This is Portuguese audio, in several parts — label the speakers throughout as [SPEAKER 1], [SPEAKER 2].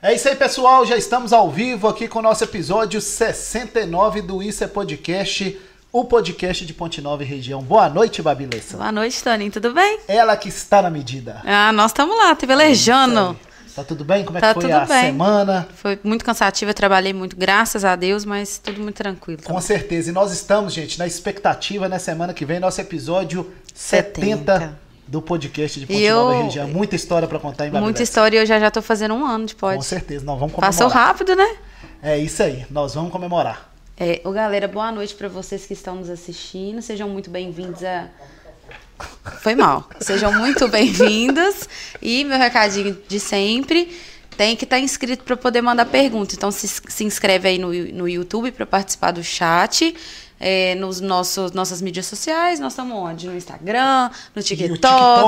[SPEAKER 1] É isso aí, pessoal. Já estamos ao vivo aqui com o nosso episódio 69 do Isso é Podcast, o podcast de Ponte Nova e região. Boa noite, Babilessa.
[SPEAKER 2] Boa noite, Toninho. Tudo bem?
[SPEAKER 1] Ela que está na medida.
[SPEAKER 2] Ah, nós estamos lá, te velejando.
[SPEAKER 1] Tá tudo bem? Como é
[SPEAKER 2] Tá
[SPEAKER 1] que foi a
[SPEAKER 2] bem.
[SPEAKER 1] semana?
[SPEAKER 2] Foi muito cansativo, eu trabalhei muito, graças a Deus, mas tudo muito tranquilo.
[SPEAKER 1] Com certeza. E nós estamos, gente, na expectativa, na semana que vem, nosso episódio 70,
[SPEAKER 2] 70.
[SPEAKER 1] Do podcast de
[SPEAKER 2] E eu-
[SPEAKER 1] Nova região. Muita história para contar em.
[SPEAKER 2] Muita história e eu já já tô fazendo um ano de
[SPEAKER 1] Com
[SPEAKER 2] pod.
[SPEAKER 1] certeza. Nós vamos comemorar.
[SPEAKER 2] Passou rápido, né?
[SPEAKER 1] É isso aí. Nós vamos comemorar.
[SPEAKER 2] É, ô, galera, boa noite pra vocês que estão nos assistindo. Sejam muito bem-vindos a. Foi mal. Sejam muito bem-vindos. E meu recadinho de sempre. Tem que estar inscrito para poder mandar pergunta. Então se, se inscreve aí no, no YouTube para participar do chat. É, nos nossos nossas mídias sociais. Nós estamos onde? No Instagram, no
[SPEAKER 1] E
[SPEAKER 2] TikTok.
[SPEAKER 1] o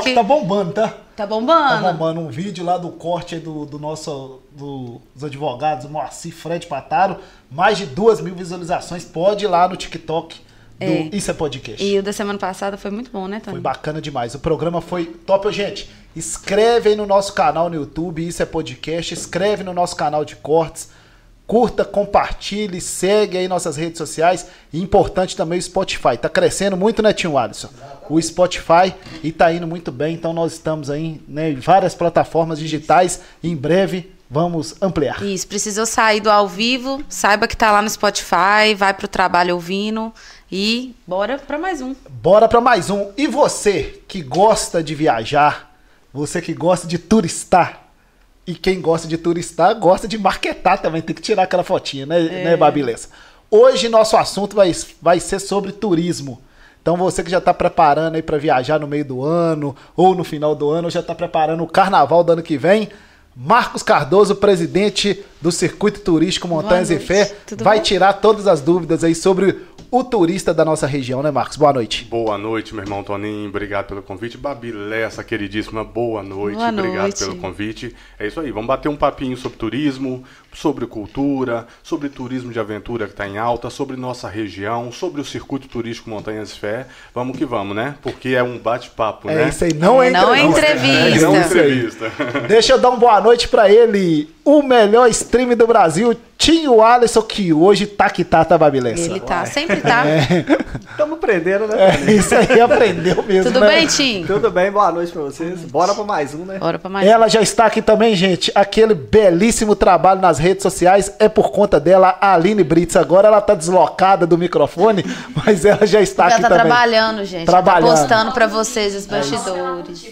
[SPEAKER 1] TikTok tá bombando, tá?
[SPEAKER 2] Tá
[SPEAKER 1] Tá
[SPEAKER 2] bombando.
[SPEAKER 1] bombando um vídeo lá do corte do, do nosso do- dos advogados, Moacir Fred Pataro. Mais de duas mil visualizações. Pode ir lá no TikTok do
[SPEAKER 2] É.
[SPEAKER 1] Isso é Podcast.
[SPEAKER 2] E o da semana passada foi muito bom, né, Tony?
[SPEAKER 1] Foi bacana demais. O programa foi top. Gente, escreve aí no nosso canal no YouTube, Isso é Podcast. Escreve no nosso canal de cortes. Curta, compartilhe, segue aí nossas redes sociais. E importante também o Spotify. Tá crescendo muito, né, Tio Alisson? O Spotify e tá indo muito bem. Então nós estamos aí né, em várias plataformas digitais. Em breve vamos ampliar.
[SPEAKER 2] Isso, precisou sair do ao vivo, saiba que tá lá no Spotify, vai pro trabalho ouvindo e bora pra mais um.
[SPEAKER 1] Bora para mais um. E você que gosta de viajar, você que gosta de turistar, e quem gosta de turistar gosta de marketar também, tem que tirar aquela fotinha, né, né Babilessa? Hoje nosso assunto vai, vai ser sobre turismo. Então você que já está preparando aí para viajar no meio do ano ou no final do ano, ou já está preparando o carnaval do ano que vem, Marcos Cardoso, presidente do Circuito Turístico Montanhas e Fé.
[SPEAKER 2] Tudo
[SPEAKER 1] vai tirar todas as dúvidas aí sobre o turista da nossa região, né, Marcos? Boa noite.
[SPEAKER 3] Boa noite, meu irmão Toninho. Obrigado pelo convite. Babilé, essa queridíssima, boa noite.
[SPEAKER 2] Boa
[SPEAKER 3] Obrigado
[SPEAKER 2] noite.
[SPEAKER 3] pelo convite. É isso aí, vamos bater um papinho sobre turismo, sobre cultura, sobre turismo de aventura que está em alta, sobre nossa região, sobre o circuito turístico Montanhas Fé. Vamos que vamos, né? Porque é um bate-papo,
[SPEAKER 1] É
[SPEAKER 3] né?
[SPEAKER 1] isso aí, não é,
[SPEAKER 2] É, não é
[SPEAKER 1] entrevista.
[SPEAKER 2] entrevista.
[SPEAKER 1] É
[SPEAKER 3] Não
[SPEAKER 1] aí.
[SPEAKER 3] entrevista.
[SPEAKER 1] Deixa eu dar uma boa noite pra ele, o melhor stream do Brasil, Tinho Alisson, que hoje tá que tá, tá, Babilessa?
[SPEAKER 2] Ele tá, sempre tá.
[SPEAKER 4] Estamos aprendendo, né?
[SPEAKER 1] É, isso aí, aprendeu mesmo,
[SPEAKER 2] Tudo
[SPEAKER 1] né?
[SPEAKER 2] bem, Tim?
[SPEAKER 4] Tudo bem, boa noite pra vocês. Bora pra mais um, né?
[SPEAKER 2] Bora pra mais um.
[SPEAKER 1] Ela já está aqui também, gente. Aquele belíssimo trabalho nas redes sociais é por conta dela, a Aline Brits. Agora ela tá deslocada do microfone, mas ela já está
[SPEAKER 2] Ela
[SPEAKER 1] aqui
[SPEAKER 2] tá
[SPEAKER 1] também.
[SPEAKER 2] trabalhando, gente.
[SPEAKER 1] Trabalhando.
[SPEAKER 2] Tá postando pra vocês os bastidores.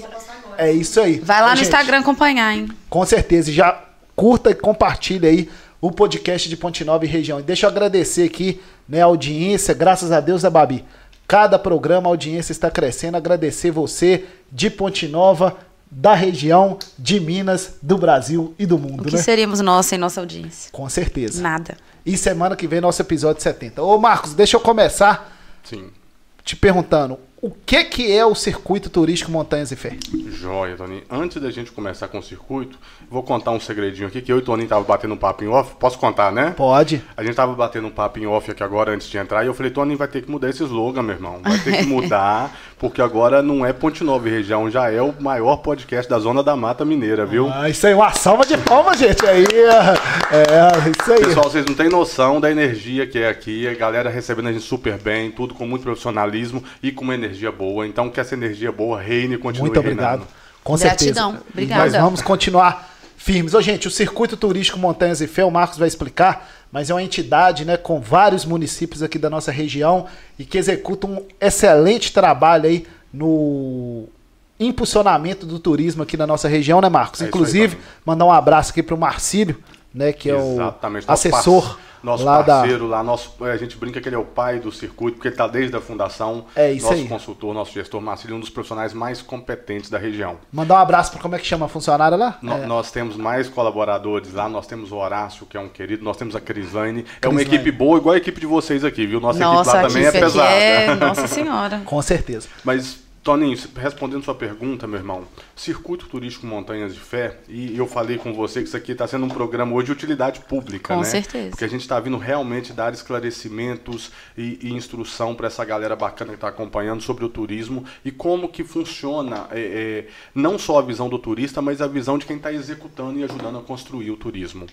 [SPEAKER 1] É isso aí.
[SPEAKER 2] Vai lá no
[SPEAKER 1] Gente,
[SPEAKER 2] Instagram acompanhar, hein?
[SPEAKER 1] Com certeza. E Já curta e compartilha aí o podcast de Ponte Nova e região. E deixa eu agradecer aqui né, a audiência. Graças a Deus, né, Babi? Cada programa a audiência está crescendo. Agradecer você de Ponte Nova, da região, de Minas, do Brasil e do
[SPEAKER 2] O
[SPEAKER 1] mundo,
[SPEAKER 2] que
[SPEAKER 1] né?
[SPEAKER 2] seríamos nós sem nossa audiência?
[SPEAKER 1] Com certeza.
[SPEAKER 2] Nada.
[SPEAKER 1] E semana que vem nosso episódio 70. Ô Marcos, deixa eu começar
[SPEAKER 3] Sim.
[SPEAKER 1] te perguntando. O que que é o circuito turístico Montanhas e Fé?
[SPEAKER 3] Joia, Toninho. Antes da gente começar com o circuito, vou contar um segredinho aqui que eu e o Toninho tava batendo um papo em off. Posso contar, né?
[SPEAKER 1] Pode.
[SPEAKER 3] A gente tava batendo um papo em off aqui agora antes de entrar e eu falei, Tony, vai ter que mudar esse slogan, meu irmão. Vai ter que mudar, porque agora não é Ponte Nova e região, já é o maior podcast da Zona da Mata Mineira, viu?
[SPEAKER 1] Ah, isso aí, uma salva de palmas, gente. Aí, é, isso aí.
[SPEAKER 3] Pessoal, vocês não têm noção da energia que é aqui, a galera recebendo a gente super bem, tudo com muito profissionalismo e com uma energia boa. Então, que essa energia boa reine e continue
[SPEAKER 1] Muito obrigado.
[SPEAKER 3] reinando.
[SPEAKER 1] Com
[SPEAKER 2] Gratidão.
[SPEAKER 1] certeza.
[SPEAKER 2] Obrigada.
[SPEAKER 1] Nós vamos continuar firmes. Ô, gente, o Circuito Turístico Montanhas e Fé, o Marcos vai explicar, mas é uma entidade né, com vários municípios aqui da nossa região e que executa um excelente trabalho aí no impulsionamento do turismo aqui na nossa região, né, Marcos?
[SPEAKER 3] É aí,
[SPEAKER 1] Inclusive,
[SPEAKER 3] Toninho.
[SPEAKER 1] mandar um abraço aqui para o Marcílio, né, que é
[SPEAKER 3] Exatamente.
[SPEAKER 1] o assessor
[SPEAKER 3] Nosso
[SPEAKER 1] lá da...
[SPEAKER 3] parceiro lá, nosso, a gente brinca que ele é o pai do circuito, porque ele está desde a fundação.
[SPEAKER 1] É isso
[SPEAKER 3] nosso
[SPEAKER 1] aí.
[SPEAKER 3] consultor, nosso gestor Marcílio, um dos profissionais mais competentes da região.
[SPEAKER 1] Mandar um abraço para como é que chama a funcionária lá?
[SPEAKER 3] No-
[SPEAKER 1] É,
[SPEAKER 3] Nós temos mais colaboradores lá, nós temos o Horácio, que é um querido, nós temos a Crislane. É uma
[SPEAKER 1] Crislane.
[SPEAKER 3] equipe boa, igual a equipe de vocês aqui, viu? Nossa,
[SPEAKER 2] Nossa,
[SPEAKER 3] equipe lá também é pesada.
[SPEAKER 2] é... Nossa senhora.
[SPEAKER 1] Com certeza.
[SPEAKER 3] Mas Toninho, respondendo sua pergunta, meu irmão, Circuito Turístico Montanhas de Fé, e eu falei com você que isso aqui está sendo um programa hoje de utilidade pública,
[SPEAKER 2] Com
[SPEAKER 3] né?
[SPEAKER 2] certeza.
[SPEAKER 3] Porque a gente está vindo realmente dar esclarecimentos e, e instrução para essa galera bacana que está acompanhando sobre o turismo e como que funciona é, é, não só a visão do turista, mas a visão de quem está executando e ajudando a construir o turismo.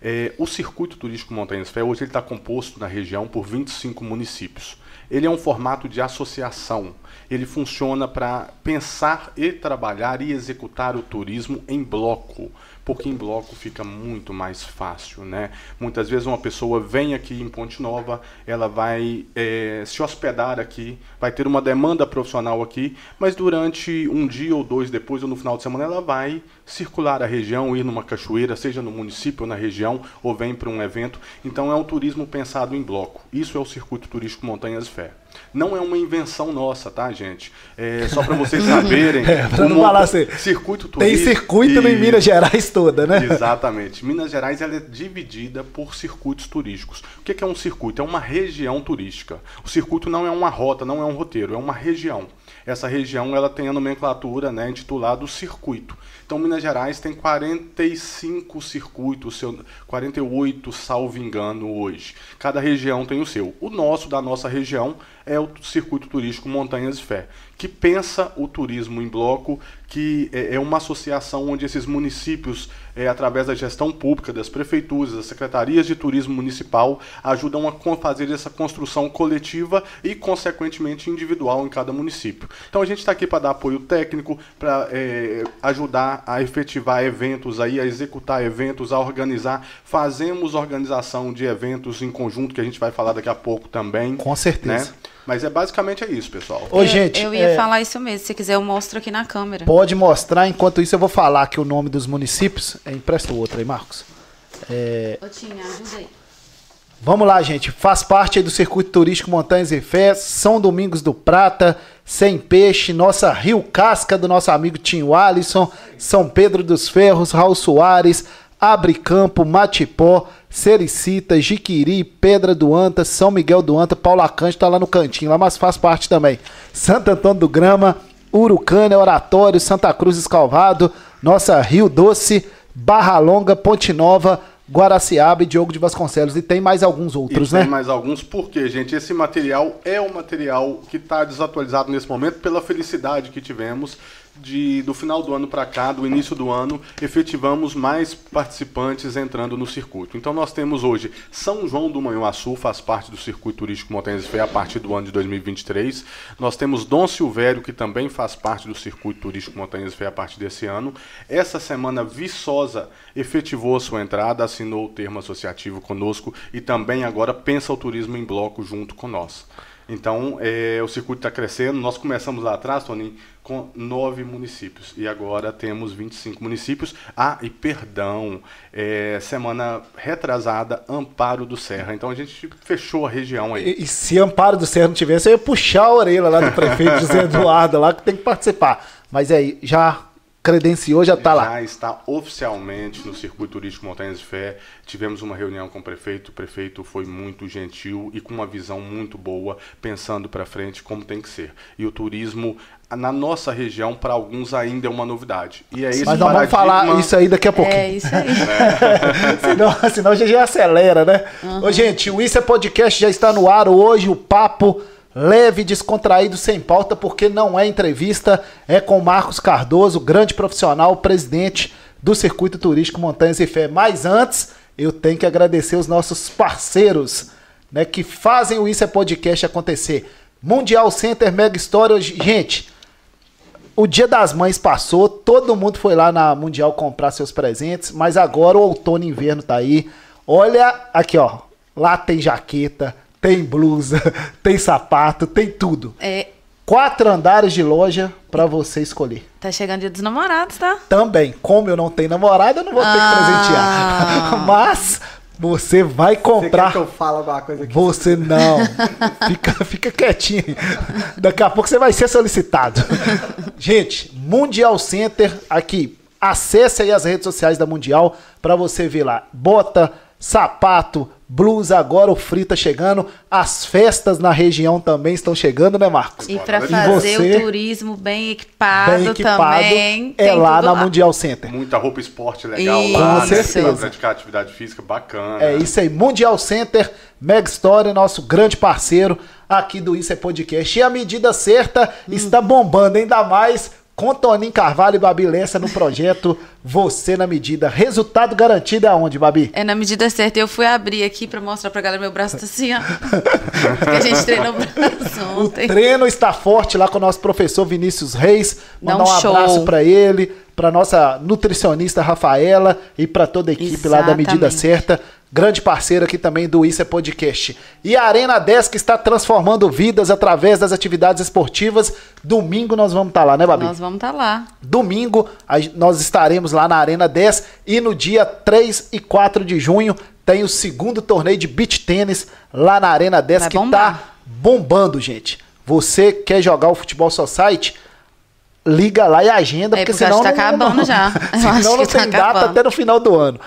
[SPEAKER 3] É, o Circuito Turístico Montanhas de Fé hoje ele está composto na região por 25 municípios. Ele é um formato de associação. Ele funciona para pensar e trabalhar e executar o turismo em bloco, porque em bloco fica muito mais fácil, né? Muitas vezes uma pessoa vem aqui em Ponte Nova, ela vai é, se hospedar aqui, vai ter uma demanda profissional aqui, mas durante um dia ou dois depois ou no final de semana ela vai circular a região, ir numa cachoeira, seja no município ou na região, ou vem para um evento. Então é um turismo pensado em bloco. Isso é o circuito turístico Montanhas Fé. Não é uma invenção nossa, tá, gente? É só para vocês saberem.
[SPEAKER 1] É, pra não falar assim,
[SPEAKER 3] circuito
[SPEAKER 1] Tem
[SPEAKER 3] turístico.
[SPEAKER 1] circuito em
[SPEAKER 3] Isso.
[SPEAKER 1] Minas Gerais toda, né?
[SPEAKER 3] Exatamente. Minas Gerais ela é dividida por circuitos turísticos. O que que é um circuito? É uma região turística. O circuito não é uma rota, não é um roteiro, é uma região. Essa região ela tem a nomenclatura né, intitulada circuito. Então, Minas Gerais tem 45 circuitos, seu- 48, salvo engano, hoje. Cada região tem o seu. O nosso, da nossa região, é o Circuito Turístico Montanhas de Fé, que pensa o turismo em bloco, que é é uma associação onde esses municípios, é, através da gestão pública, das prefeituras, das secretarias de turismo municipal, ajudam a fazer essa construção coletiva e, consequentemente, individual em cada município. Então, a gente está aqui para dar apoio técnico, para ajudar a efetivar eventos, aí, a executar eventos, a organizar. Fazemos organização de eventos em conjunto, que a gente vai falar daqui a pouco também.
[SPEAKER 1] Com certeza.
[SPEAKER 3] Né? Mas é basicamente é isso, pessoal.
[SPEAKER 1] Ô,
[SPEAKER 2] eu,
[SPEAKER 1] gente,
[SPEAKER 2] eu ia
[SPEAKER 1] é,
[SPEAKER 2] falar isso mesmo. Se quiser, eu mostro aqui na câmera.
[SPEAKER 1] pode mostrar. Enquanto isso, eu vou falar aqui o nome dos municípios. É, empresta o outro aí, Marcos.
[SPEAKER 2] Ô, Tinha, ajuda aí.
[SPEAKER 1] Vamos lá, gente. Faz parte aí do Circuito Turístico Montanhas e Fé, São Domingos do Prata, Sem Peixe, nossa Rio Casca do nosso amigo Tinho Alisson, São Pedro dos Ferros, Raul Soares, Abre Campo, Matipó, Sericita, Jiquiri, Pedra do Anta, São Miguel do Anta, Paula Cante tá lá no cantinho, lá, mas faz parte também. Santo Antônio do Grama, Urucânia, Oratório, Santa Cruz Escalvado, nossa Rio Doce, Barra Longa, Ponte Nova, Guaraciaba e Diogo de Vasconcelos. E tem mais alguns outros,
[SPEAKER 3] e tem
[SPEAKER 1] né?
[SPEAKER 3] mais alguns, porque, gente, esse material é um material que está desatualizado nesse momento pela felicidade que tivemos de do final do ano para cá, do início do ano, efetivamos mais participantes entrando no circuito. Então nós temos hoje São João do Manhuaçu, faz parte do circuito turístico Montanhas Fé a partir do ano de 2023. Nós temos Dom Silvério, que também faz parte do circuito turístico Montanhas Fé a partir desse ano. Essa semana Viçosa efetivou a sua entrada, assinou o termo associativo conosco e também agora pensa o turismo em bloco junto com nós. Então, é, o circuito está crescendo. Nós começamos lá atrás, Toninho, com nove municípios. E agora temos 25 municípios. Ah, e perdão, é, semana retrasada, Amparo do Serra. Então, a gente fechou a região aí.
[SPEAKER 1] E, e se Amparo do Serra não tivesse, eu ia puxar a orelha lá do prefeito José Eduardo lá, que tem que participar. Mas aí, já credenciou, já tá lá.
[SPEAKER 3] Já está oficialmente no Circuito Turístico Montanhas de Fé. Tivemos uma reunião com o prefeito. O prefeito foi muito gentil e com uma visão muito boa, pensando para frente como tem que ser. E o turismo na nossa região, para alguns, ainda é uma novidade. E é esse
[SPEAKER 1] Mas nós vamos falar isso aí daqui a pouquinho.
[SPEAKER 2] É isso aí.
[SPEAKER 1] senão, senão a gente já acelera, né? Ô, gente, o Isso é Podcast já está no ar hoje. O papo leve, descontraído, sem pauta, porque não é entrevista. É com Marcos Cardoso, grande profissional, presidente do Circuito Turístico Montanhas e Fé. Mas antes, eu tenho que agradecer os nossos parceiros, né, que fazem o Isso é Podcast acontecer. Mundial Center Mega hoje- Gente, o Dia das Mães passou, todo mundo foi lá na Mundial comprar seus presentes, mas agora o outono e inverno tá aí. Olha aqui, ó. Lá tem jaqueta, tem blusa, tem sapato, tem tudo.
[SPEAKER 2] É,
[SPEAKER 1] Quatro andares de loja pra você escolher.
[SPEAKER 2] tá chegando dia dos namorados, tá?
[SPEAKER 1] Também, como eu não tenho namorada, eu não vou ter que
[SPEAKER 2] Ah.
[SPEAKER 1] presentear. Mas você vai
[SPEAKER 4] Você
[SPEAKER 1] comprar.
[SPEAKER 4] quer que eu fale alguma coisa aqui?
[SPEAKER 1] Você não. Fica, fica quietinho. aí. Daqui a pouco você vai ser solicitado. Gente, Mundial Center aqui. Acesse aí as redes sociais da Mundial para você ver lá bota, sapato, Blues agora, o frio tá chegando. As festas na região também estão chegando, né, Marcos?
[SPEAKER 2] E para fazer
[SPEAKER 1] você,
[SPEAKER 2] o turismo bem equipado,
[SPEAKER 1] Bem equipado,
[SPEAKER 2] também.
[SPEAKER 1] é lá na
[SPEAKER 2] lá.
[SPEAKER 1] Mundial Center.
[SPEAKER 3] Muita roupa esporte legal
[SPEAKER 2] Isso.
[SPEAKER 3] lá,
[SPEAKER 1] Com
[SPEAKER 3] né?
[SPEAKER 1] certeza.
[SPEAKER 3] Pra praticar atividade física bacana.
[SPEAKER 1] É isso aí, Mundial Center, Meg Story, nosso grande parceiro aqui do Isso é Podcast. E a medida certa está bombando ainda mais com Toninho Carvalho e Babi Lessa no projeto Você na Medida. Resultado garantido aonde, Babi?
[SPEAKER 2] É na medida certa. Eu fui abrir aqui pra mostrar pra galera meu braço tá assim, ó. Porque a gente treinou o braço
[SPEAKER 1] O
[SPEAKER 2] ontem.
[SPEAKER 1] treino está forte lá com o nosso professor Vinícius Reis. Mandar
[SPEAKER 2] um
[SPEAKER 1] um abraço para ele, para nossa nutricionista Rafaela e para toda a equipe lá da Medida
[SPEAKER 2] Exatamente.
[SPEAKER 1] Certa. Grande parceiro aqui também do Isso é Podcast. E a Arena 10 que está transformando vidas através das atividades esportivas. Domingo nós vamos estar lá, né, Babi?
[SPEAKER 2] Nós vamos estar lá.
[SPEAKER 1] Domingo nós estaremos lá na Arena 10 e no dia 3 e 4 de junho tem o segundo torneio de beach tênis lá na Arena 10
[SPEAKER 2] Vai
[SPEAKER 1] que
[SPEAKER 2] bombar.
[SPEAKER 1] tá bombando, gente. Você quer jogar o Futebol Society? Liga lá e agenda,
[SPEAKER 2] É,
[SPEAKER 1] porque
[SPEAKER 2] porque
[SPEAKER 1] senão
[SPEAKER 2] que
[SPEAKER 1] não,
[SPEAKER 2] tá acabando
[SPEAKER 1] não,
[SPEAKER 2] já.
[SPEAKER 1] Senão não
[SPEAKER 2] tá
[SPEAKER 1] tem data
[SPEAKER 2] acabando.
[SPEAKER 1] até no final do ano.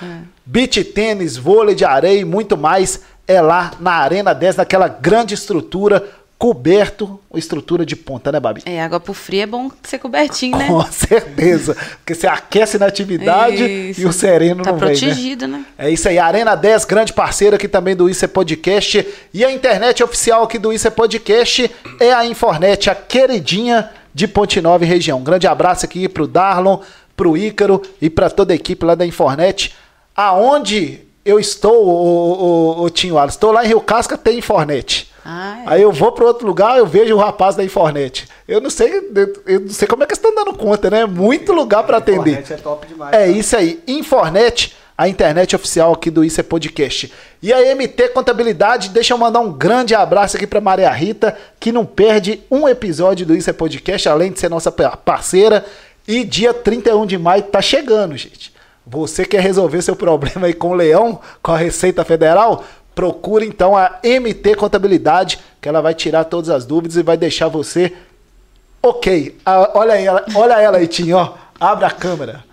[SPEAKER 1] Beach tênis, vôlei de areia e muito mais é lá na Arena 10, naquela grande estrutura, coberto, estrutura de ponta, né, Babi?
[SPEAKER 2] É, água pro frio é bom ser cobertinho, né?
[SPEAKER 1] Com certeza. Porque você aquece na atividade
[SPEAKER 2] Isso.
[SPEAKER 1] e o sereno
[SPEAKER 2] Tá
[SPEAKER 1] não vem, né?
[SPEAKER 2] protegido, né?
[SPEAKER 1] É isso aí, Arena 10, grande parceiro aqui também do Isso é Podcast. E a internet oficial aqui do Isso é Podcast é a Infornet, a queridinha de Ponte Nova e região. Um grande abraço aqui pro Darlon, pro Ícaro e pra toda a equipe lá da Infornet. Aonde eu estou, o, o, o Tinho Alas? Estou lá em Rio Casca, tem Infornet.
[SPEAKER 2] Ah, é.
[SPEAKER 1] Aí eu vou para outro lugar, eu vejo o rapaz da Infornet. Eu não sei, eu- não sei como é que estão dando conta, né? Muito lugar para atender.
[SPEAKER 4] Internet é top demais.
[SPEAKER 1] É
[SPEAKER 4] tá?
[SPEAKER 1] isso aí. Infornet, a internet oficial aqui do Isso é Podcast. E a MT Contabilidade, deixa eu mandar um grande abraço aqui para Maria Rita, que não perde um episódio do Isso é Podcast, além de ser nossa pa- parceira. E dia 31 de maio tá chegando, gente. Você quer resolver seu problema aí com o Leão, com a Receita Federal? Procure então a MT Contabilidade, que ela vai tirar todas as dúvidas e vai deixar você ok. Ah, olha ela, olha ela aí, Tim, ó. Abre a câmera.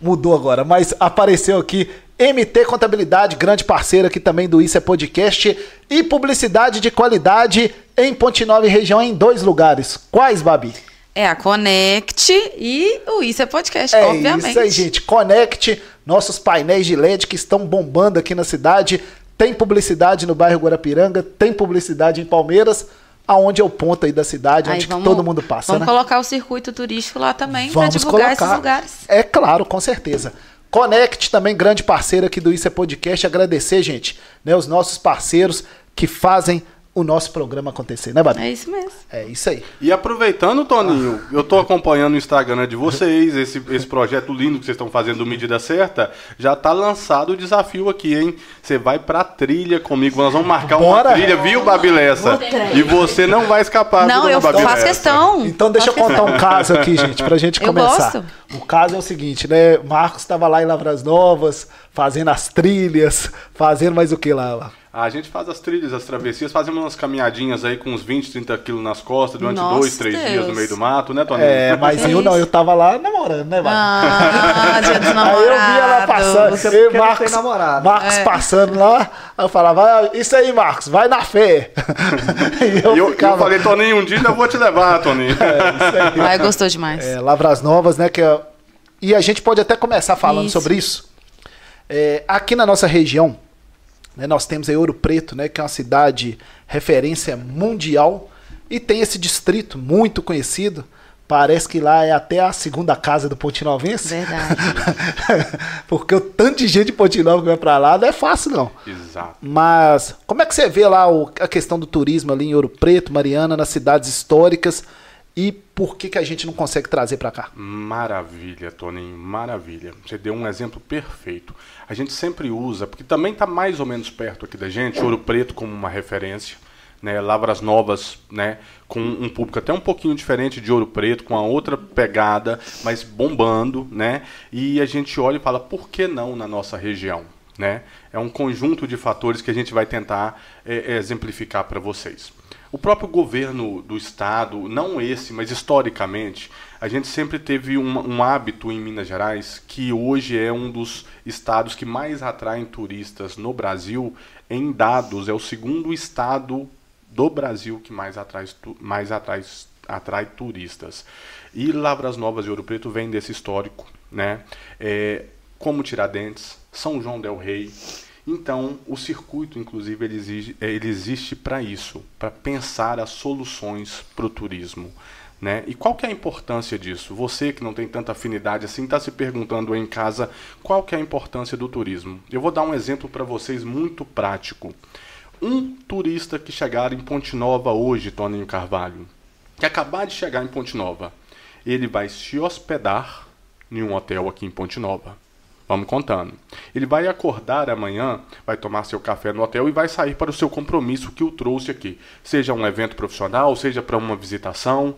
[SPEAKER 1] Mudou agora, mas apareceu aqui MT Contabilidade, grande parceiro aqui também do Isso é Podcast e publicidade de qualidade em Ponte Nova e região em dois lugares. Quais, Babi?
[SPEAKER 2] É a Connect e o Isso é Podcast,
[SPEAKER 1] É
[SPEAKER 2] obviamente.
[SPEAKER 1] isso aí, gente. Conecte nossos painéis de LED que estão bombando aqui na cidade. Tem publicidade no bairro Guarapiranga, tem publicidade em Palmeiras, aonde é o ponto aí da cidade,
[SPEAKER 2] Aí
[SPEAKER 1] onde
[SPEAKER 2] vamos-
[SPEAKER 1] todo mundo passa,
[SPEAKER 2] Vamos
[SPEAKER 1] né?
[SPEAKER 2] colocar o circuito turístico lá também para divulgar esses lugares.
[SPEAKER 1] É claro, com certeza. Conect também, grande parceiro aqui do Isso é Podcast. Agradecer, gente, né, os nossos parceiros que fazem o nosso programa acontecer, né, Babi?
[SPEAKER 2] É isso mesmo.
[SPEAKER 1] É isso aí.
[SPEAKER 3] E aproveitando, Toninho, eu tô acompanhando o Instagram de vocês, esse, esse projeto lindo que vocês estão fazendo do Medida Certa, já tá lançado o desafio aqui, hein? Você vai pra trilha comigo, nós vamos marcar
[SPEAKER 1] Bora.
[SPEAKER 3] uma trilha, viu, Babilessa? E você não vai escapar,
[SPEAKER 2] Não, eu
[SPEAKER 3] Babilessa?
[SPEAKER 2] faço questão.
[SPEAKER 1] Então deixa eu contar
[SPEAKER 2] questão.
[SPEAKER 1] um caso aqui, gente, pra gente
[SPEAKER 2] Eu
[SPEAKER 1] começar.
[SPEAKER 2] gosto.
[SPEAKER 1] O caso é o seguinte, né? Marcos estava lá em Lavras Novas, fazendo as trilhas, fazendo mais o que lá?
[SPEAKER 3] A gente faz as trilhas, as travessias, fazemos umas caminhadinhas aí com uns 20, 30 quilos nas costas durante
[SPEAKER 2] Nossa,
[SPEAKER 3] dois, três dias no
[SPEAKER 2] Deus.
[SPEAKER 3] meio do mato, né, Toninho?
[SPEAKER 1] É, mas eu não, eu tava lá namorando, né, Babi?
[SPEAKER 2] Ah, dia dos
[SPEAKER 1] Aí eu vi ela passando,
[SPEAKER 4] Você
[SPEAKER 1] eu e Marcos,
[SPEAKER 4] namorado.
[SPEAKER 1] Marcos
[SPEAKER 2] É.
[SPEAKER 1] passando lá, aí eu falava, "Ah, isso aí, Marcos, vai na fé. e eu,
[SPEAKER 3] eu,
[SPEAKER 1] ficava,
[SPEAKER 3] eu falei, Toninho, um dia ainda vou te levar, Toninho.
[SPEAKER 2] Ai, gostou demais.
[SPEAKER 1] é, Lavras Novas, né, que é- e a gente pode até começar falando
[SPEAKER 2] Isso.
[SPEAKER 1] sobre isso. É, aqui na nossa região, nós temos aí Ouro Preto, né, que é uma cidade referência mundial, e tem esse distrito muito conhecido, parece que lá é até a segunda casa do Pontinovense.
[SPEAKER 2] Verdade.
[SPEAKER 1] Porque o tanto de gente de Ponte Nova que vai pra lá não é fácil, não.
[SPEAKER 3] Exato.
[SPEAKER 1] Mas como é que você vê lá o- a questão do turismo ali em Ouro Preto, Mariana, nas cidades históricas e por que, que a gente não consegue trazer pra cá?
[SPEAKER 3] Maravilha, Toninho, maravilha. Você deu um exemplo perfeito. A gente sempre usa, porque também está mais ou menos perto aqui da gente, Ouro Preto como uma referência, né? Lavras Novas, né? Com um público até um pouquinho diferente de Ouro Preto, com a outra pegada, mas bombando, né? E a gente olha e fala, por que não na nossa região? Né? É um conjunto de fatores que a gente vai tentar é, exemplificar para vocês. O próprio governo do estado, não esse, mas historicamente, A gente sempre teve um, um, hábito em Minas Gerais, que hoje é um dos estados que mais atraem turistas no Brasil. Em dados, é o segundo estado do Brasil que mais atrai, mais atrai, atrai turistas. E Lavras Novas e Ouro Preto vem desse histórico, né? É, como Tiradentes, São João del Rei. Então, o circuito, inclusive, ele, exige, ele existe para isso, para pensar as soluções para o turismo. Né? E qual que é a importância disso? Você que não tem tanta afinidade assim está se perguntando em casa qual que é a importância do turismo. Eu vou dar um exemplo para vocês muito prático. Um turista que chegar em Ponte Nova hoje, Toninho Carvalho, que acabar de chegar em Ponte Nova, ele vai se hospedar em um hotel aqui em Ponte Nova. Vamos contando. Ele vai acordar amanhã, vai tomar seu café no hotel e vai sair para o seu compromisso que o trouxe aqui. Seja um evento profissional, seja para uma visitação.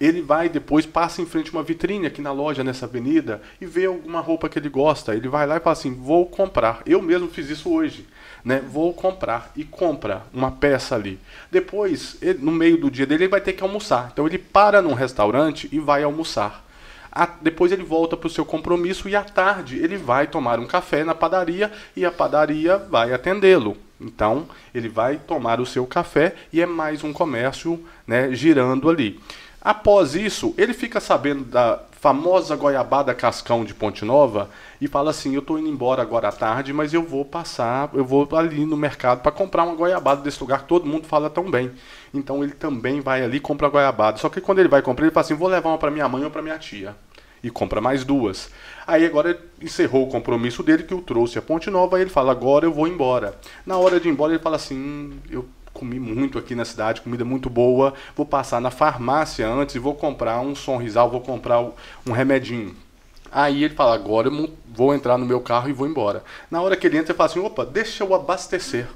[SPEAKER 3] Ele vai depois, passa em frente a uma vitrine aqui na loja, nessa avenida, e vê alguma roupa que ele gosta. Ele vai lá e fala assim: vou comprar. Eu mesmo fiz isso hoje. Né? Vou comprar. E compra uma peça ali. Depois, ele, no meio do dia dele, ele vai ter que almoçar. Então ele para num restaurante e vai almoçar. A, depois ele volta para o seu compromisso e à tarde ele vai tomar um café na padaria e a padaria vai atendê-lo. Então ele vai tomar o seu café e é mais um comércio né, girando ali. Após isso, ele fica sabendo da famosa goiabada cascão de Ponte Nova e fala assim: Eu estou indo embora agora à tarde, mas eu vou passar, eu vou ali no mercado para comprar uma goiabada desse lugar que todo mundo fala tão bem. Então ele também vai ali e compra a goiabada. Só que quando ele vai comprar, ele fala assim: Vou levar uma para minha mãe ou para minha tia. E compra mais duas. Aí agora encerrou o compromisso dele que o trouxe a Ponte Nova. E ele fala: Agora eu vou embora. Na hora de ir embora, ele fala assim: hum, Eu comi muito aqui na cidade, comida muito boa. Vou passar na farmácia antes e vou comprar um sonrisal, vou comprar um remedinho. Aí ele fala: agora eu vou entrar no meu carro e vou embora. Na hora que ele entra, ele fala assim: opa, deixa eu abastecer.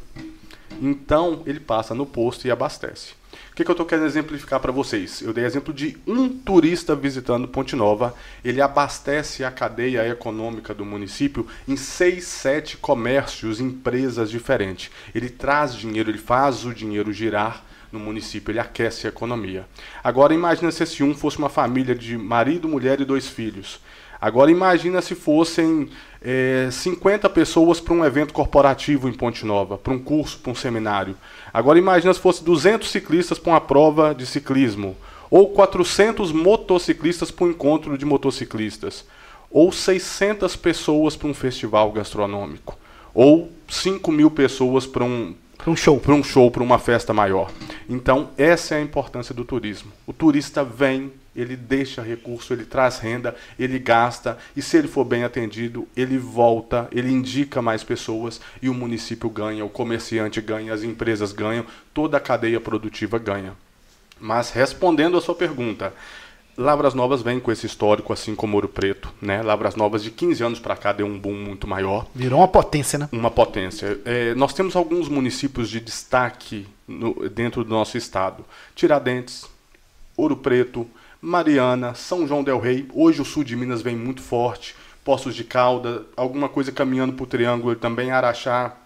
[SPEAKER 3] Então ele passa no posto e abastece. Que, que eu estou querendo exemplificar para vocês? Eu dei exemplo de um turista visitando Ponte Nova. Ele abastece a cadeia econômica do município em seis, sete comércios, empresas diferentes. Ele traz dinheiro, ele faz o dinheiro girar no município, ele aquece a economia. Agora imagina se esse um fosse uma família de marido, mulher e dois filhos. Agora imagina se fossem é, 50 pessoas para um evento corporativo em Ponte Nova, para um curso, para um seminário. Agora imagina se fosse 200 ciclistas para uma prova de ciclismo, ou 400 motociclistas para um encontro de motociclistas, ou 600 pessoas para um festival gastronômico, ou 5 mil pessoas para um,
[SPEAKER 1] para um show,
[SPEAKER 3] para um show, para uma festa maior. Então essa é a importância do turismo. O turista vem ele deixa recurso, ele traz renda, ele gasta e se ele for bem atendido, ele volta, ele indica mais pessoas e o município ganha, o comerciante ganha, as empresas ganham, toda a cadeia produtiva ganha. Mas respondendo a sua pergunta, Lavras Novas vem com esse histórico, assim como Ouro Preto. Né? Lavras Novas, de 15 anos para cá, deu um boom muito maior.
[SPEAKER 1] Virou uma potência, né?
[SPEAKER 3] Uma potência. É, nós temos alguns municípios de destaque no, dentro do nosso estado: Tiradentes, Ouro Preto, Mariana, São João del Rei. Hoje o sul de Minas vem muito forte. Poços de Calda, alguma coisa caminhando para o Triângulo também, Araxá.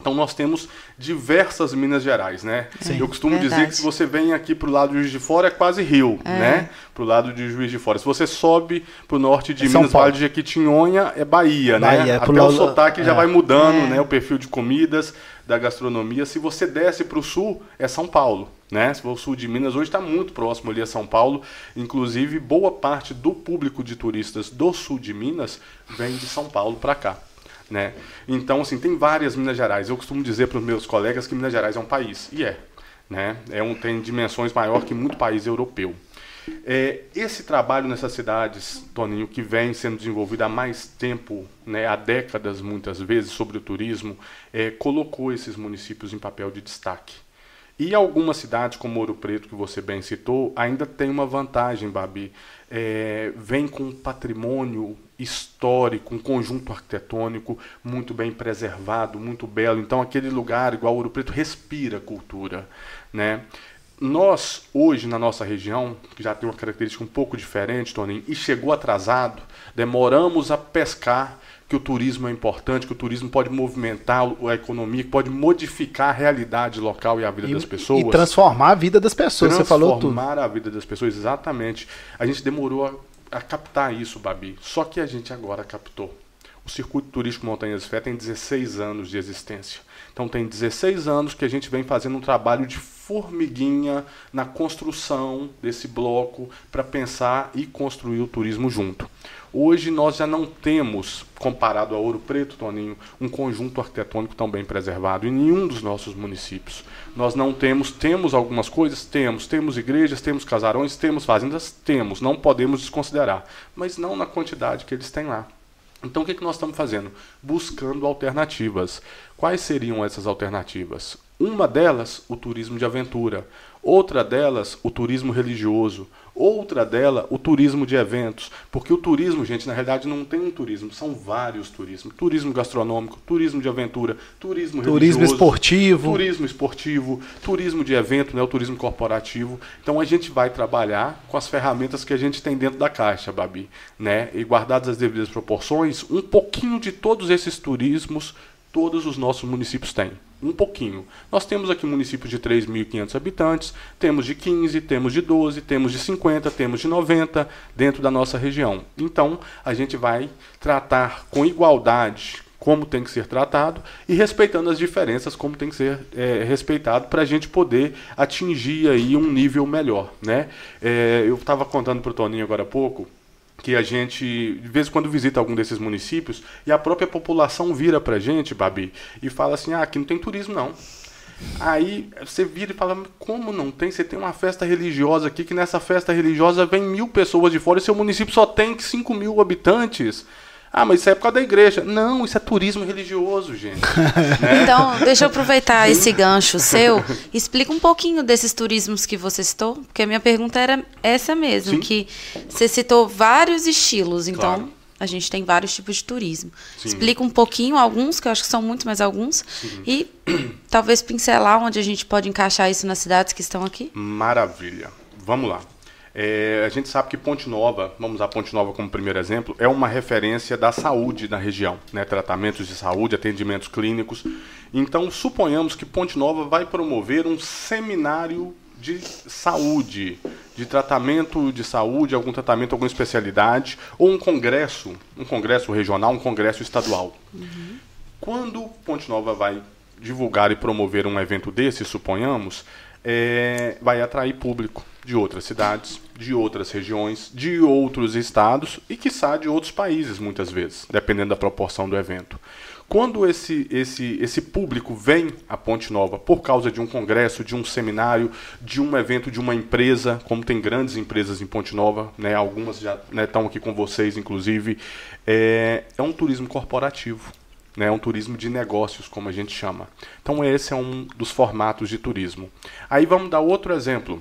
[SPEAKER 3] Então nós temos diversas Minas Gerais, né? Sim, Eu costumo verdade. dizer que se você vem aqui para o lado de Juiz de Fora é quase Rio, é. né? Para o lado de Juiz de Fora. Se você sobe para o norte de é Minas, Vale de Jequitinhonha é Bahia, né? Bahia né? Até o sotaque já é. vai mudando, é. né? O perfil de comidas, da gastronomia. Se você desce para o sul, é São Paulo. Né? O sul de Minas, hoje está muito próximo ali a São Paulo. Inclusive, boa parte do público de turistas do sul de Minas vem de São Paulo para cá. Né? Então, assim, tem várias Minas Gerais. Eu costumo dizer para os meus colegas que Minas Gerais é um país. E é. Né? é um, tem dimensões maior que muito país europeu. É, esse trabalho nessas cidades, Toninho, que vem sendo desenvolvido há mais tempo, né, há décadas muitas vezes, sobre o turismo, é, colocou esses municípios em papel de destaque. E algumas cidades, como Ouro Preto, que você bem citou, ainda tem uma vantagem, Babi. É, vem com um patrimônio histórico, um conjunto arquitetônico muito bem preservado, muito belo. Então, aquele lugar, igual Ouro Preto, respira cultura. Né? Nós, hoje, na nossa região, que já tem uma característica um pouco diferente, Toninho, e chegou atrasado, demoramos a pescar que o turismo é importante, que o turismo pode movimentar a economia, que pode modificar a realidade local e a vida
[SPEAKER 1] E,
[SPEAKER 3] das pessoas.
[SPEAKER 1] e transformar a vida das pessoas. Você falou tudo.
[SPEAKER 3] Transformar a vida das pessoas, exatamente. A gente demorou a, a captar isso, Babi. Só que a gente agora captou. O Circuito Turístico Montanhas Fé tem 16 anos de existência. Então tem 16 anos que a gente vem fazendo um trabalho de formiguinha na construção desse bloco para pensar e construir o turismo junto. Hoje nós já não temos, comparado a Ouro Preto, Toninho, um conjunto arquitetônico tão bem preservado em nenhum dos nossos municípios. Nós não temos, temos algumas coisas, temos, temos igrejas, temos casarões, temos fazendas, temos, não podemos desconsiderar, mas não na quantidade que eles têm lá. Então o que, que nós estamos fazendo? Buscando alternativas. Quais seriam essas alternativas? Uma delas, o turismo de aventura. Outra delas, o turismo religioso. Outra dela, o turismo de eventos. Porque o turismo, gente, na realidade não tem um turismo, são vários turismos. Turismo gastronômico, turismo de aventura, turismo
[SPEAKER 1] Turismo esportivo.
[SPEAKER 3] turismo esportivo, turismo de evento, né, o turismo corporativo. Então a gente vai trabalhar com as ferramentas que a gente tem dentro da caixa, Babi, né? E guardadas as devidas proporções, um pouquinho de todos esses turismos todos os nossos municípios têm. Um pouquinho. Nós temos aqui municípios de 3.500 habitantes, temos de 15, temos de 12, temos de 50, temos de 90 dentro da nossa região. Então, a gente vai tratar com igualdade como tem que ser tratado e respeitando as diferenças como tem que ser é, respeitado para a gente poder atingir aí um nível melhor, né? É, eu estava contando para o Toninho agora há pouco que a gente, de vez em quando, visita algum desses municípios e a própria população vira pra gente, Babi, e fala assim: ah, aqui não tem turismo, não. Aí você vira e fala: como não tem? Você tem uma festa religiosa aqui, que nessa festa religiosa vem mil pessoas de fora e seu município só tem 5 mil habitantes. Ah, mas isso é por causa da igreja. Não, isso é turismo religioso, gente. né?
[SPEAKER 2] Então, deixa eu aproveitar esse gancho seu. Explica um pouquinho desses turismos que você citou, porque a minha pergunta era essa mesmo,
[SPEAKER 3] Sim.
[SPEAKER 2] que você citou vários estilos, então
[SPEAKER 3] Claro.
[SPEAKER 2] a gente tem vários tipos de turismo.
[SPEAKER 3] Sim.
[SPEAKER 2] Explica um pouquinho, alguns, que eu acho que são muitos, mas alguns, e talvez pincelar onde a gente pode encaixar isso nas cidades que estão aqui.
[SPEAKER 3] Maravilha. Vamos lá. É, a gente sabe que Ponte Nova, vamos usar Ponte Nova como primeiro exemplo, é uma referência da saúde na região, né? tratamentos de saúde, atendimentos clínicos. Então, suponhamos que Ponte Nova vai promover um seminário de saúde, de tratamento de saúde, algum tratamento, alguma especialidade, ou um congresso, um congresso regional, um congresso estadual. Quando Ponte Nova vai divulgar e promover um evento desse, suponhamos, é, vai atrair público de outras cidades, de outras regiões, de outros estados e, quiçá, de outros países, muitas vezes, dependendo da proporção do evento. Quando esse, esse, esse público vem à Ponte Nova por causa de um congresso, de um seminário, de um evento de uma empresa, como tem grandes empresas em Ponte Nova, né, algumas já né, estão aqui com vocês, inclusive, é, é um turismo corporativo né, é um turismo de negócios, como a gente chama. Então esse é um dos formatos de turismo. Aí vamos dar outro exemplo.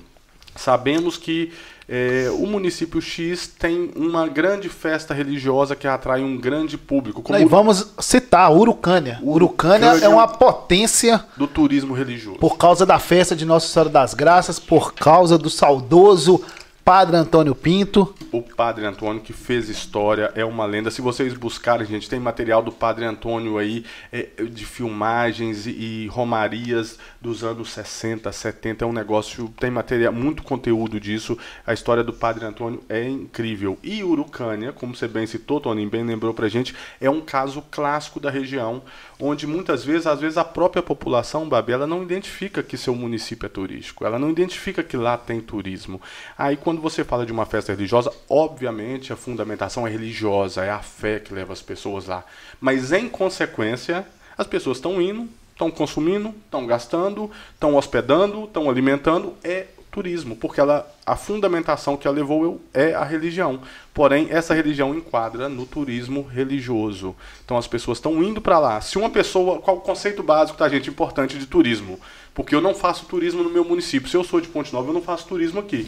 [SPEAKER 3] Sabemos que eh, o município X tem uma grande festa religiosa que atrai um grande público, como
[SPEAKER 1] E vamos citar Urucânia. Urucânia
[SPEAKER 3] Urucânia.
[SPEAKER 1] é uma potência
[SPEAKER 3] do turismo religioso.
[SPEAKER 1] por causa da festa de Nossa Senhora das Graças, por causa do saudoso Padre Antônio Pinto.
[SPEAKER 3] O Padre Antônio que fez história, é uma lenda. Se vocês buscarem, gente, tem material do Padre Antônio aí, é, de filmagens e, e romarias dos anos 60, 70. É um negócio, tem material, muito conteúdo disso. A história do Padre Antônio é incrível. E Urucânia, como você bem citou, Toninho, bem lembrou pra gente, é um caso clássico da região, onde muitas vezes, às vezes, a própria população, Babi, ela não identifica que seu município é turístico, ela não identifica que lá tem turismo. Aí, quando você fala de uma festa religiosa, obviamente a fundamentação é religiosa, é a fé que leva as pessoas lá. Mas, em consequência, as pessoas estão indo, estão consumindo, estão gastando, estão hospedando, estão alimentando, é turismo, porque ela, a fundamentação que a levou eu- é a religião. Porém, essa religião enquadra no turismo religioso. Então as pessoas estão indo para lá. Se uma pessoa, qual o conceito básico, tá, gente, importante de turismo? Porque eu não faço turismo no meu município. Se eu sou de Ponte Nova, eu não faço turismo aqui.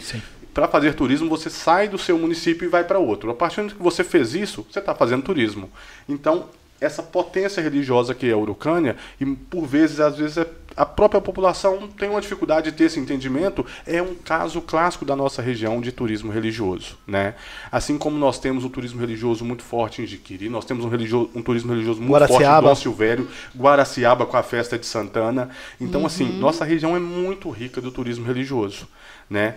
[SPEAKER 3] Para fazer turismo, você sai do seu município e vai para outro. A partir do momento que você fez isso, você está fazendo turismo. Então, essa potência religiosa que é a Urucânia, e por vezes, às vezes, é a própria população tem uma dificuldade de ter esse entendimento, é um caso clássico da nossa região de turismo religioso. Né? Assim como nós temos um turismo religioso muito forte em Jiquiri, nós temos um, religio, um turismo religioso muito
[SPEAKER 1] Guaraciaba.
[SPEAKER 3] forte em Dom Silvério, Guaraciaba com a festa de Santana. Então, assim, nossa região é muito rica do turismo religioso. Né?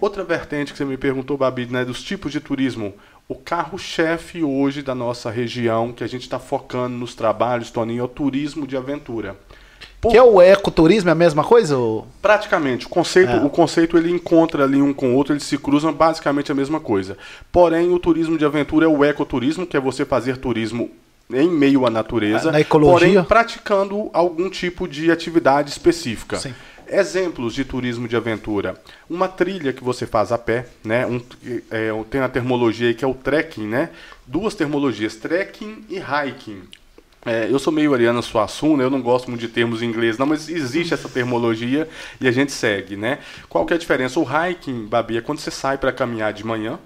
[SPEAKER 3] Outra vertente que você me perguntou, Babi, né, dos tipos de turismo. O carro-chefe hoje da nossa região, que a gente está focando nos trabalhos, Toninho, é o turismo de aventura.
[SPEAKER 1] Que é o ecoturismo, é a mesma coisa? ou-
[SPEAKER 3] Praticamente, o conceito,
[SPEAKER 1] É.
[SPEAKER 3] o conceito ele encontra ali um com o outro, eles se cruzam basicamente a mesma coisa. Porém, o turismo de aventura é o ecoturismo, que é você fazer turismo em meio à natureza,
[SPEAKER 1] Na ecologia.
[SPEAKER 3] porém praticando algum tipo de atividade específica.
[SPEAKER 1] Sim.
[SPEAKER 3] Exemplos de turismo de aventura. Uma trilha que você faz a pé, né? Um, é, tem a termologia aí que é o trekking, né? Duas termologias, trekking e hiking. É, eu sou meio Ariana Suassuna, eu não gosto muito de termos em inglês, não, mas existe essa termologia e a gente segue, né? Qual que é a diferença? O hiking, Babi, é quando você sai para caminhar de manhã,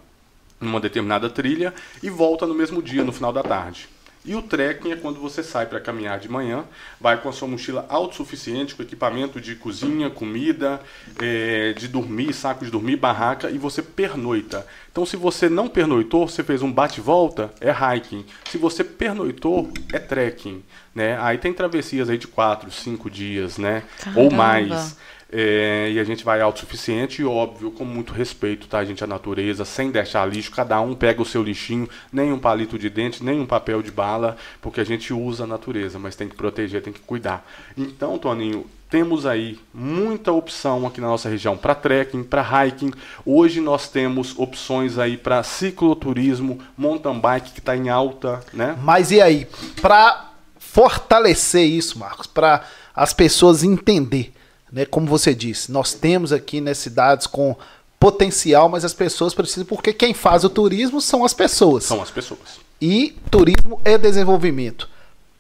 [SPEAKER 3] numa determinada trilha, e volta no mesmo dia, no final da tarde. E o trekking é quando você sai para caminhar de manhã, vai com a sua mochila autossuficiente, com equipamento de cozinha, comida, eh, de dormir, saco de dormir, barraca, e você pernoita. Então, se você não pernoitou, você fez um bate-volta, é hiking. Se você pernoitou, é trekking. Né? Aí tem travessias aí de 4, 5 dias, né? Ou
[SPEAKER 2] Caramba.
[SPEAKER 3] mais. É, e a gente vai autossuficiente e óbvio, com muito respeito, tá, gente? A natureza, sem deixar lixo, cada um pega o seu lixinho, nem um palito de dente, nem um papel de bala, porque a gente usa a natureza, mas tem que proteger, tem que cuidar. Então, Toninho, temos aí muita opção aqui na nossa região para trekking, para hiking. Hoje nós temos opções aí para cicloturismo, mountain bike que está em alta, né?
[SPEAKER 1] Mas e aí, para fortalecer isso, Marcos, para as pessoas entender, né, como você disse, nós temos aqui né, cidades com potencial, mas as pessoas precisam, porque quem faz o turismo são as pessoas.
[SPEAKER 3] São as pessoas.
[SPEAKER 1] E turismo é desenvolvimento.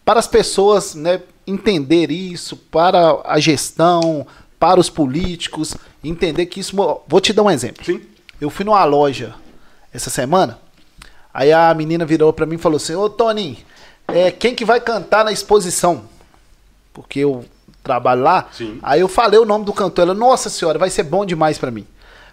[SPEAKER 1] Para as pessoas né, entender isso, para a gestão, para os políticos, entender que isso. Vou te dar um exemplo.
[SPEAKER 3] Sim.
[SPEAKER 1] Eu fui numa loja essa semana, aí a menina virou pra mim e falou assim: Ô Toninho, é, quem que vai cantar na exposição? Porque eu trabalho lá.
[SPEAKER 3] Sim.
[SPEAKER 1] Aí eu falei o nome do cantor. Ela, nossa senhora, vai ser bom demais pra mim.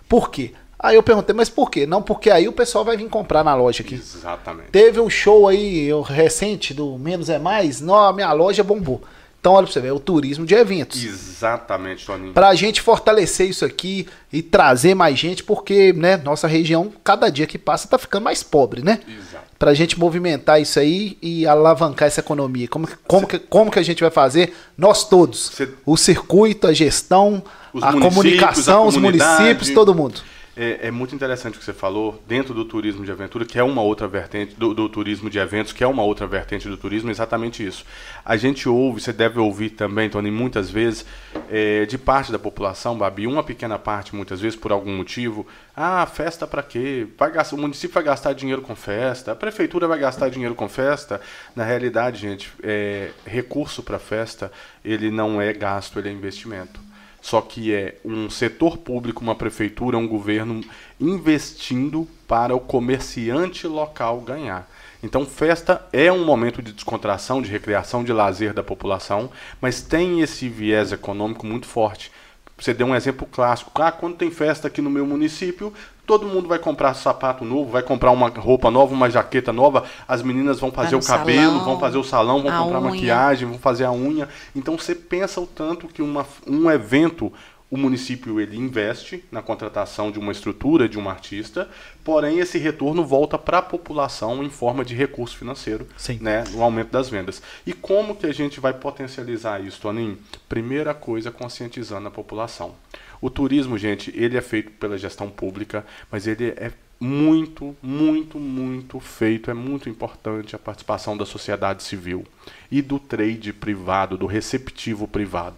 [SPEAKER 1] Por quê? Aí eu perguntei, mas por quê? Não, porque aí o pessoal vai vir comprar na loja aqui.
[SPEAKER 3] Exatamente.
[SPEAKER 1] Teve um show aí eu, recente do Menos é Mais, não, a minha loja bombou. Então, olha pra você ver, é o turismo de eventos.
[SPEAKER 3] Exatamente, Toninho.
[SPEAKER 1] Pra gente fortalecer isso aqui e trazer mais gente, porque, né, nossa região, cada dia que passa, tá ficando mais pobre, né?
[SPEAKER 3] Exato.
[SPEAKER 1] Pra gente movimentar isso aí e alavancar essa economia. Como, que- como, que, como que a gente vai fazer? Nós todos.
[SPEAKER 3] Cê-
[SPEAKER 1] O circuito, a gestão, a comunicação,
[SPEAKER 3] a
[SPEAKER 1] os municípios, todo mundo.
[SPEAKER 3] É, é muito interessante o que você falou dentro do turismo de aventura, que é uma outra vertente do, do turismo de eventos, que é uma outra vertente do turismo, exatamente isso. A gente ouve, você deve ouvir também, Tony, muitas vezes, é, de parte da população, Babi, uma pequena parte, muitas vezes, por algum motivo, ah, festa para quê? Vai gastar, o município vai gastar dinheiro com festa, a prefeitura vai gastar dinheiro com festa. Na realidade, gente, é, recurso para festa, ele não é gasto, ele é investimento. Só que é um setor público, uma prefeitura, um governo investindo para o comerciante local ganhar. Então, festa é um momento de descontração, de recreação, de lazer da população, mas tem esse viés econômico muito forte. Você deu um exemplo clássico. Ah, quando tem festa aqui no meu município, todo mundo vai comprar sapato novo, vai comprar uma roupa nova, uma jaqueta nova, as meninas vão fazer
[SPEAKER 2] no
[SPEAKER 3] o cabelo,
[SPEAKER 2] salão,
[SPEAKER 3] vão fazer o salão, vão comprar
[SPEAKER 2] unha.
[SPEAKER 3] maquiagem, vão fazer a unha. Então você pensa o tanto que uma, um evento, o município ele investe na contratação de uma estrutura, de um artista, porém esse retorno volta para a população em forma de recurso financeiro,
[SPEAKER 1] Sim.
[SPEAKER 3] né, no aumento das vendas. E como que a gente vai potencializar isso, Toninho? Primeira coisa, conscientizando a população. O turismo, gente, ele é feito pela gestão pública, mas ele é muito, muito, muito feito, é muito importante a participação da sociedade civil e do trade privado, do receptivo privado.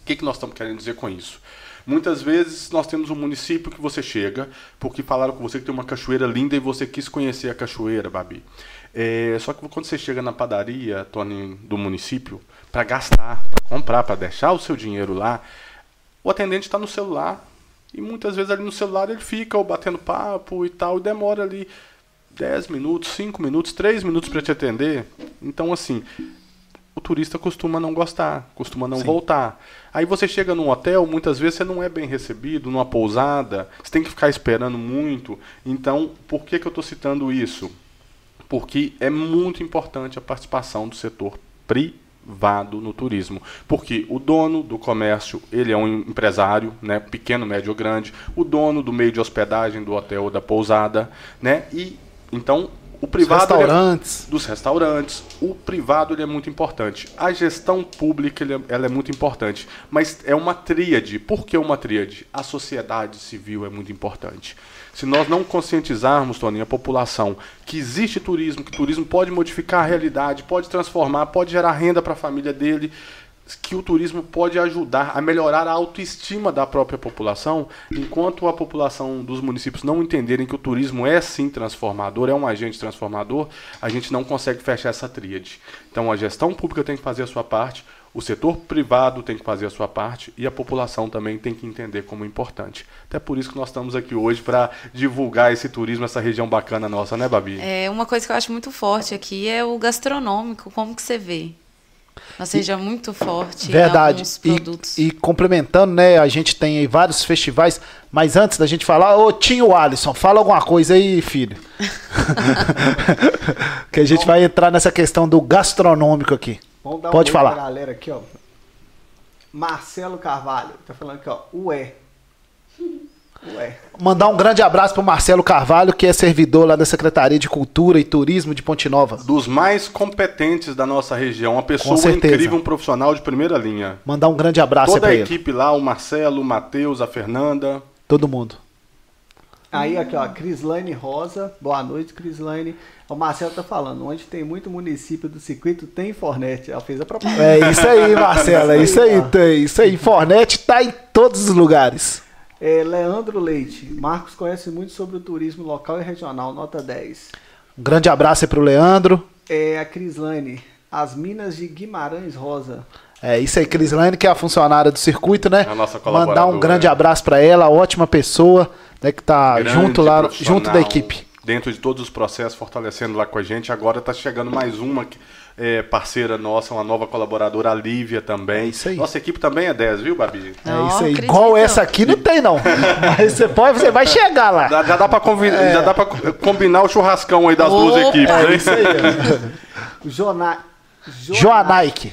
[SPEAKER 3] O que, que nós estamos querendo dizer com isso? Muitas vezes nós temos um município que você chega, porque falaram com você que tem uma cachoeira linda e você quis conhecer a cachoeira, Babi. É, só que quando você chega na padaria, Tony, do município, para gastar, para comprar, para deixar o seu dinheiro lá, o atendente está no celular. E muitas vezes ali no celular ele fica ou batendo papo e tal, e demora ali 10 minutos, 5 minutos, 3 minutos para te atender. Então, assim, o turista costuma não gostar, costuma não
[SPEAKER 1] Sim.
[SPEAKER 3] voltar. Aí você chega num hotel, muitas vezes você não é bem recebido, numa pousada, você tem que ficar esperando muito. Então, por que, que eu estou citando isso? Porque é muito importante a participação do setor privado no turismo. Porque o dono do comércio, ele é um empresário, né, pequeno, médio ou grande, o dono do meio de hospedagem do hotel ou da pousada, né? E então o
[SPEAKER 1] Os
[SPEAKER 3] privado é-
[SPEAKER 1] restaurantes.
[SPEAKER 3] dos restaurantes. O privado ele é muito importante. A gestão pública ele é, ela é muito importante. Mas é uma tríade. Por que uma tríade? A sociedade civil é muito importante. Se nós não conscientizarmos, Tony, a população que existe turismo, que turismo pode modificar a realidade, pode transformar, pode gerar renda para a família dele, que o turismo pode ajudar a melhorar a autoestima da própria população, enquanto a população dos municípios não entenderem que o turismo é sim transformador, é um agente transformador, a gente não consegue fechar essa tríade. Então a gestão pública tem que fazer a sua parte, o setor privado tem que fazer a sua parte e a população também tem que entender como é importante. Até por isso que nós estamos aqui hoje para divulgar esse turismo, essa região bacana nossa, né, Babi?
[SPEAKER 2] É, uma coisa que eu acho muito forte aqui é o gastronômico. Como que você vê? Nossa região é muito forte em
[SPEAKER 1] Verdade. E,
[SPEAKER 2] produtos.
[SPEAKER 1] e complementando, né? A gente tem aí vários festivais, mas antes da gente falar, ô Tinho Alisson, fala alguma coisa aí, filho. que a gente vai entrar nessa questão do gastronômico aqui.
[SPEAKER 4] Vamos dar
[SPEAKER 1] Pode
[SPEAKER 4] um
[SPEAKER 1] falar.
[SPEAKER 4] pra galera aqui, ó. Marcelo Carvalho, tá falando aqui, ó. Ué. Ué.
[SPEAKER 1] Mandar um grande abraço pro Marcelo Carvalho, que é servidor lá da Secretaria de Cultura e Turismo de Ponte Nova.
[SPEAKER 3] Dos mais competentes da nossa região, uma pessoa incrível, um profissional de primeira linha.
[SPEAKER 1] Mandar um grande abraço aí
[SPEAKER 3] Toda
[SPEAKER 1] pra
[SPEAKER 3] a
[SPEAKER 1] ele.
[SPEAKER 3] equipe lá, o Marcelo, o Matheus, a Fernanda.
[SPEAKER 1] Todo mundo.
[SPEAKER 4] Aí aqui, ó, Crislaine Rosa. Boa noite, Crislaine. O Marcelo tá falando, onde tem muito município do circuito, tem Fornet. Ela fez a propaganda.
[SPEAKER 1] É isso aí, Marcelo. É isso aí, tem. Isso aí. Fornet tá em todos os lugares.
[SPEAKER 4] É, Leandro Leite. Marcos conhece muito sobre o turismo local e regional, nota 10.
[SPEAKER 1] Um grande abraço aí pro Leandro.
[SPEAKER 4] É a Crislaine. As Minas de Guimarães Rosa.
[SPEAKER 1] É isso aí, Crislane, que é a funcionária do circuito, né?
[SPEAKER 3] É a nossa
[SPEAKER 1] Mandar um grande abraço pra ela, ótima pessoa, né, que tá
[SPEAKER 3] Grande
[SPEAKER 1] junto lá, junto da equipe.
[SPEAKER 3] Dentro de todos os processos, fortalecendo lá com a gente. Agora está chegando mais uma é, parceira nossa, uma nova colaboradora, a Lívia também.
[SPEAKER 1] É isso aí.
[SPEAKER 3] Nossa equipe também é 10, viu, Babi?
[SPEAKER 1] É isso aí. Igual essa aqui não tem, não. Mas você pode, você vai chegar lá.
[SPEAKER 3] Já, já dá para já dá pra combinar o churrascão aí das duas
[SPEAKER 2] Opa!
[SPEAKER 3] equipes,
[SPEAKER 1] É
[SPEAKER 3] hein?
[SPEAKER 1] isso aí.
[SPEAKER 4] Jona...
[SPEAKER 1] Joanaike.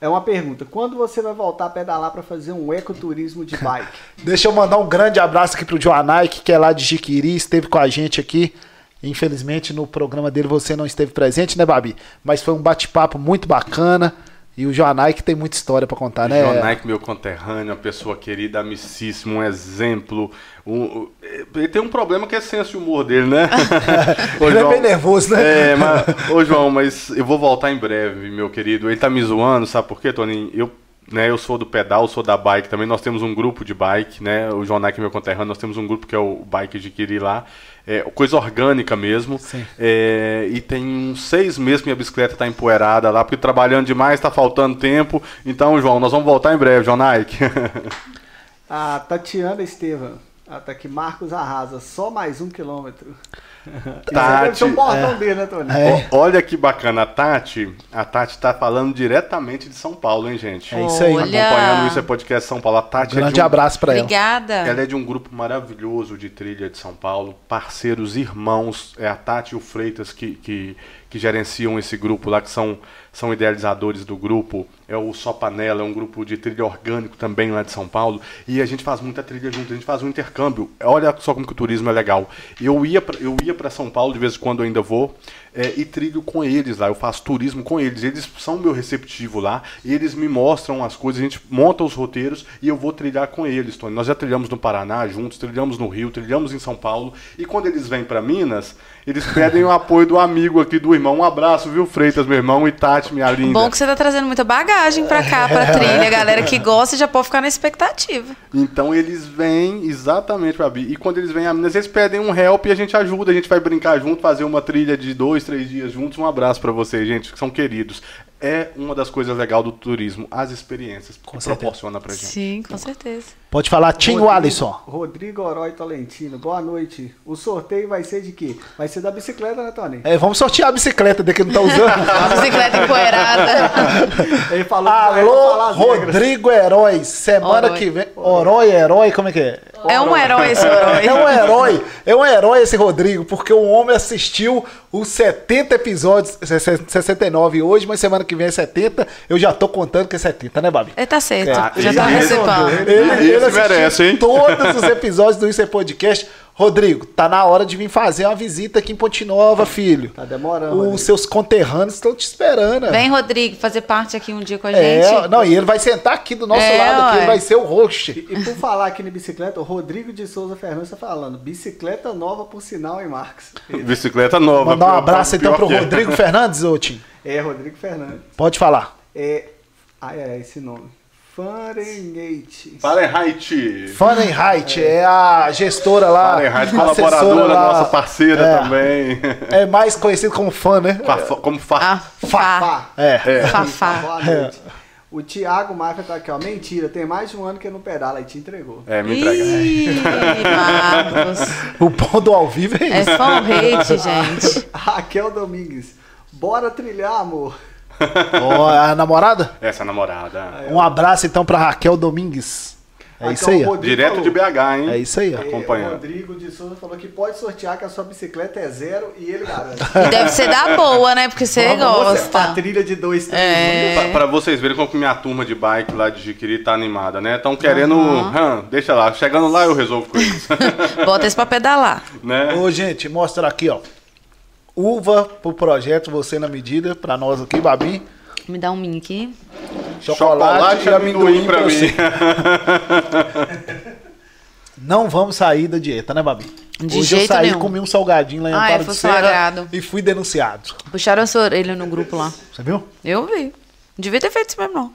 [SPEAKER 4] É uma pergunta. Quando você vai voltar a pedalar para fazer um ecoturismo de bike?
[SPEAKER 1] Deixa eu mandar um grande abraço aqui pro Joanaike, que é lá de Jiquiri, esteve com a gente aqui. Infelizmente no programa dele você não esteve presente, né, Babi? Mas foi um bate-papo muito bacana. E o Joanaike tem muita história pra contar, né?
[SPEAKER 3] John Nike, meu conterrâneo, uma pessoa querida, amicíssima, um exemplo. Um- ele tem um problema que é senso de humor dele, né?
[SPEAKER 1] Ele é
[SPEAKER 3] João,
[SPEAKER 1] bem nervoso, né?
[SPEAKER 3] É, mas, ô João, mas eu vou voltar em breve, meu querido. Ele tá me zoando, sabe por quê, Toninho? Eu, né, eu sou do pedal, sou da bike também. Nós temos um grupo de bike, né? O João Nike, meu conterrâneo, nós temos um grupo que é o Bike de Quiri lá. É, coisa orgânica mesmo.
[SPEAKER 1] Sim.
[SPEAKER 3] É, e tem uns seis meses que minha bicicleta tá empoeirada lá, porque trabalhando demais, tá faltando tempo. Então, João, nós vamos voltar em breve, João Nike.
[SPEAKER 4] A Tatiana Estevam. Ela tá aqui, Marcos arrasa, só mais um quilômetro. Ser um
[SPEAKER 3] Tati,
[SPEAKER 4] bordão dele, né, Tony?
[SPEAKER 1] É.
[SPEAKER 3] Olha que bacana, a Tati, a Tati tá falando diretamente de São Paulo, hein, gente?
[SPEAKER 1] É isso aí.
[SPEAKER 2] Olha.
[SPEAKER 3] Acompanhando isso é podcast São Paulo. A Tati é
[SPEAKER 1] Grande
[SPEAKER 3] de um,
[SPEAKER 1] abraço pra ela.
[SPEAKER 2] Obrigada.
[SPEAKER 3] Ela é de um grupo maravilhoso de trilha de São Paulo, parceiros, irmãos, é a Tati e o Freitas que, que, que gerenciam esse grupo lá, que são, são idealizadores do grupo. É o Só Panela, é um grupo de trilha orgânico também lá de São Paulo. E a gente faz muita trilha junto, a gente faz um intercâmbio. Olha só como que o turismo é legal. Eu ia eu ia para São Paulo, de vez em quando ainda vou, é, e trilho com eles lá. Eu faço turismo com eles. Eles são meu receptivo lá, eles me mostram as coisas, a gente monta os roteiros e eu vou trilhar com eles, Tony. Nós já trilhamos no Paraná juntos, trilhamos no Rio, trilhamos em São Paulo. E quando eles vêm para Minas, eles pedem o apoio do amigo aqui, do irmão. Um abraço, viu, Freitas, meu irmão, e Tati, minha linda.
[SPEAKER 2] Bom que você tá trazendo muita bagagem pra cá, pra trilha. A galera que gosta já pode ficar na expectativa.
[SPEAKER 3] Então eles vêm exatamente, Babi. E quando eles vêm a Minas, eles pedem um help e a gente ajuda, a gente vai brincar junto, fazer uma trilha de dois, três dias juntos. Um abraço pra vocês, gente, que são queridos. É uma das coisas legais do turismo, as experiências que
[SPEAKER 1] certeza.
[SPEAKER 3] proporciona pra gente.
[SPEAKER 2] Sim, com certeza.
[SPEAKER 1] Pode falar, Tim
[SPEAKER 4] Rodrigo-
[SPEAKER 1] Alisson.
[SPEAKER 4] Rodrigo Oroy Tolentino, boa noite. O sorteio vai ser de quê? Vai ser da bicicleta, né, Tony?
[SPEAKER 1] É, vamos sortear a bicicleta que não tá usando.
[SPEAKER 2] A bicicleta empoeirada.
[SPEAKER 4] Ele falou
[SPEAKER 1] Alô. Rodrigo Herói. Semana que vem. Herói, herói, como é que é?
[SPEAKER 2] É um herói esse herói.
[SPEAKER 1] É um herói, é um herói esse Rodrigo, porque o homem assistiu os 70 episódios, 69 hoje, mas semana que vem é 70. Eu já tô contando que é 70, né, Babi?
[SPEAKER 2] Ele tá certo.
[SPEAKER 3] É,
[SPEAKER 2] já tá
[SPEAKER 3] ele-
[SPEAKER 2] antecipando.
[SPEAKER 1] Ele, ele assistiu
[SPEAKER 3] merece, hein?
[SPEAKER 1] todos os episódios do Isso é Podcast. Rodrigo, tá na hora de vir fazer uma visita aqui em Ponte Nova, filho.
[SPEAKER 4] Tá demorando.
[SPEAKER 1] Os
[SPEAKER 4] Rodrigo.
[SPEAKER 1] seus conterrâneos estão te esperando.
[SPEAKER 2] Vem, Rodrigo, fazer parte aqui um dia com a
[SPEAKER 1] É,
[SPEAKER 2] gente.
[SPEAKER 1] não, e ele vai sentar aqui do nosso
[SPEAKER 2] É,
[SPEAKER 1] lado, aqui, ele vai ser o host.
[SPEAKER 4] E por falar aqui em bicicleta, o Rodrigo de Souza Fernandes tá falando. Bicicleta nova por sinal, hein, Marcos?
[SPEAKER 3] Bicicleta nova.
[SPEAKER 1] Mandar um
[SPEAKER 3] pior-
[SPEAKER 1] abraço então
[SPEAKER 3] pior
[SPEAKER 1] pro
[SPEAKER 3] que é.
[SPEAKER 1] Rodrigo Fernandes, ô Tim.
[SPEAKER 4] É, Rodrigo Fernandes.
[SPEAKER 1] Pode falar.
[SPEAKER 4] É. Ah, é esse nome. Fahrenheit.
[SPEAKER 3] Fahrenheit.
[SPEAKER 1] Fahrenheit é a gestora lá.
[SPEAKER 3] Fahrenheit, colaboradora,
[SPEAKER 1] lá.
[SPEAKER 3] nossa parceira
[SPEAKER 1] É.
[SPEAKER 3] também.
[SPEAKER 1] É mais conhecido como fã, né?
[SPEAKER 3] Fa- Como fa...
[SPEAKER 2] Ah, fá.
[SPEAKER 4] Pá.
[SPEAKER 1] É.
[SPEAKER 3] É.
[SPEAKER 2] Fafá.
[SPEAKER 4] Boa noite. O Thiago Mafia tá aqui, ó. Mentira, tem mais de um ano que eu não pedala e te entregou.
[SPEAKER 3] É, me
[SPEAKER 2] Marcos.
[SPEAKER 1] O bom do ao vivo é
[SPEAKER 2] É
[SPEAKER 1] isso.
[SPEAKER 2] fã hate, gente.
[SPEAKER 4] Raquel Domingues. Bora trilhar, amor.
[SPEAKER 1] Ó, a namorada?
[SPEAKER 3] Essa namorada.
[SPEAKER 1] Um abraço então pra Raquel Domingues. É isso aí.
[SPEAKER 3] Direto
[SPEAKER 4] falou.
[SPEAKER 3] de BH, hein?
[SPEAKER 1] É isso aí, ó.
[SPEAKER 4] É,
[SPEAKER 3] acompanhando.
[SPEAKER 4] O Rodrigo de Souza falou que pode sortear que a sua bicicleta é zero e ele garante.
[SPEAKER 2] E deve ser da boa, né? Porque você gosta.
[SPEAKER 4] pra trilha de dois, três.
[SPEAKER 2] É.
[SPEAKER 3] Pra, pra vocês verem como que minha turma de bike lá de Jiquiri tá animada, né? Estão querendo. hum, deixa lá, chegando lá eu resolvo com eles.
[SPEAKER 2] Bota esse pra pedalar.
[SPEAKER 3] né?
[SPEAKER 1] Ô, gente, mostra aqui, ó. Uva pro projeto Você na Medida, pra nós aqui, Babi.
[SPEAKER 2] Me dá um mini aqui.
[SPEAKER 1] Chocolate, e amendoim pra
[SPEAKER 3] mim.
[SPEAKER 1] você. Não vamos sair da dieta, né, Babi?
[SPEAKER 2] De
[SPEAKER 1] Hoje eu saí,
[SPEAKER 2] nenhum.
[SPEAKER 1] comi um salgadinho lá em
[SPEAKER 2] Ah,
[SPEAKER 1] Amparo
[SPEAKER 2] eu
[SPEAKER 1] de
[SPEAKER 2] fui
[SPEAKER 1] Serra e fui denunciado.
[SPEAKER 2] Puxaram a sua orelha no grupo lá.
[SPEAKER 1] Você viu?
[SPEAKER 2] Eu vi. Não devia ter feito isso mesmo, não.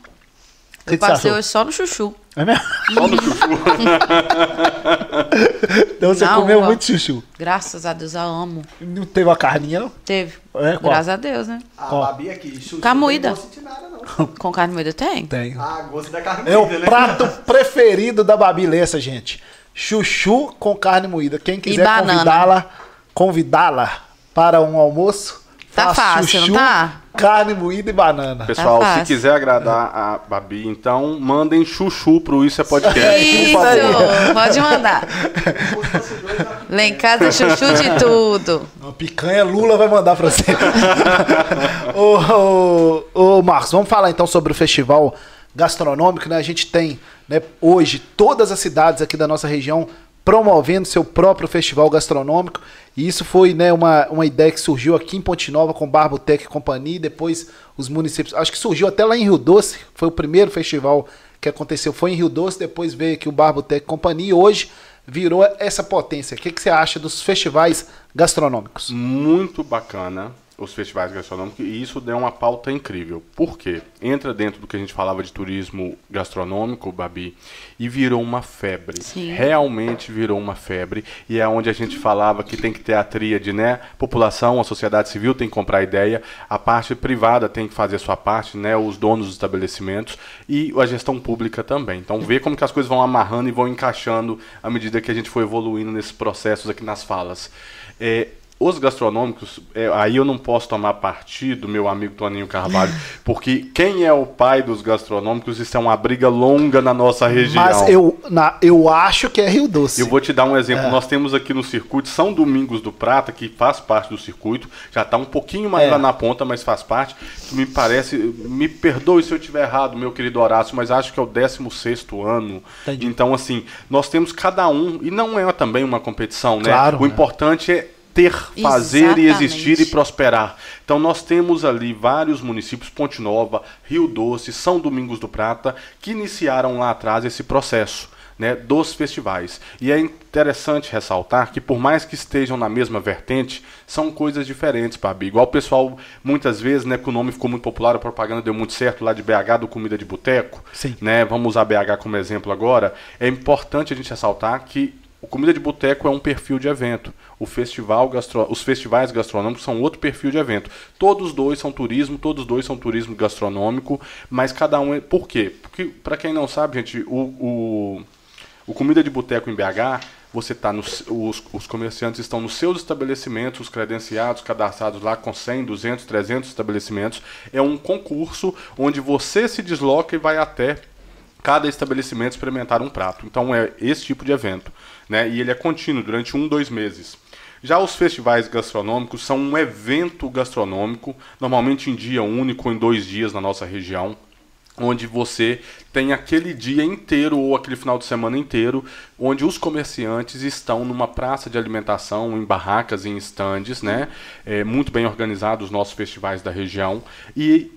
[SPEAKER 1] Que
[SPEAKER 2] Eu
[SPEAKER 1] que
[SPEAKER 2] passei hoje só no chuchu.
[SPEAKER 1] É mesmo?
[SPEAKER 3] Só no chuchu.
[SPEAKER 1] Então você
[SPEAKER 2] Não,
[SPEAKER 1] comeu
[SPEAKER 2] uva.
[SPEAKER 1] muito chuchu.
[SPEAKER 2] Graças a Deus, eu amo.
[SPEAKER 1] Não teve uma carninha, não?
[SPEAKER 2] Teve.
[SPEAKER 1] É, qual?
[SPEAKER 2] Graças a Deus, né?
[SPEAKER 4] A
[SPEAKER 1] Ó.
[SPEAKER 4] Babi aqui, chuchu.
[SPEAKER 2] Carne moída.
[SPEAKER 4] Não gosto de nada, não.
[SPEAKER 2] Com carne moída tem?
[SPEAKER 1] Tem.
[SPEAKER 4] Ah, gosto da carne
[SPEAKER 1] É o
[SPEAKER 4] moída, né?
[SPEAKER 1] prato preferido da Babi Lessa, gente. Chuchu com carne moída. Quem quiser convidá-la, convidá-la para um almoço,
[SPEAKER 2] Tá fácil, não
[SPEAKER 1] chuchu,
[SPEAKER 2] tá?
[SPEAKER 1] Carne moída e banana.
[SPEAKER 3] Pessoal,
[SPEAKER 2] Tá
[SPEAKER 3] se quiser agradar a Babi, então mandem chuchu pro Isso é Podcast.
[SPEAKER 2] Isso,
[SPEAKER 3] por favor.
[SPEAKER 2] pode mandar. Lá em casa é chuchu de tudo.
[SPEAKER 1] Uma picanha Lula vai mandar pra você. ô, ô, ô, Marcos, vamos falar então sobre o festival gastronômico, né? A gente tem, né, hoje, todas as cidades aqui da nossa região promovendo seu próprio festival gastronômico. E isso foi né, uma, uma ideia que surgiu aqui em Ponte Nova com Barbotec e companhia, e depois os municípios. Acho que surgiu até lá em Rio Doce, foi o primeiro festival que aconteceu, foi em Rio Doce, depois veio aqui o Barbotec e companhia, e hoje virou essa potência. O que, que você acha dos festivais gastronômicos?
[SPEAKER 3] Muito bacana os festivais gastronômicos e isso deu uma pauta incrível. Por quê? Entra dentro do que a gente falava de turismo gastronômico, Babi, e virou uma febre.
[SPEAKER 2] Sim.
[SPEAKER 3] Realmente virou uma febre e é onde a gente falava que tem que ter a tríade, né? População, a sociedade civil tem que comprar ideia, a parte privada tem que fazer a sua parte, né? Os donos dos estabelecimentos e a gestão pública também. Então vê como que as coisas vão amarrando e vão encaixando à medida que a gente for evoluindo nesses processos aqui nas falas. É, os gastronômicos, é, aí eu não posso tomar partido, meu amigo Toninho Carvalho, porque quem é o pai dos gastronômicos, isso é uma briga longa na nossa região.
[SPEAKER 1] Mas eu, na, eu acho que é Rio Doce.
[SPEAKER 3] Eu vou te dar um exemplo. Nós temos aqui no circuito São Domingos do Prata, que faz parte do circuito. Já está um pouquinho mais
[SPEAKER 1] É.
[SPEAKER 3] lá na ponta, mas faz parte. Me parece. Me perdoe se eu estiver errado, meu querido Horácio, mas acho que é o 16 ano.
[SPEAKER 1] Entendi.
[SPEAKER 3] Então, assim, nós temos cada um, e não é também uma competição, né?
[SPEAKER 1] Claro,
[SPEAKER 3] o
[SPEAKER 1] né?
[SPEAKER 3] importante é ter, fazer e
[SPEAKER 2] Exatamente.
[SPEAKER 3] existir e prosperar. Então nós temos ali vários municípios, Ponte Nova, Rio Doce, São Domingos do Prata, que iniciaram lá atrás esse processo. Né, dos festivais. E é interessante ressaltar que, por mais que estejam na mesma vertente, são coisas diferentes, Babi. Igual o pessoal, muitas vezes, né, que o nome ficou muito popular, a propaganda deu muito certo lá de BH, do Comida de Boteco.
[SPEAKER 1] Sim.
[SPEAKER 3] Né, vamos usar BH como exemplo agora. É importante a gente ressaltar que o Comida de Boteco é um perfil de evento. O festival gastro... Os festivais gastronômicos são outro perfil de evento. Todos dois são turismo, todos dois são turismo gastronômico, mas cada um é. Por quê? Porque, para quem não sabe, gente, o, o, o Comida de Boteco em BH, você tá nos, os, os comerciantes estão nos seus estabelecimentos, os credenciados, cadastrados lá com 100, 200, 300 estabelecimentos. É um concurso onde você se desloca e vai até cada estabelecimento experimentar um prato. Então é esse tipo de evento. Né? E ele é contínuo durante um, dois meses. Já os festivais gastronômicos são um evento gastronômico, normalmente em dia único, em dois dias na nossa região, onde você tem aquele dia inteiro ou aquele final de semana inteiro, onde os comerciantes estão numa praça de alimentação, em barracas, em estandes, né? É, muito bem organizados os nossos festivais da região, e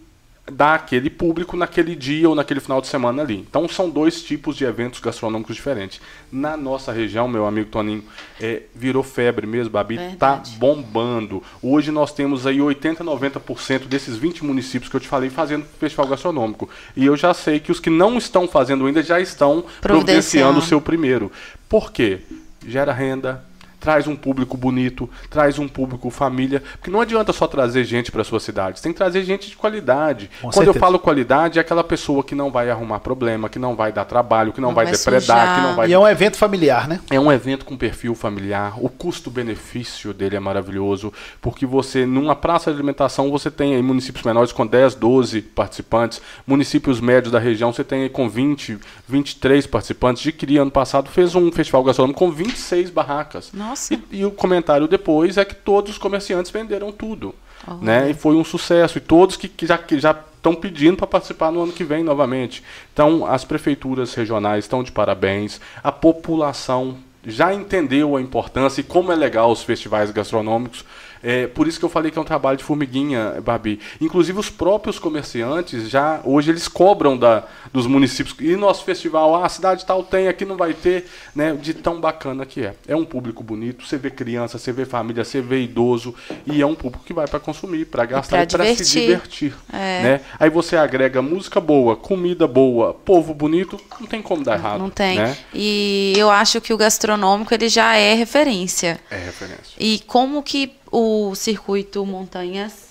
[SPEAKER 3] daquele público naquele dia ou naquele final de semana ali. Então são dois tipos de eventos gastronômicos diferentes. Na nossa região, meu amigo Toninho, é, virou febre mesmo, Babi, tá
[SPEAKER 2] Verdade.
[SPEAKER 3] tá bombando. Hoje nós temos aí 80, 90% desses 20 municípios que eu te falei fazendo festival gastronômico. E eu já sei que os que não estão fazendo ainda já estão providenciando o seu primeiro. Por quê? Gera renda, traz um público bonito, traz um público família, porque não adianta só trazer gente para sua cidade, você tem que trazer gente de qualidade.
[SPEAKER 1] Com
[SPEAKER 3] Quando eu
[SPEAKER 1] certeza.
[SPEAKER 3] falo qualidade, é aquela pessoa que não vai arrumar problema, que não vai dar trabalho, que não,
[SPEAKER 2] Não
[SPEAKER 3] vai,
[SPEAKER 2] vai
[SPEAKER 3] depredar,
[SPEAKER 2] sujar.
[SPEAKER 3] que não vai
[SPEAKER 1] E é um evento familiar, né?
[SPEAKER 3] é um evento com perfil familiar. O custo-benefício dele é maravilhoso, porque você, numa praça de alimentação, você tem aí municípios menores com 10, 12 participantes, municípios médios da região, você tem aí com 20, 23 participantes. De Cria, ano passado, fez um festival gastronômico com 26 barracas.
[SPEAKER 2] Nossa.
[SPEAKER 3] E, e o comentário depois é que todos os comerciantes venderam tudo. Né? E foi um sucesso. E todos que, que já que já estão pedindo para participar no ano que vem novamente. Então, as prefeituras regionais estão de parabéns. A população já entendeu a importância e como é legal os festivais gastronômicos. É, por isso que eu falei que é um trabalho de formiguinha, Babi. Inclusive os próprios comerciantes já hoje eles cobram da, dos municípios e nosso festival, ah, a cidade tal tem, aqui não vai ter, né? De tão bacana que é. É um público bonito, você vê criança, você vê família, você vê idoso e é um público que vai para consumir, para gastar e para se
[SPEAKER 2] divertir.
[SPEAKER 3] divertir,
[SPEAKER 2] É.
[SPEAKER 3] né? Aí você agrega música boa, comida boa, povo bonito, não tem como dar errado,
[SPEAKER 2] Não tem.
[SPEAKER 3] né?
[SPEAKER 2] E eu acho que o gastronômico ele já é referência.
[SPEAKER 3] É referência.
[SPEAKER 2] E como que o circuito Montanhas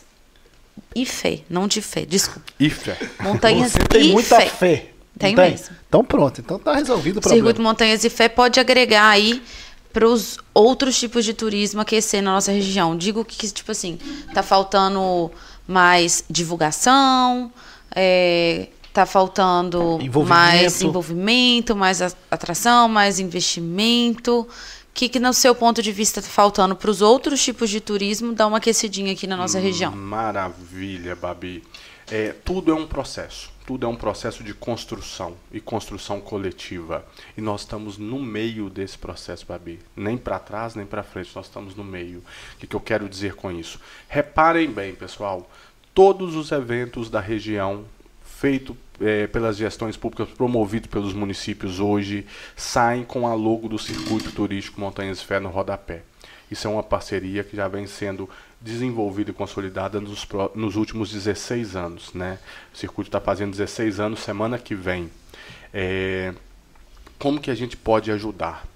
[SPEAKER 2] e Fé, não de Fé, desculpa.
[SPEAKER 3] IFE.
[SPEAKER 2] Montanhas
[SPEAKER 1] Você tem
[SPEAKER 2] e
[SPEAKER 1] muita
[SPEAKER 2] Fé.
[SPEAKER 1] fé.
[SPEAKER 2] Tem
[SPEAKER 1] não
[SPEAKER 2] mesmo.
[SPEAKER 1] Então pronto, então tá resolvido o
[SPEAKER 2] O circuito
[SPEAKER 1] problema.
[SPEAKER 2] Montanhas e Fé pode agregar aí para os outros tipos de turismo aquecer na nossa região. Digo que, tipo assim, tá faltando mais divulgação, é, tá faltando
[SPEAKER 1] Envolvimento.
[SPEAKER 2] mais envolvimento, mais atração, mais investimento. Que, que, no seu ponto de vista, tá faltando para os outros tipos de turismo dar uma aquecidinha aqui na
[SPEAKER 1] Hum.
[SPEAKER 2] nossa região?
[SPEAKER 3] Maravilha, Babi. É, tudo é um processo. Tudo é um processo de construção e construção coletiva. E nós estamos no meio desse processo, Babi. Nem para trás, nem para frente, nós estamos no meio. O que, que eu quero dizer com isso? Reparem bem, pessoal. Todos os eventos da região feito eh, pelas gestões públicas promovidos pelos municípios hoje saem com a logo do Circuito Turístico Montanhas Fé no rodapé. Isso é uma parceria que já vem sendo desenvolvida e consolidada nos, nos últimos 16 anos. Né? O circuito está fazendo 16 anos semana que vem. Eh, como que a gente pode ajudar?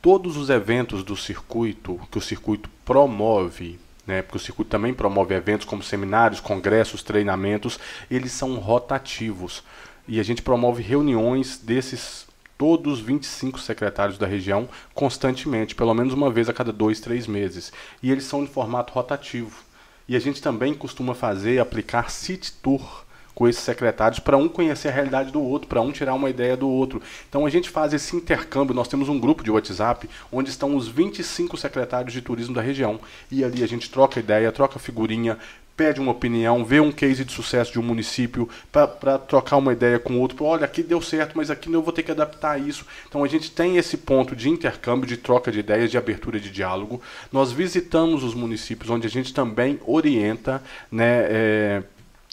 [SPEAKER 3] Todos os eventos do circuito, que o circuito promove, né, porque o circuito também promove eventos como seminários, congressos, treinamentos, eles são rotativos. E a gente promove reuniões desses todos os 25 secretários da região constantemente, pelo menos uma vez a cada dois, três meses. E eles são de formato rotativo. E a gente também costuma fazer, aplicar city tour com esses secretários para um conhecer a realidade do outro, para um tirar uma ideia do outro. Então a gente faz esse intercâmbio. Nós temos um grupo de WhatsApp onde estão os 25 secretários de turismo da região. E ali a gente troca ideia, troca figurinha, pede uma opinião, vê um case de sucesso de um município para trocar uma ideia com outro. Olha, aqui deu certo, mas aqui eu vou ter que adaptar isso. Então a gente tem esse ponto de intercâmbio, de troca de ideias, de abertura de diálogo. Nós visitamos os municípios onde a gente também orienta, né? é,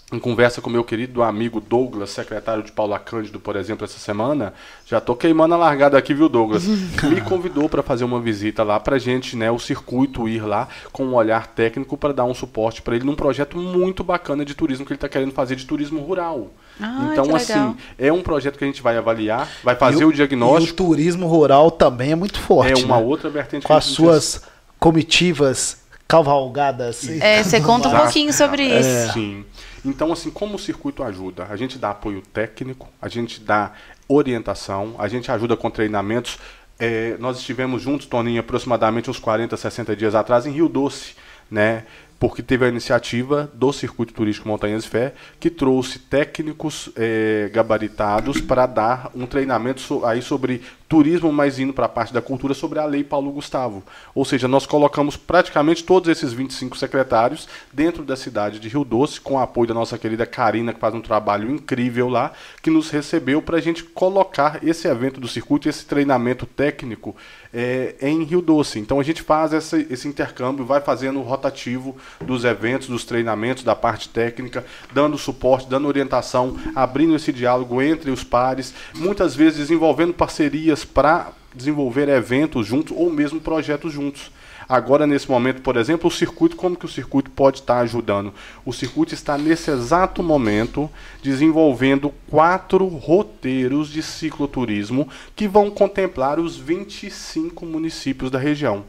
[SPEAKER 3] em conversa com meu querido amigo Douglas, secretário de Paula Cândido, por exemplo, essa semana, já tô queimando a largada aqui, viu, Douglas? Me convidou para fazer uma visita lá pra gente, né, o circuito ir lá com um olhar técnico para dar um suporte para ele num projeto muito bacana de turismo que ele está querendo fazer de turismo rural.
[SPEAKER 2] Ah,
[SPEAKER 3] então, assim, é um projeto que a gente vai avaliar, vai
[SPEAKER 1] E
[SPEAKER 3] fazer
[SPEAKER 1] o-
[SPEAKER 3] o diagnóstico.
[SPEAKER 1] E o turismo rural também é muito forte.
[SPEAKER 3] é uma
[SPEAKER 1] né?
[SPEAKER 3] outra vertente
[SPEAKER 1] Com as
[SPEAKER 3] gente
[SPEAKER 1] suas comitivas cavalgadas.
[SPEAKER 2] É, você conta um pouquinho sobre isso.
[SPEAKER 3] Sim. Então, assim, como o circuito ajuda? A gente dá apoio técnico, a gente dá orientação, a gente ajuda com treinamentos. É, nós estivemos juntos, Toninho, aproximadamente uns 40, 60 dias atrás, em Rio Doce, né? Porque teve a iniciativa do Circuito Turístico Montanhas Fé, que trouxe técnicos é, gabaritados para dar um treinamento so- aí sobre turismo, mas indo para a parte da cultura, sobre a Lei Paulo Gustavo. Ou seja, nós colocamos praticamente todos esses 25 secretários dentro da cidade de Rio Doce, com o apoio da nossa querida Karina, que faz um trabalho incrível lá, que nos recebeu para a gente colocar esse evento do circuito, esse treinamento técnico é, em Rio Doce. Então a gente faz esse intercâmbio, vai fazendo o rotativo dos eventos, dos treinamentos, da parte técnica, dando suporte, dando orientação, abrindo esse diálogo entre os pares, muitas vezes desenvolvendo parcerias para desenvolver eventos juntos ou mesmo projetos juntos. Agora, nesse momento, por exemplo, o circuito, como que o circuito pode estar ajudando? O circuito está, nesse exato momento, desenvolvendo quatro roteiros de cicloturismo que vão contemplar os 25 municípios da região.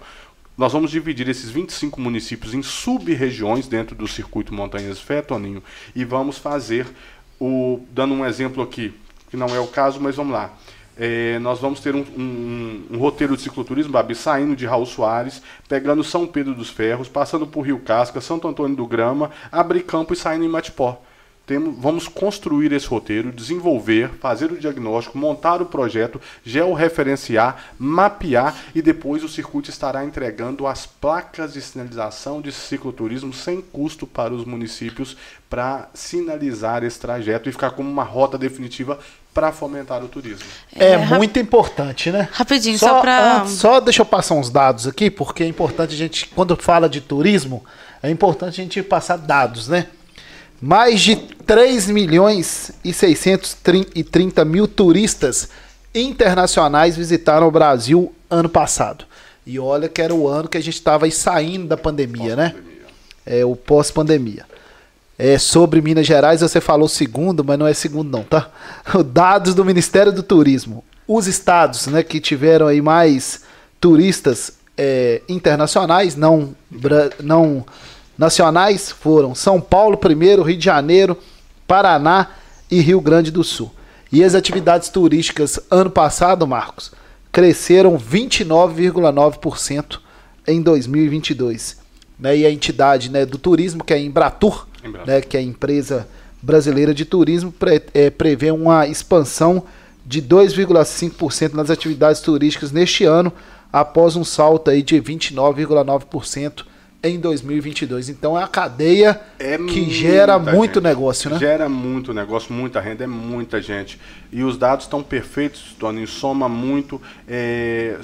[SPEAKER 3] Nós vamos dividir esses 25 municípios em sub-regiões dentro do circuito Montanhas Fé, Toninho, e vamos fazer o. Dando um exemplo aqui, que não é o caso, mas vamos lá. É, nós vamos ter um, um- um roteiro de cicloturismo, Babi, saindo de Raul Soares, pegando São Pedro dos Ferros, passando por Rio Casca, Santo Antônio do Grama, abrir campo e saindo em Matipó. Temos, vamos construir esse roteiro, desenvolver, fazer o diagnóstico, montar o projeto, georreferenciar, mapear e depois o circuito estará entregando as placas de sinalização de cicloturismo sem custo para os municípios para sinalizar esse trajeto e ficar como uma rota definitiva para fomentar o turismo.
[SPEAKER 1] É,
[SPEAKER 2] rap-
[SPEAKER 1] muito importante, né?
[SPEAKER 2] Rapidinho, só pra-
[SPEAKER 1] antes, só deixa eu passar uns dados aqui, porque é importante a gente, quando fala de turismo, é importante a gente passar dados, né? Mais de 3 milhões e 630 mil turistas internacionais visitaram o Brasil ano passado. E olha que era o ano que a gente estava saindo da pandemia, né? É o pós-pandemia. É, sobre Minas Gerais, você falou segundo, mas não é segundo não, tá? Dados do Ministério do Turismo. Os estados né, que tiveram aí mais turistas é, internacionais, não, não nacionais, foram São Paulo primeiro, Rio de Janeiro, Paraná e Rio Grande do Sul. E as atividades turísticas ano passado, Marcos, cresceram 29,9% em 2022. Né? E a entidade né, do turismo, que é a Embratur. Né, que é a empresa brasileira de turismo, pre- eh, prevê uma expansão de 2,5% nas atividades turísticas neste ano, após um salto aí de 29,9% em 2022. Então é a cadeia
[SPEAKER 3] É
[SPEAKER 1] que gera muito
[SPEAKER 3] gente.
[SPEAKER 1] negócio, né?
[SPEAKER 3] Gera muito negócio, muita renda, é muita gente. E os dados estão perfeitos, Toninho, soma muito. é,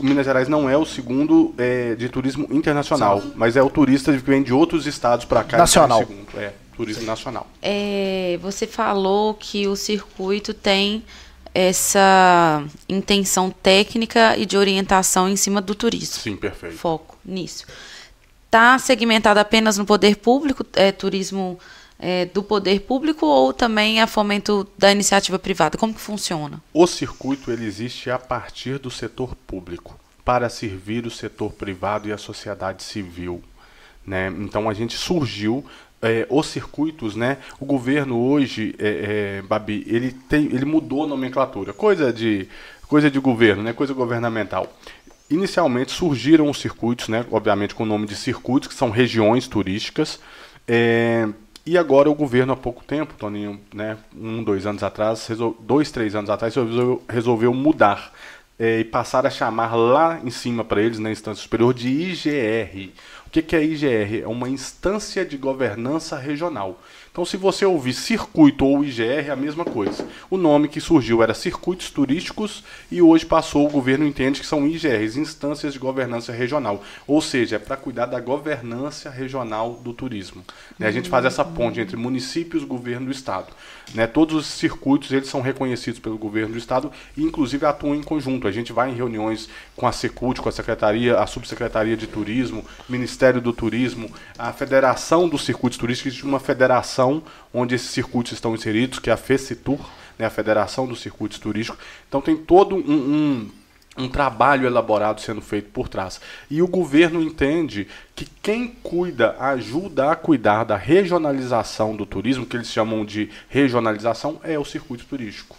[SPEAKER 3] o Minas Gerais não é o segundo é, de turismo internacional, mas é o turista que vem de outros estados para cá.
[SPEAKER 1] Nacional.
[SPEAKER 3] É o segundo, É, turismo nacional.
[SPEAKER 2] É, você falou que o circuito tem essa intenção técnica e de orientação em cima do turismo.
[SPEAKER 3] Sim, perfeito.
[SPEAKER 2] Foco nisso. Está segmentado apenas no poder público, é, turismo é, do poder público ou também a fomento da iniciativa privada? Como que funciona?
[SPEAKER 3] O circuito ele existe a partir do setor público para servir o setor privado e a sociedade civil. Né? Então a gente surgiu é, os circuitos, né? O governo hoje, é, é, Babi, ele tem, ele mudou a nomenclatura, coisa de coisa de governo, né? Coisa governamental. Inicialmente surgiram os circuitos, né? Obviamente com o nome de circuitos, que são regiões turísticas. E agora o governo há pouco tempo, Toninho, né? Um, dois anos atrás, resol- dois, três anos atrás, resolveu, resolveu mudar é, e passar a chamar lá em cima para eles, na instância superior, de IGR. O que, que é IGR? É uma instância de governança regional. Então, se você ouvir circuito ou IGR, é a mesma coisa. O nome que surgiu era Circuitos Turísticos e hoje passou, o governo entende que são IGRs, Instâncias de Governança Regional. Ou seja, é para cuidar da governança regional do turismo. Né? A gente faz essa ponte entre municípios, governo do Estado. Né? Todos os circuitos eles são reconhecidos pelo governo do Estado e, inclusive, atuam em conjunto. A gente vai em reuniões com a Secult, com a Secretaria, a Subsecretaria de Turismo, Ministério do Turismo, a Federação dos Circuitos Turísticos, existe uma federação onde esses circuitos estão inseridos, que é a FECITUR, né, a Federação dos Circuitos Turísticos. Então tem todo um, um, um trabalho elaborado sendo feito por trás. E o governo entende que quem cuida, ajuda a cuidar da regionalização do turismo, que eles chamam de regionalização, é o circuito turístico.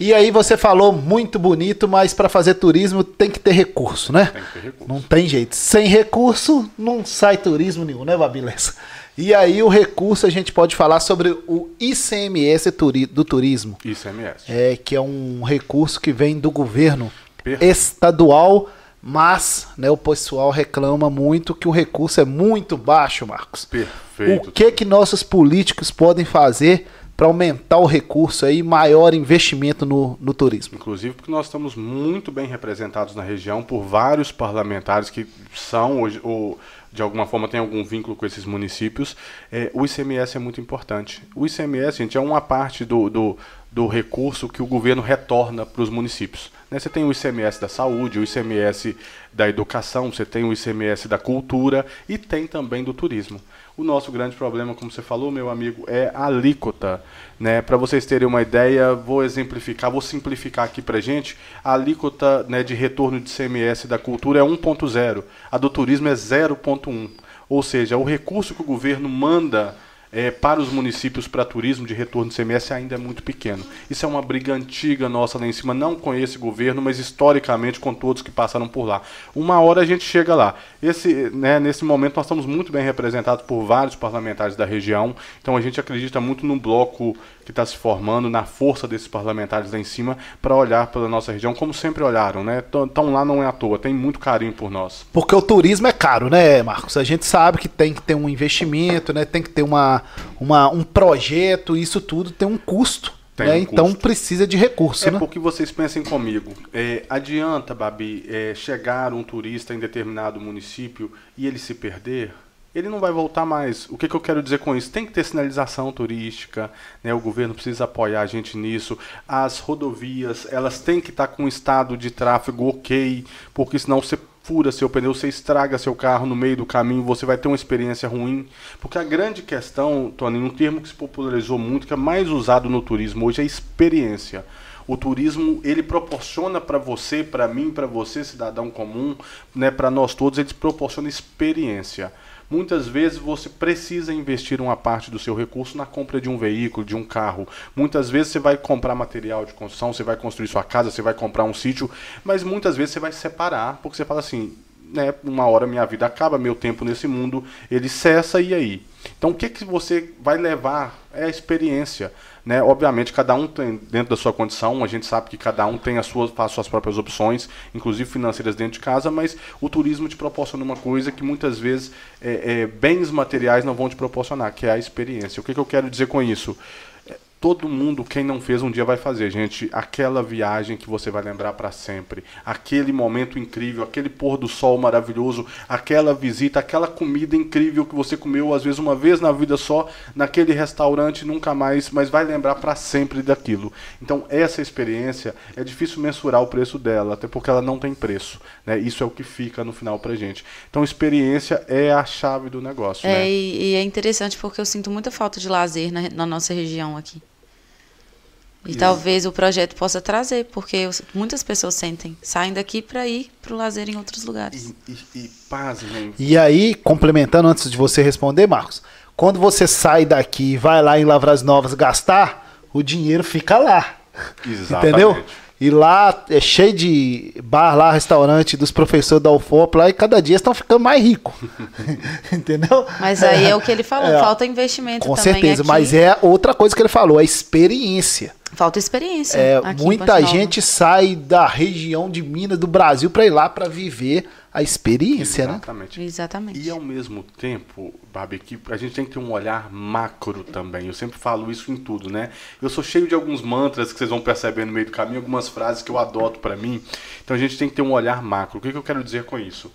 [SPEAKER 1] E aí você falou muito bonito, mas para fazer turismo tem que ter recurso, né?
[SPEAKER 3] Tem que ter recurso.
[SPEAKER 1] Não tem jeito. Sem recurso não sai turismo nenhum, né, Babilessa? E aí o recurso a gente pode falar sobre o ICMS do turismo,
[SPEAKER 3] ICMS.
[SPEAKER 1] é, que é um recurso que vem do governo
[SPEAKER 3] Perfeito.
[SPEAKER 1] estadual, mas né, o pessoal reclama muito que o recurso é muito baixo, Marcos.
[SPEAKER 3] Perfeito.
[SPEAKER 1] O que que nossos políticos podem fazer para aumentar o recurso aí, maior investimento no, no turismo?
[SPEAKER 3] Inclusive porque nós estamos muito bem representados na região por vários parlamentares que são hoje, ou de alguma forma têm algum vínculo com esses municípios. É, o ICMS é muito importante. O ICMS, gente, é uma parte do, do, do recurso que o governo retorna para os municípios. Né? Você tem o ICMS da saúde, o ICMS da educação, você tem o ICMS da cultura e tem também do turismo. O nosso grande problema, como você falou, meu amigo, é a alíquota. Né? Para vocês terem uma ideia, vou exemplificar, vou simplificar aqui para gente. A alíquota né, de retorno de ICMS da cultura é 1,0, a do turismo é 0,1. Ou seja, o recurso que o governo manda é, para os municípios para turismo de retorno de CMS ainda é muito pequeno. Isso é uma briga antiga nossa lá em cima, não com esse governo, mas historicamente com todos que passaram por lá. Uma hora a gente chega lá. Esse, né, nesse momento nós estamos muito bem representados por vários parlamentares da região, então a gente acredita muito no bloco que está se formando, na força desses parlamentares lá em cima, para olhar pela nossa região, como sempre olharam. Né? Estão lá não é à toa, tem muito carinho por nós.
[SPEAKER 1] Porque o turismo é caro, né, Marcos? A gente sabe que tem que ter um investimento, né? Tem que ter uma, uma, um projeto, isso tudo tem um custo.
[SPEAKER 3] Tem
[SPEAKER 1] né?
[SPEAKER 3] um
[SPEAKER 1] então
[SPEAKER 3] custo.
[SPEAKER 1] precisa de recurso,
[SPEAKER 3] É
[SPEAKER 1] né?
[SPEAKER 3] porque vocês pensem comigo. É, adianta, Babi, é, chegar um turista em determinado município e ele se perder? Ele não vai voltar mais. O que, que eu quero dizer com isso? Tem que ter sinalização turística, né? o governo precisa apoiar a gente nisso. As rodovias, elas têm que estar com um estado de tráfego ok, porque senão você fura seu pneu, você estraga seu carro no meio do caminho, você vai ter uma experiência ruim. Porque a grande questão, Tony, um termo que se popularizou muito, que é mais usado no turismo hoje, é experiência. O turismo ele proporciona para você, para mim, para você, cidadão comum, né, para nós todos, ele proporciona experiência. Muitas vezes você precisa investir uma parte do seu recurso na compra de um veículo, de um carro. Muitas vezes você vai comprar material de construção, você vai construir sua casa, você vai comprar um sítio, mas muitas vezes você vai separar, porque você fala assim, né, uma hora minha vida acaba, meu tempo nesse mundo, ele cessa e aí? Então o que que você vai levar é a experiência, né? Obviamente cada um tem dentro da sua condição, a gente sabe que cada um tem as suas faz suas próprias opções, inclusive financeiras dentro de casa, mas o turismo te proporciona uma coisa que muitas vezes é, é, bens materiais não vão te proporcionar, que é a experiência. O que que eu quero dizer com isso? Todo mundo, quem não fez um dia vai fazer, gente. Aquela viagem que você vai lembrar para sempre. Aquele momento incrível, aquele pôr do sol maravilhoso, aquela visita, aquela comida incrível que você comeu, às vezes uma vez na vida só, naquele restaurante, nunca mais, mas vai lembrar para sempre daquilo. Então, essa experiência é difícil mensurar o preço dela, até porque ela não tem preço. Né? Isso é o que fica no final pra gente. Então, experiência é a chave do negócio.
[SPEAKER 2] É,
[SPEAKER 3] né?
[SPEAKER 2] e, e é interessante porque eu sinto muita falta de lazer na, na nossa região aqui. E
[SPEAKER 3] Isso.
[SPEAKER 2] talvez o projeto possa trazer, porque eu- muitas pessoas sentem, saem daqui para ir para o lazer em outros lugares.
[SPEAKER 3] E, e, e pasmem,
[SPEAKER 1] E aí, complementando antes de você responder, Marcos, quando você sai daqui e vai lá em Lavras Novas gastar, o dinheiro fica lá.
[SPEAKER 3] Exatamente.
[SPEAKER 1] Entendeu? E lá é cheio de bar lá, restaurante dos professores da UFOP lá, e cada dia estão ficando mais ricos. Entendeu?
[SPEAKER 2] Mas aí é o que ele falou,
[SPEAKER 1] É,
[SPEAKER 2] falta investimento
[SPEAKER 1] Com
[SPEAKER 2] também
[SPEAKER 1] certeza,
[SPEAKER 2] aqui.
[SPEAKER 1] mas é outra coisa que ele falou, a experiência.
[SPEAKER 2] Falta experiência.
[SPEAKER 1] É, muita
[SPEAKER 2] Nova.
[SPEAKER 1] gente sai da região de Minas, do Brasil, para ir lá para viver a experiência, né?
[SPEAKER 3] Exatamente.
[SPEAKER 2] Exatamente.
[SPEAKER 3] E ao mesmo tempo, Babi, que a gente tem que ter um olhar macro também. Eu sempre falo isso em tudo, né? Eu sou cheio de alguns mantras que vocês vão perceber no meio do caminho, algumas frases que eu adoto pra mim. Então a gente tem que ter um olhar macro. O que, que eu quero dizer com isso?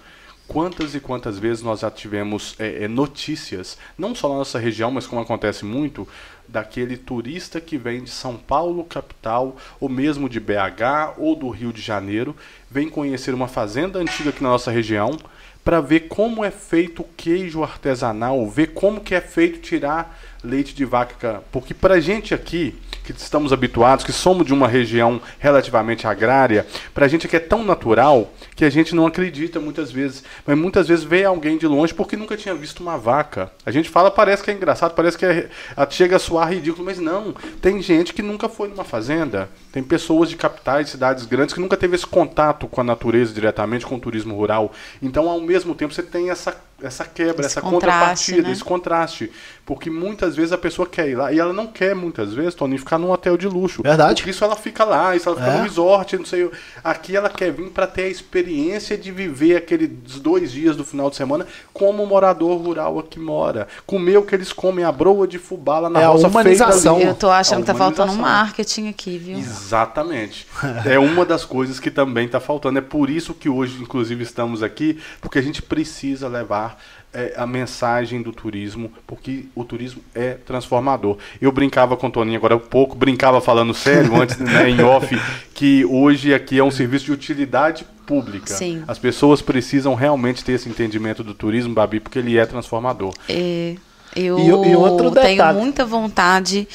[SPEAKER 3] Quantas e quantas vezes nós já tivemos é, é, notícias, não só na nossa região, mas como acontece muito, daquele turista que vem de São Paulo, capital, ou mesmo de BH ou do Rio de Janeiro, vem conhecer uma fazenda antiga aqui na nossa região para ver como é feito o queijo artesanal, ver como que é feito tirar leite de vaca, porque pra gente aqui, que estamos habituados, que somos de uma região relativamente agrária, pra gente aqui é tão natural que a gente não acredita muitas vezes, mas muitas vezes vê alguém de longe porque nunca tinha visto uma vaca. A gente fala, parece que é engraçado, parece que é, chega a soar ridículo, mas não, tem gente que nunca foi numa fazenda, tem pessoas de capitais, cidades grandes que nunca teve esse contato com a natureza diretamente, com o turismo rural. Então, ao mesmo tempo, você tem essa essa quebra,
[SPEAKER 2] Esse
[SPEAKER 3] essa contrapartida,
[SPEAKER 2] né?
[SPEAKER 3] esse contraste. Porque muitas vezes a pessoa quer ir lá e ela não quer, muitas vezes, Tony, ficar num hotel de luxo.
[SPEAKER 1] Verdade.
[SPEAKER 3] Porque isso ela fica lá, isso ela fica
[SPEAKER 1] É.
[SPEAKER 3] no resort, não sei. Aqui ela quer vir para ter a experiência de viver aqueles dois dias do final de semana como um morador rural aqui mora. Comer o que eles comem, a broa de fubá lá na
[SPEAKER 1] É a
[SPEAKER 3] roça
[SPEAKER 1] humanização.
[SPEAKER 3] feita ali.
[SPEAKER 2] Eu tô achando
[SPEAKER 3] A
[SPEAKER 2] que tá faltando um marketing aqui, viu?
[SPEAKER 3] Exatamente. É uma das coisas que também está faltando. É por isso que hoje, inclusive, estamos aqui, porque a gente precisa levar é, a mensagem do turismo, porque o turismo é transformador. Eu brincava com o Toninho agora há pouco, brincava falando sério, antes, né, em off, que hoje aqui é um serviço de utilidade pública.
[SPEAKER 2] Sim.
[SPEAKER 3] As pessoas precisam realmente ter esse entendimento do turismo, Babi, porque ele é transformador.
[SPEAKER 2] É, eu
[SPEAKER 1] E e outro
[SPEAKER 2] tenho muita vontade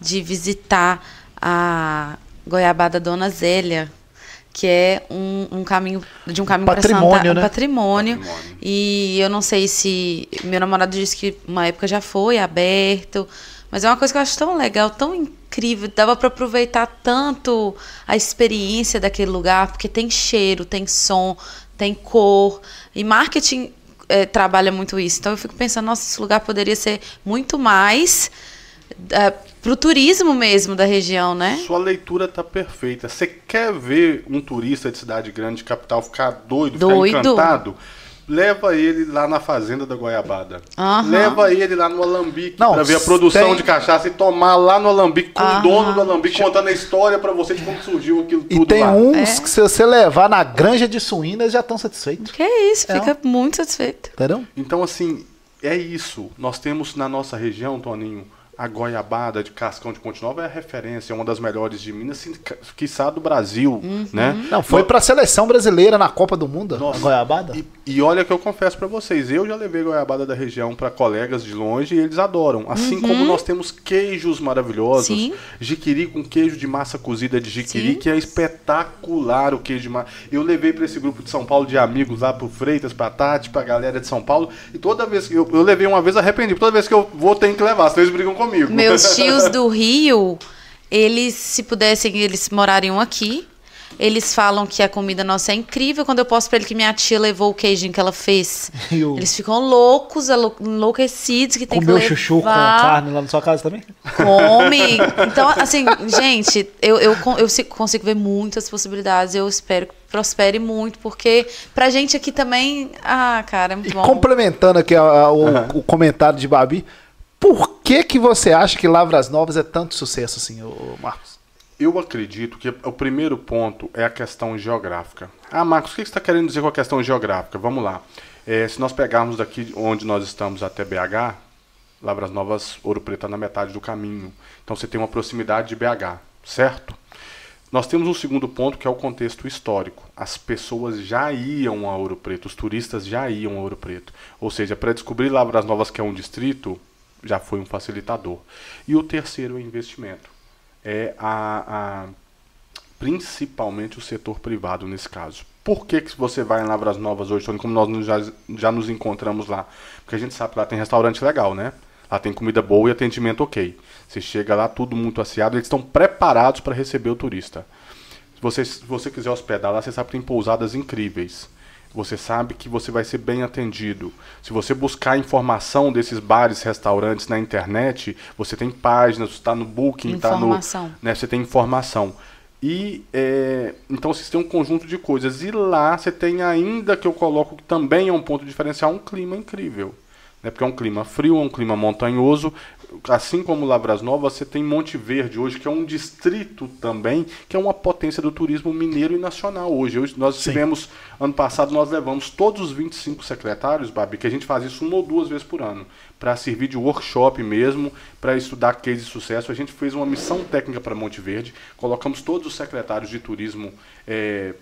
[SPEAKER 2] de visitar a Goiabada Dona Zélia, que é um, um caminho de um caminho para
[SPEAKER 1] Patrimônio,
[SPEAKER 2] Santa, um
[SPEAKER 1] né?
[SPEAKER 2] patrimônio.
[SPEAKER 3] Patrimônio.
[SPEAKER 2] E eu não sei se meu namorado disse que uma época já foi aberto, mas é uma coisa que eu acho tão legal, tão incrível, dava para aproveitar tanto a experiência daquele lugar, porque tem cheiro, tem som, tem cor e marketing eh, trabalha muito isso. Então eu fico pensando, nossa, esse lugar poderia ser muito mais para o turismo mesmo da região, né?
[SPEAKER 3] Sua leitura tá perfeita. Você quer ver um turista de cidade grande, de capital, ficar doido,
[SPEAKER 2] Doido.
[SPEAKER 3] ficar encantado? Leva ele lá na fazenda da Goiabada.
[SPEAKER 2] Aham.
[SPEAKER 3] Leva ele lá no Alambique
[SPEAKER 1] Não,
[SPEAKER 3] para ver a produção
[SPEAKER 1] tem-
[SPEAKER 3] de cachaça e tomar lá no Alambique com o
[SPEAKER 2] Aham.
[SPEAKER 3] dono do Alambique contando a história para você de como surgiu aquilo
[SPEAKER 1] E
[SPEAKER 3] tudo
[SPEAKER 1] tem
[SPEAKER 3] lá.
[SPEAKER 1] uns
[SPEAKER 2] É.
[SPEAKER 1] que se você levar na granja de suínas já estão satisfeitos.
[SPEAKER 2] Que isso,
[SPEAKER 1] É.
[SPEAKER 2] fica muito satisfeito.
[SPEAKER 1] Entendeu?
[SPEAKER 3] Então, assim, é isso. Nós temos na nossa região, Toninho, a goiabada de Cascão de Ponte Nova é a referência, é uma das melhores de Minas, quiçá do Brasil, né?
[SPEAKER 1] Não, foi pra seleção brasileira na Copa do Mundo,
[SPEAKER 3] Nossa.
[SPEAKER 1] a goiabada.
[SPEAKER 3] E, e olha que eu confesso pra vocês, eu já levei goiabada da região pra colegas de longe e eles adoram. Assim como nós temos queijos maravilhosos,
[SPEAKER 2] Sim.
[SPEAKER 3] jiquiri com queijo de massa cozida de jiquiri,
[SPEAKER 2] Sim.
[SPEAKER 3] que é espetacular o queijo de massa. Eu levei pra esse grupo de São Paulo de amigos lá pro Freitas, pra Tati, pra galera de São Paulo, e toda vez que eu, eu levei uma vez arrependi, toda vez que eu vou tenho que levar, senão eles brigam comigo.
[SPEAKER 2] Meus tios do Rio, eles, se pudessem, eles morariam aqui. Eles falam que a comida nossa é incrível. Quando eu posto pra ele que minha tia levou o queijinho que ela fez,
[SPEAKER 1] E o-
[SPEAKER 2] eles ficam loucos, enlouquecidos, que tem
[SPEAKER 1] Comeu
[SPEAKER 2] que levar.
[SPEAKER 1] chuchu com carne lá na sua casa também?
[SPEAKER 2] Come. Então, assim, gente, eu, eu, eu se- consigo ver muitas possibilidades. Eu espero que prospere muito, porque pra gente aqui também. Ah, cara, é muito
[SPEAKER 1] E
[SPEAKER 2] bom.
[SPEAKER 1] complementando aqui a- a- o, o comentário de Babi, por que que você acha que Lavras Novas é tanto sucesso assim, Marcos?
[SPEAKER 3] Eu acredito que o primeiro ponto é a questão geográfica. Ah, Marcos, o que você está querendo dizer com a questão geográfica? Vamos lá. É, se nós pegarmos daqui onde nós estamos até BH, Lavras Novas, Ouro Preto está na metade do caminho. Então você tem uma proximidade de BH, certo? Nós temos um segundo ponto que é o contexto histórico. As pessoas já iam a Ouro Preto, os turistas já iam a Ouro Preto. Ou seja, para descobrir Lavras Novas, que é um distrito, já foi um facilitador. E o terceiro é investimento. É a, a- principalmente o setor privado nesse caso. Por que, que você vai em Lavras Novas hoje, Tony, como nós já, já nos encontramos lá? Porque a gente sabe que lá tem restaurante legal, né? Lá tem comida boa e atendimento ok. Você chega lá, tudo muito assiado, eles estão preparados para receber o turista. Se você, se você quiser hospedar lá, você sabe que tem pousadas incríveis. Você sabe que você vai ser bem atendido. Se você buscar informação desses bares, restaurantes na internet, você tem páginas, está no Booking, está no,
[SPEAKER 2] Informação.
[SPEAKER 3] né, você tem informação. E é, então você tem um conjunto de coisas. E lá você tem ainda que eu coloco que também é um ponto diferencial, um clima incrível. Né? Porque é um clima frio, é um clima montanhoso. Assim como Lavras Novas, você tem Monte Verde hoje, que é um distrito também, que é uma potência do turismo mineiro e nacional hoje. Hoje nós
[SPEAKER 1] Sim.
[SPEAKER 3] tivemos, ano passado, nós levamos todos os 25 secretários, Babi, que a gente faz isso uma ou duas vezes por ano, para servir de workshop mesmo, para estudar case de sucesso. A gente fez uma missão técnica para Monte Verde, colocamos todos os secretários de turismo eh,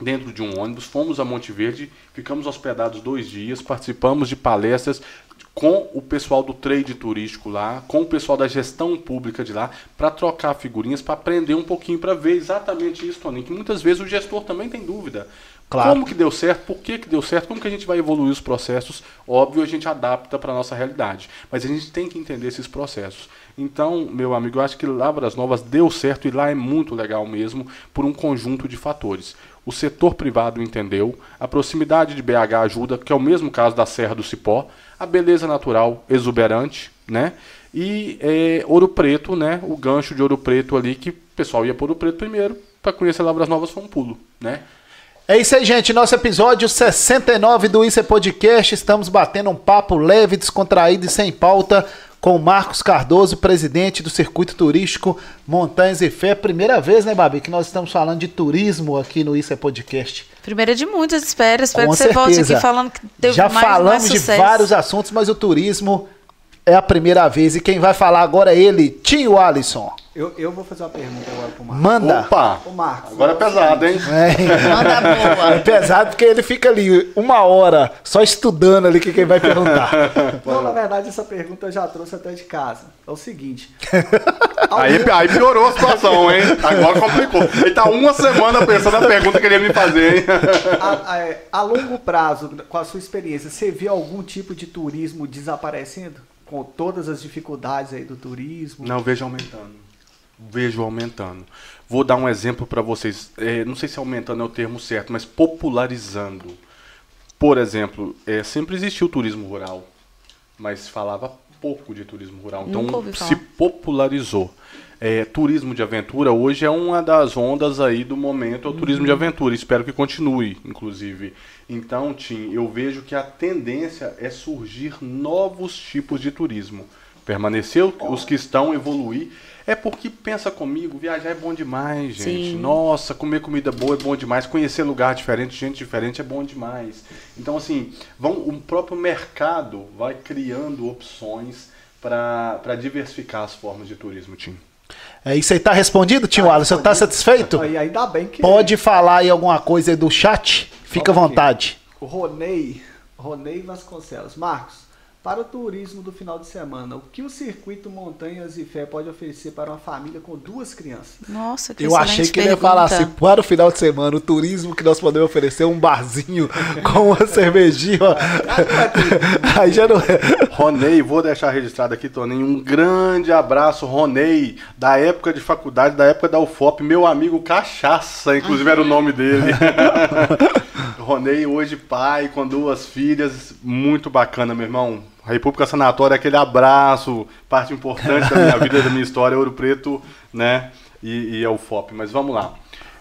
[SPEAKER 3] dentro de um ônibus, fomos a Monte Verde, ficamos hospedados dois dias, participamos de palestras com o pessoal do trade turístico lá, com o pessoal da gestão pública de lá, para trocar figurinhas, para aprender um pouquinho, para ver exatamente isso, Toninho, que muitas vezes o gestor também tem dúvida.
[SPEAKER 1] Claro.
[SPEAKER 3] Como que deu certo? Por que, que deu certo? Como que a gente vai evoluir os processos? Óbvio, a gente adapta para a nossa realidade. Mas a gente tem que entender esses processos. Então, meu amigo, eu acho que Lavras Novas deu certo e lá é muito legal mesmo, por um conjunto de fatores. O setor privado entendeu, a proximidade de BH ajuda, que é o mesmo caso da Serra do Cipó, a beleza natural exuberante, né? E é, Ouro Preto, né? O gancho de Ouro Preto ali, que o pessoal ia por Ouro Preto primeiro, para conhecer Lavras Novas foi um pulo, né?
[SPEAKER 1] É isso aí, gente. Nosso episódio 69 do Isso é Podcast. Estamos batendo um papo leve, descontraído e sem pauta com o Marcos Cardoso, presidente do Circuito Turístico Montanhas e Fé. Primeira vez, né, Babi, que nós estamos falando de turismo aqui no Isso é Podcast.
[SPEAKER 2] Primeira de muitas, espero. Espero
[SPEAKER 1] Com
[SPEAKER 2] que você volte aqui falando que teve
[SPEAKER 1] Já
[SPEAKER 2] mais,
[SPEAKER 1] falamos
[SPEAKER 2] mais
[SPEAKER 1] de vários assuntos, mas o turismo é a primeira vez. E quem vai falar agora é ele, Tio Alisson.
[SPEAKER 4] Eu, eu vou fazer uma pergunta agora pro Marcos.
[SPEAKER 1] Manda.
[SPEAKER 3] Opa!
[SPEAKER 4] Ô, Marcos.
[SPEAKER 3] Agora é pesado, hein?
[SPEAKER 1] É.
[SPEAKER 2] Manda boa.
[SPEAKER 1] É pesado porque ele fica ali uma hora só estudando ali que quem vai perguntar.
[SPEAKER 4] Não, na verdade, essa pergunta eu já trouxe até de casa. É o seguinte.
[SPEAKER 3] Aí, aí piorou a situação, hein? Agora complicou. Ele tá uma semana pensando na pergunta que ele ia me fazer, hein?
[SPEAKER 4] a, a- é, a longo prazo, com a sua experiência, você vê algum tipo de turismo desaparecendo? Com todas as dificuldades aí do turismo?
[SPEAKER 3] Não, vejo aumentando. Vejo aumentando. Vou dar um exemplo para vocês. É, não sei se aumentando é o termo certo, mas popularizando. Por exemplo, é, sempre existiu o turismo rural, mas falava pouco de turismo rural. Então se popularizou. É, turismo de aventura hoje é uma das ondas aí do momento, é o turismo de aventura. Espero que continue, inclusive. Então, Tim, eu vejo que a tendência é surgir novos tipos de turismo. Permanecer o- os que estão, evoluir. É porque, pensa comigo, viajar é bom demais, gente.
[SPEAKER 2] Sim.
[SPEAKER 3] Nossa, comer comida boa é bom demais. Conhecer lugar diferente, gente diferente é bom demais. Então, assim, vão, o próprio mercado vai criando opções para diversificar as formas de turismo, Tim.
[SPEAKER 1] É isso aí, tá respondido, Tio Alisson? Tá satisfeito?
[SPEAKER 4] Aí ainda bem que
[SPEAKER 1] Pode falar aí alguma coisa aí do chat? Fica à vontade.
[SPEAKER 4] o Ronei, Ronei Vasconcelos. Marcos, para o turismo do final de semana, o que o circuito Montanhas e Fé pode oferecer para uma família com duas crianças?
[SPEAKER 2] Nossa, que
[SPEAKER 1] Eu achei que ele ia
[SPEAKER 2] pergunta.
[SPEAKER 1] falar assim, para o final de semana, o turismo que nós podemos oferecer é um barzinho com uma cervejinha. ó. Aí já não é.
[SPEAKER 3] Ronei, vou deixar registrado aqui, Toninho, um grande abraço, Ronei, da época de faculdade, da época da UFOP, meu amigo Cachaça, inclusive era o nome dele. Ronei, hoje pai, com duas filhas, muito bacana, meu irmão. República Sanatória, aquele abraço, parte importante da minha vida, da minha história, Ouro Preto, né, e, e a UFOP. Mas vamos lá.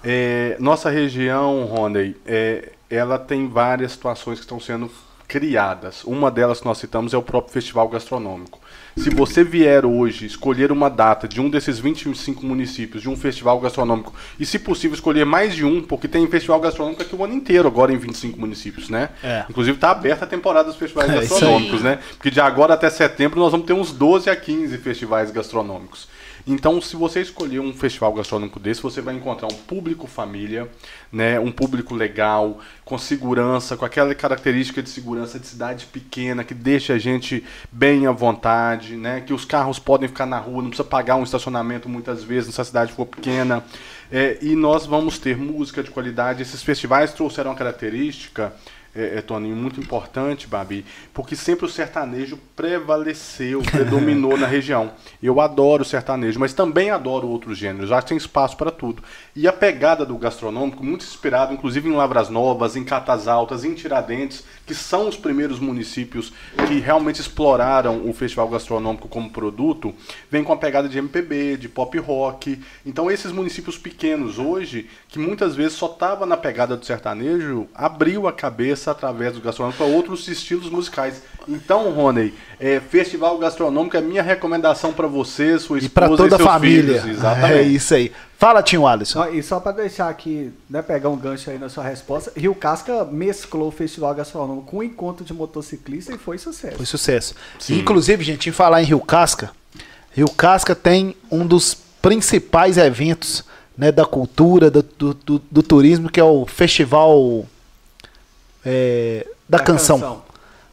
[SPEAKER 3] É, nossa região, Roney, é, ela tem várias situações que estão sendo criadas. Uma delas que nós citamos é o próprio festival gastronômico. Se você vier hoje escolher uma data de um desses 25 municípios de um festival gastronômico, e se possível escolher mais de um, porque tem festival gastronômico aqui o ano inteiro agora em 25 municípios, né?
[SPEAKER 1] É.
[SPEAKER 3] Inclusive está aberta a temporada dos festivais
[SPEAKER 1] É,
[SPEAKER 3] gastronômicos, né? Porque de agora até setembro nós vamos ter uns 12 a 15 festivais gastronômicos. Então, se você escolher um festival gastronômico desse, você vai encontrar um público família, né, um público legal, com segurança, com aquela característica de segurança de cidade pequena, que deixa a gente bem à vontade, né, que os carros podem ficar na rua, não precisa pagar um estacionamento muitas vezes se a cidade for pequena. É, e nós vamos ter música de qualidade. Esses festivais trouxeram a característica é, é, Toninho, muito importante, Babi, porque sempre o sertanejo prevaleceu, predominou na região. Eu adoro o sertanejo, mas também adoro outros gêneros. Acho que tem espaço para tudo. E a pegada do gastronômico, muito inspirado, inclusive em Lavras Novas, em Catas Altas, em Tiradentes, que são os primeiros municípios que realmente exploraram o festival gastronômico como produto, vem com a pegada de MPB, de pop rock. Então esses municípios pequenos hoje, que muitas vezes só tava na pegada do sertanejo, abriu a cabeça através do gastronômico para outros estilos musicais. Então, Rony, é, festival gastronômico é minha recomendação para você, sua esposa
[SPEAKER 1] e para toda a família.
[SPEAKER 3] Filhos, exatamente.
[SPEAKER 1] É isso aí. Fala, Tinho Alisson.
[SPEAKER 4] E só para deixar aqui, né, pegar um gancho aí na sua resposta, Rio Casca mesclou o festival gastronômico com o encontro de motociclista e foi sucesso.
[SPEAKER 1] Foi sucesso. Inclusive, gente, em falar em Rio Casca, Rio Casca tem um dos principais eventos né, da cultura, do, do, do, do turismo, que é o Festival é, da, da, Canção. canção.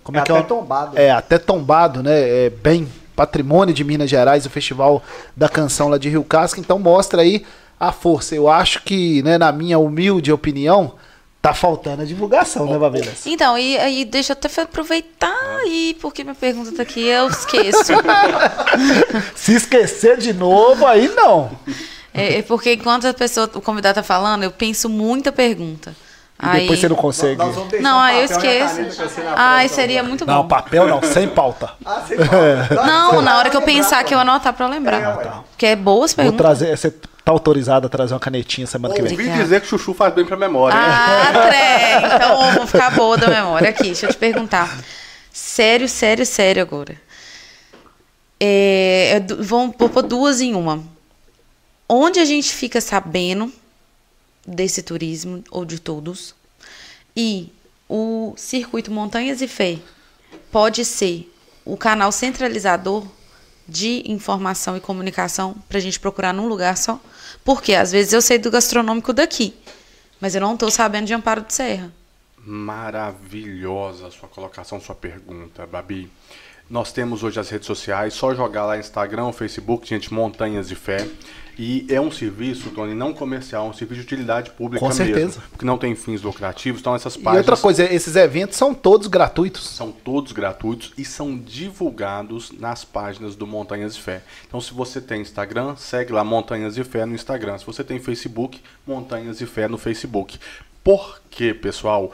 [SPEAKER 4] Como é, é que até é? tombado.
[SPEAKER 1] É, até tombado, né? É bem patrimônio de Minas Gerais, o Festival da Canção lá de Rio Casca. Então mostra aí a força. Eu acho que, né, na minha humilde opinião, tá faltando a divulgação, né, Babelas?
[SPEAKER 2] Então, e aí deixa eu até aproveitar aí, porque minha pergunta tá aqui, eu esqueço.
[SPEAKER 1] Se esquecer de novo, aí não.
[SPEAKER 2] É, é, porque enquanto a pessoa, o convidado tá falando, eu penso muita pergunta.
[SPEAKER 1] E aí, depois você não consegue.
[SPEAKER 2] não, aí eu esqueço. Ai, seria muito bom.
[SPEAKER 1] Não, papel não, sem pauta.
[SPEAKER 4] ah, sem pauta.
[SPEAKER 2] Não, na hora que eu pensar que eu anotar pra eu lembrar. É, Porque é boas perguntas.
[SPEAKER 1] Vou trazer, você tá autorizado a trazer uma canetinha semana que vem.
[SPEAKER 3] Ouvi dizer que chuchu faz bem pra memória.
[SPEAKER 2] Ah, trem. Então vou ficar boa da memória. Aqui, deixa eu te perguntar. Sério, sério, sério agora. É, vou, vou pôr duas em uma. Onde a gente fica sabendo desse turismo, ou de todos, e o circuito Montanhas e Fé pode ser o canal centralizador de informação e comunicação para a gente procurar num lugar só. Porque às vezes eu sei do gastronômico daqui, mas eu não estou sabendo de Amparo de Serra.
[SPEAKER 3] Maravilhosa sua colocação, sua pergunta, Babi. Nós temos hoje as redes sociais, só jogar lá Instagram, Facebook, gente, Montanhas de Fé. E é um serviço, Tony, não comercial, é um serviço de utilidade pública
[SPEAKER 1] Com certeza.
[SPEAKER 3] mesmo. Porque não tem fins lucrativos, então essas páginas...
[SPEAKER 1] E outra coisa, esses eventos são todos gratuitos.
[SPEAKER 3] São todos gratuitos e são divulgados nas páginas do Montanhas de Fé. Então se você tem Instagram, segue lá Montanhas de Fé no Instagram. Se você tem Facebook, Montanhas de Fé no Facebook. Por quê, pessoal?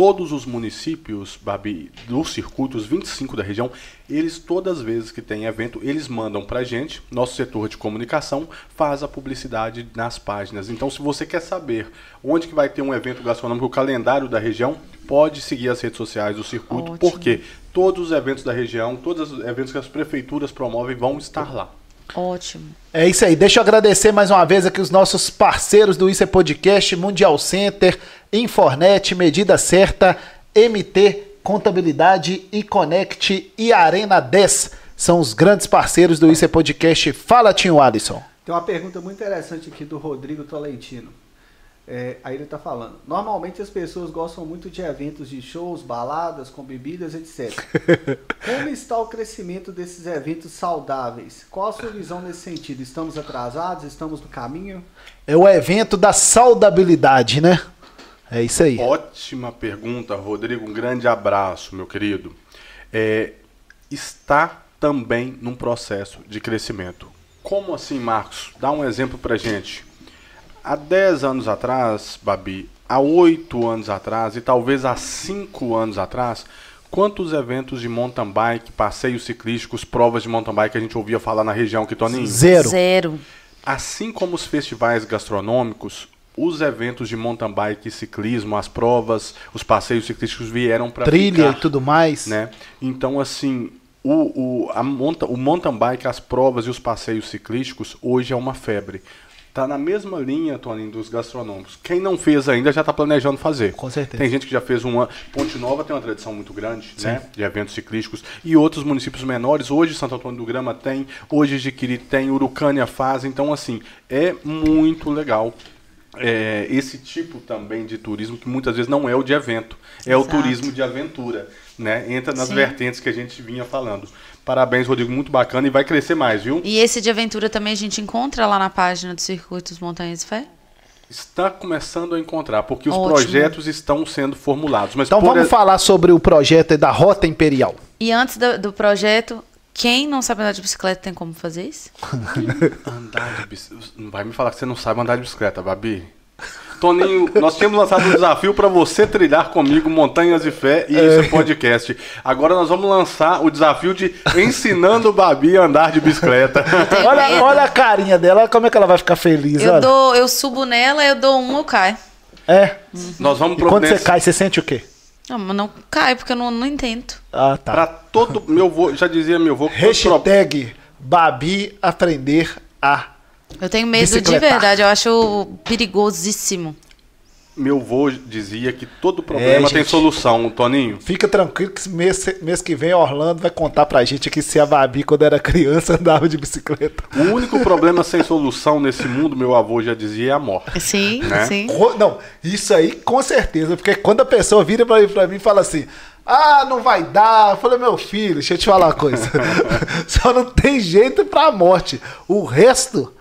[SPEAKER 3] Todos os municípios, Babi, dos circuitos, 25 da região, eles todas as vezes que tem evento, eles mandam pra gente, nosso setor de comunicação faz a publicidade nas páginas. Então, se você quer saber onde que vai ter um evento gastronômico, o calendário da região, pode seguir as redes sociais do circuito, Ótimo. porque todos os eventos da região, todos os eventos que as prefeituras promovem vão estar lá.
[SPEAKER 2] Ótimo.
[SPEAKER 1] É isso aí. Deixa eu agradecer mais uma vez aqui os nossos parceiros do Isso é Podcast, Mundial Center, Infornet, Medida Certa, MT Contabilidade e Connect e Arena 10. São os grandes parceiros do Isso é Podcast. Fala, Tinho Alisson.
[SPEAKER 4] Tem uma pergunta muito interessante aqui do Rodrigo Tolentino. É, aí ele está falando. Normalmente as pessoas gostam muito de eventos de shows, baladas, com bebidas, etc. Como está o crescimento desses eventos saudáveis? Qual a sua visão nesse sentido? Estamos atrasados? Estamos no caminho?
[SPEAKER 1] É o evento da saudabilidade, né? É isso aí.
[SPEAKER 3] Ótima pergunta, Rodrigo. Um grande abraço, meu querido. É, está também num processo de crescimento. Como assim, Marcos? Dá um exemplo pra gente há 10 anos atrás, Babi, há 8 anos atrás e talvez há 5 anos atrás, quantos eventos de mountain bike, passeios ciclísticos, provas de mountain bike a gente ouvia falar na região que Toninho?
[SPEAKER 1] Zero.
[SPEAKER 2] Zero.
[SPEAKER 3] Assim como os festivais gastronômicos, os eventos de mountain bike e ciclismo, as provas, os passeios ciclísticos vieram para
[SPEAKER 1] trilha
[SPEAKER 3] ficar,
[SPEAKER 1] e tudo mais,
[SPEAKER 3] né? Então assim, o, o, a monta, o mountain bike, as provas e os passeios ciclísticos hoje é uma febre. Tá na mesma linha, Tony, dos gastronômicos. Quem não fez ainda já está planejando fazer.
[SPEAKER 1] Com certeza.
[SPEAKER 3] Tem gente que já fez uma. Ponte Nova tem uma tradição muito grande, Sim. né? De eventos ciclísticos. E outros municípios menores. Hoje Santo Antônio do Grama tem, hoje Jiquiri tem, Urucânia faz. Então, assim, é muito legal. É, esse tipo também de turismo que muitas vezes não é o de evento, é Exato. o turismo de aventura, né? Entra nas Sim. vertentes que a gente vinha falando. Parabéns, Rodrigo, muito bacana e vai crescer mais, viu?
[SPEAKER 2] E esse de aventura também a gente encontra lá na página do Circuitos Montanhas Fé?
[SPEAKER 3] Está começando a encontrar, porque os
[SPEAKER 2] Ótimo.
[SPEAKER 3] projetos estão sendo formulados. Mas
[SPEAKER 1] Então
[SPEAKER 3] por
[SPEAKER 1] vamos falar sobre o projeto da Rota Imperial.
[SPEAKER 2] E antes do, do projeto, quem não sabe andar de bicicleta tem como fazer isso?
[SPEAKER 3] Andar de bicicleta. Não vai me falar que você não sabe andar de bicicleta, Babi. Toninho, nós tínhamos lançado um desafio para você trilhar comigo Montanhas de Fé e esse podcast. Agora nós vamos lançar o desafio de ensinando o Babi a andar de bicicleta.
[SPEAKER 1] Olha, olha a carinha dela, como é que ela vai ficar feliz.
[SPEAKER 2] Eu,
[SPEAKER 1] olha.
[SPEAKER 2] dou, eu subo nela, eu dou um, eu caio.
[SPEAKER 1] É.
[SPEAKER 3] Nós vamos
[SPEAKER 1] E quando você cai, você sente o quê?
[SPEAKER 2] Não, mas não caio, porque eu não, não entendo.
[SPEAKER 1] Ah, tá.
[SPEAKER 3] para todo meu vô, já dizia meu vô, que todo pro-
[SPEAKER 1] Hashtag Babi aprender a.
[SPEAKER 2] Eu tenho medo de verdade, eu acho perigosíssimo.
[SPEAKER 3] meu vô dizia que todo problema tem
[SPEAKER 1] É, gente.
[SPEAKER 3] solução, Toninho.
[SPEAKER 1] Fica tranquilo que mês, mês que vem Orlando vai contar pra gente aqui se a Babi, quando era criança, andava de bicicleta.
[SPEAKER 3] O único problema sem solução nesse mundo, meu avô já dizia, é a morte.
[SPEAKER 2] Sim,
[SPEAKER 3] Né?
[SPEAKER 2] sim.
[SPEAKER 1] Co- Não, isso aí com certeza, porque quando a pessoa vira pra, pra mim e fala assim. Ah, não vai dar. Eu falei, meu filho, deixa eu te falar uma coisa. Só não tem jeito pra morte. O resto,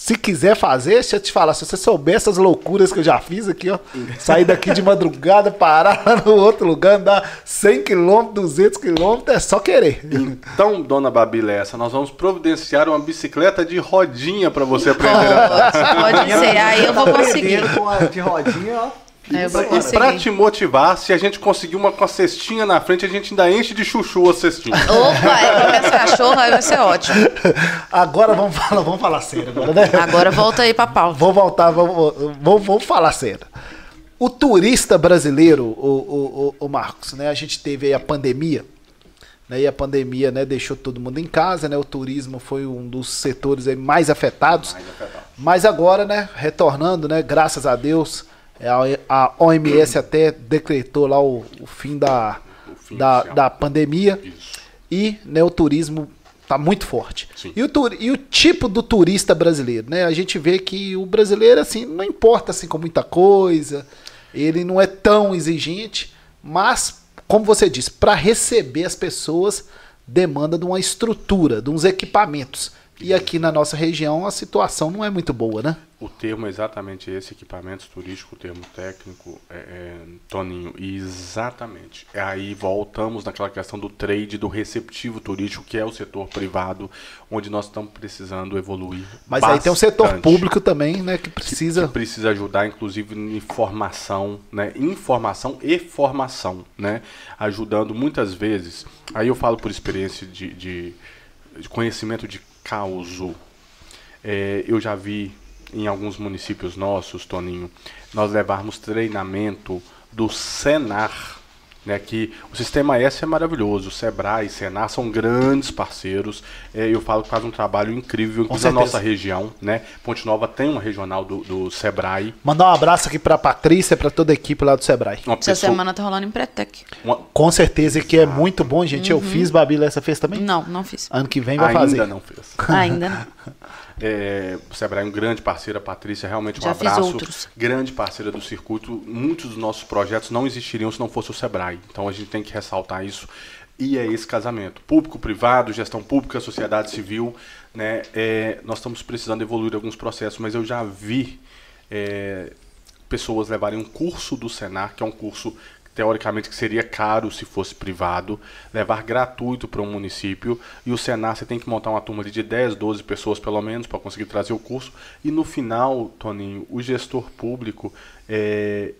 [SPEAKER 1] se quiser fazer, deixa eu te falar. Se você soubesse as loucuras que eu já fiz aqui, ó. Sair daqui de madrugada, parar lá no outro lugar, andar 100 km, 200 km, é só querer.
[SPEAKER 3] Então, dona Babi Lessa, nós vamos providenciar uma bicicleta de rodinha para você aprender a andar.
[SPEAKER 2] Pode, ser, aí eu vou conseguir.
[SPEAKER 4] Com a de rodinha, ó.
[SPEAKER 2] Eu
[SPEAKER 3] E
[SPEAKER 2] conseguir.
[SPEAKER 3] pra te motivar, se a gente conseguir uma com a cestinha na frente, a gente ainda enche de chuchu a cestinha.
[SPEAKER 2] Opa, é pra minhas cachorras, aí vai ser ótimo.
[SPEAKER 1] Agora vamos falar, vamos falar sério agora, né?
[SPEAKER 2] Agora volta aí pra pauta.
[SPEAKER 1] Vou voltar, vamos, vamos, vamos falar sério. O turista brasileiro, o, o, o, o Marcos, né? A gente teve aí a pandemia, né? E a pandemia, né, deixou todo mundo em casa, né? O turismo foi um dos setores aí mais afetados. Mas agora, né, retornando, né, graças a Deus, é, a a OMS até decretou lá o, o fim da,
[SPEAKER 3] O fim
[SPEAKER 1] da, da pandemia
[SPEAKER 3] Isso.
[SPEAKER 1] e né, o turismo tá muito forte. E o, e o tipo do turista brasileiro, né? A gente vê que o brasileiro assim não importa assim com muita coisa, ele não é tão exigente, mas como você disse, para receber as pessoas demanda de uma estrutura, de uns equipamentos. E aqui na nossa região a situação não é muito boa, né?
[SPEAKER 3] O termo é exatamente esse, equipamentos turísticos, o termo técnico, é, é, Toninho, exatamente. Aí voltamos naquela questão do trade, do receptivo turístico, que é o setor privado, onde nós estamos precisando evoluir.
[SPEAKER 1] Mas aí tem um setor
[SPEAKER 3] bastante.
[SPEAKER 1] público também, né, que
[SPEAKER 3] que
[SPEAKER 1] precisa
[SPEAKER 3] precisa ajudar, inclusive, em informação, né? Informação e formação, né? Ajudando muitas vezes. Aí eu falo por experiência de, de, de conhecimento de causo. É, eu já vi em alguns municípios nossos, Toninho, nós levarmos treinamento do Senar. Né, que o sistema S é maravilhoso, o Sebrae e Senar são grandes parceiros. É, eu falo que faz um trabalho incrível, inclusive na nossa região, né? Ponte Nova tem uma regional do, do Sebrae.
[SPEAKER 1] mandar um abraço aqui pra Patrícia, pra toda a equipe lá do Sebrae.
[SPEAKER 3] Uma
[SPEAKER 2] Essa
[SPEAKER 3] pessoa,
[SPEAKER 2] semana tá rolando em Pretec.
[SPEAKER 3] uma-
[SPEAKER 1] Com certeza que é muito bom, gente. Eu fiz, Babi, essa fez também?
[SPEAKER 2] Não, não fiz.
[SPEAKER 1] Ano que vem vai
[SPEAKER 3] ainda
[SPEAKER 1] fazer.
[SPEAKER 3] não fez.
[SPEAKER 2] Ainda não.
[SPEAKER 3] É, o Sebrae é um grande parceiro, a Patrícia, realmente um
[SPEAKER 2] Já
[SPEAKER 3] abraço. Grande parceira do circuito. Muitos dos nossos projetos não existiriam se não fosse o Sebrae. Então a gente tem que ressaltar isso. E é esse casamento. Público-privado, gestão pública, sociedade civil. Né? É, nós estamos precisando evoluir alguns processos, mas eu já vi é, pessoas levarem um curso do Senar, que é um curso teoricamente que seria caro se fosse privado, levar gratuito para um município, e o Senar você tem que montar uma turma de 10, 12 pessoas pelo menos para conseguir trazer o curso, e no final, Toninho, o gestor público, é,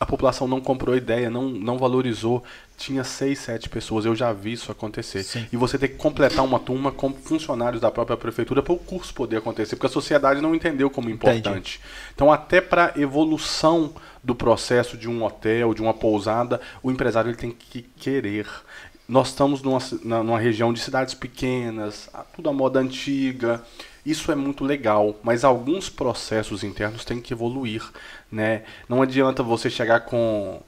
[SPEAKER 3] a população não comprou a ideia, não, não valorizou, tinha seis, sete pessoas, eu já vi isso acontecer. E você tem que completar uma turma com funcionários da própria prefeitura para o curso poder acontecer, porque a sociedade não entendeu como importante. Então, até para evolução do processo de um hotel, de uma pousada, o empresário ele tem que querer. Nós estamos numa, numa região de cidades pequenas, tudo à moda antiga. Isso é muito legal, mas alguns processos internos têm que evoluir, né? Não adianta você chegar com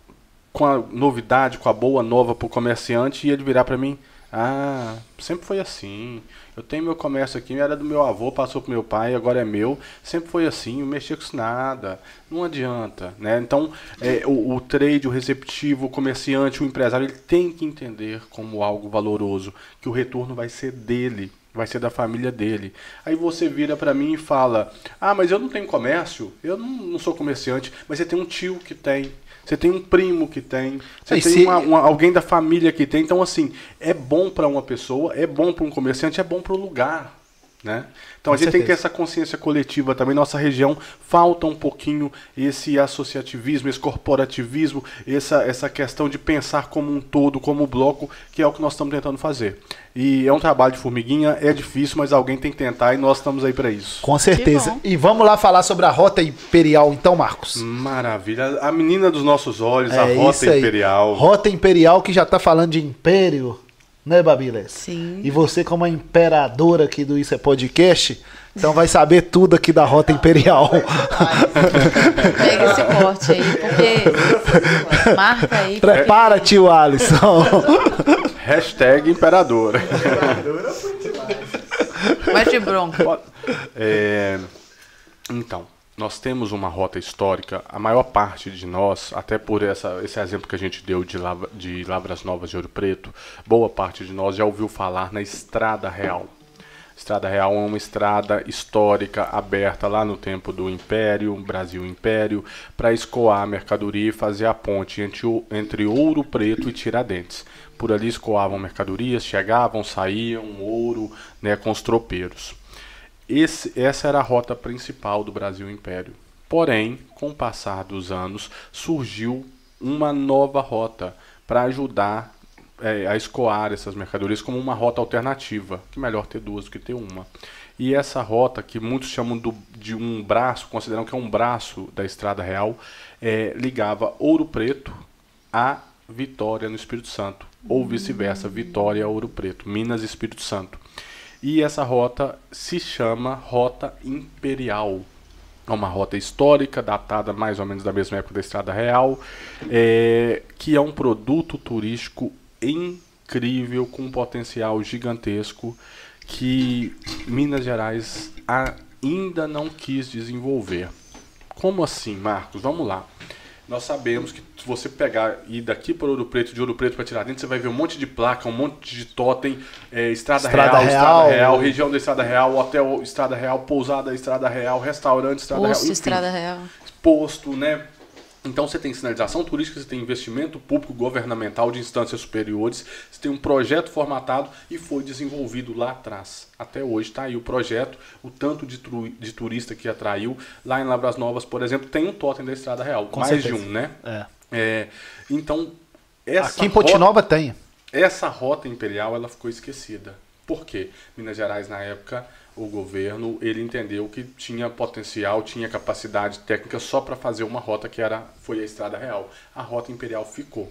[SPEAKER 3] com a novidade, com a boa nova para o comerciante e ele virar para mim, ah, sempre foi assim. Eu tenho meu comércio aqui, era do meu avô, passou pro meu pai, agora é meu. Sempre foi assim, não mexia com isso nada. Não adianta, né? Então, é, o, o trade, o receptivo, o comerciante, o empresário, ele tem que entender como algo valoroso, que o retorno vai ser dele, vai ser da família dele. Aí você vira para mim e fala: Ah, mas eu não tenho comércio, eu não, não, sou comerciante, mas você tem um tio que tem. Você tem um primo que tem, você tem se... uma, uma, alguém da família que tem. Então, assim, é bom para uma pessoa, é bom para um comerciante, é bom para o lugar. Né? Então Com a gente certeza. tem que ter essa consciência coletiva também. Nossa região falta um pouquinho esse associativismo, esse corporativismo, essa, essa questão de pensar como um todo, como um bloco, que é o que nós estamos tentando fazer. E é um trabalho de formiguinha, é difícil, mas alguém tem que tentar e nós estamos aí para isso.
[SPEAKER 1] Com certeza. E vamos lá falar sobre a Rota Imperial, então, Marcos.
[SPEAKER 3] Maravilha. A menina dos nossos olhos, é a Rota Imperial.
[SPEAKER 1] Rota Imperial que já está falando de império né, Babiles?
[SPEAKER 2] Sim.
[SPEAKER 1] E você, como a imperadora aqui do Isso é Podcast, então vai saber tudo aqui da Rota Imperial.
[SPEAKER 2] Pega esse corte aí, porque marca aí.
[SPEAKER 1] Prepara, porque... tio Alisson.
[SPEAKER 3] Hashtag imperadora.
[SPEAKER 2] Vai de bronca.
[SPEAKER 3] É, então, nós temos uma rota histórica, a maior parte de nós, até por essa, esse exemplo que a gente deu de, Lavra, de Lavras Novas de Ouro Preto, boa parte de nós já ouviu falar na Estrada Real. Estrada Real é uma estrada histórica aberta lá no tempo do Império, Brasil Império, para escoar a mercadoria e fazer a ponte entre, entre Ouro Preto e Tiradentes. Por ali escoavam mercadorias, chegavam, saíam, ouro, né, com os tropeiros. Esse, essa era a rota principal do Brasil Império. Porém, com o passar dos anos, surgiu uma nova rota para ajudar é, a escoar essas mercadorias como uma rota alternativa. Que melhor ter duas do que ter uma. E essa rota, que muitos chamam do, de um braço, consideram que é um braço da Estrada Real, é, ligava Ouro Preto a Vitória no Espírito Santo, ou vice-versa, Vitória a Ouro Preto, Minas e Espírito Santo. E essa rota se chama Rota Imperial. É uma rota histórica, datada mais ou menos da mesma época da Estrada Real, é, que é um produto turístico incrível, com um potencial gigantesco, que Minas Gerais ainda não quis desenvolver. Como assim, Marcos? Vamos lá nós sabemos que se você pegar e ir daqui para Ouro Preto, de Ouro Preto para Tiradentes, você vai ver um monte de placa, um monte de totem, é, Estrada, Estrada Real, Real, Estrada Real, região da Estrada Real, hotel Estrada Real, pousada Estrada Real, restaurante Estrada
[SPEAKER 2] Posto,
[SPEAKER 3] Real. Enfim,
[SPEAKER 2] Estrada Real.
[SPEAKER 3] Posto, né? Então você tem sinalização turística, você tem investimento público governamental de instâncias superiores, você tem um projeto formatado e foi desenvolvido lá atrás. Até hoje está aí o projeto, o tanto de, de, turista que atraiu. Lá em Lavras Novas, por exemplo, tem um totem da Estrada Real, Com mais certeza. de um, né?
[SPEAKER 1] É.
[SPEAKER 3] é então, essa
[SPEAKER 1] Aqui em Potinova rota, tem.
[SPEAKER 3] Essa rota imperial ela ficou esquecida. Por quê? Minas Gerais, na época, o governo ele entendeu que tinha potencial, tinha capacidade técnica só para fazer uma rota que era foi a Estrada Real. A rota imperial ficou.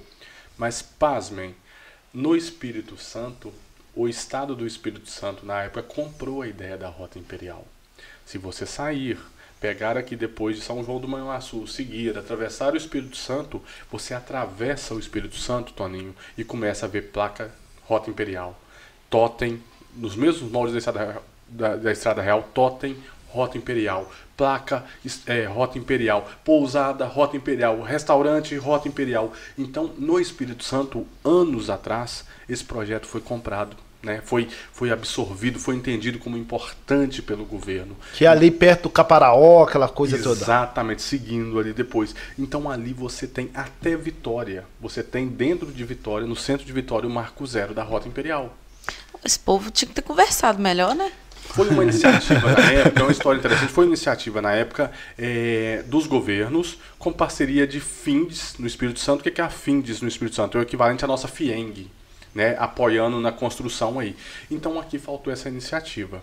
[SPEAKER 3] Mas pasmem, no Espírito Santo, o Estado do Espírito Santo na época comprou a ideia da rota imperial. Se você sair, pegar aqui depois de São João do Manhuaçu, seguir, atravessar o Espírito Santo, você atravessa o Espírito Santo, Toninho, e começa a ver placa rota imperial. Totem, nos mesmos moldes da Estrada da, da Estrada Real, Totem, Rota Imperial, placa, é, Rota Imperial, pousada, Rota Imperial, restaurante, Rota Imperial. Então, no Espírito Santo, anos atrás, esse projeto foi comprado. Né, foi, foi absorvido, foi entendido como importante pelo governo.
[SPEAKER 1] Que é ali perto do Caparaó, aquela coisa
[SPEAKER 3] Exatamente,
[SPEAKER 1] toda.
[SPEAKER 3] Exatamente, seguindo ali depois. Então ali você tem até Vitória. Você tem dentro de Vitória, no centro de Vitória, o Marco Zero da Rota Imperial.
[SPEAKER 2] Esse povo tinha que ter conversado melhor, né?
[SPEAKER 3] Foi uma iniciativa na época, é uma história interessante, foi uma iniciativa na época é, dos governos com parceria de FINDES no Espírito Santo. O que é a FINDES no Espírito Santo? É o equivalente à nossa FIENG, né, apoiando na construção aí. Então aqui faltou essa iniciativa.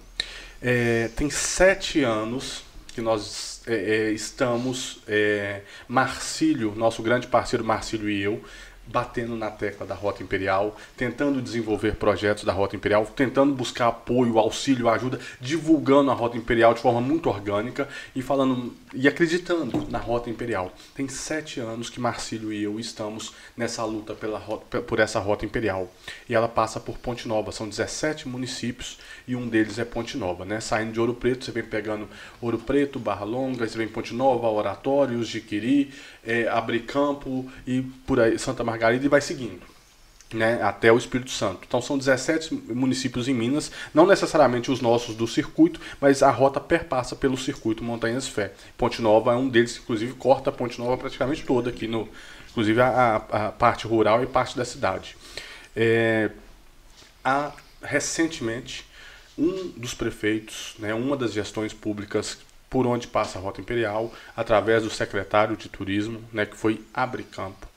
[SPEAKER 3] É, tem sete anos que nós é, é estamos, é, Marcílio, nosso grande parceiro Marcílio e eu, batendo na tecla da Rota Imperial, tentando desenvolver projetos da Rota Imperial, tentando buscar apoio, auxílio, ajuda, divulgando a Rota Imperial de forma muito orgânica e falando e acreditando na Rota Imperial. Tem sete anos que Marcílio e eu estamos nessa luta pela rota, por essa Rota Imperial e ela passa por Ponte Nova. São 17 municípios e um deles é Ponte Nova, né? Saindo de Ouro Preto, você vem pegando Ouro Preto, Barra Longa, você vem Ponte Nova, Oratórios, Jiquiri, é, Abre Campo e por aí Santa Margarida e vai seguindo. né, até o Espírito Santo. Então são 17 municípios em Minas, não necessariamente os nossos do circuito, mas a rota perpassa pelo circuito Montanhas Fé. Ponte Nova é um deles, inclusive corta a Ponte Nova praticamente toda aqui, no, inclusive a, a parte rural e parte da cidade. É, há, recentemente, um dos prefeitos, né, uma das gestões públicas por onde passa a Rota Imperial, através do secretário de Turismo, né, que foi Abre Campo,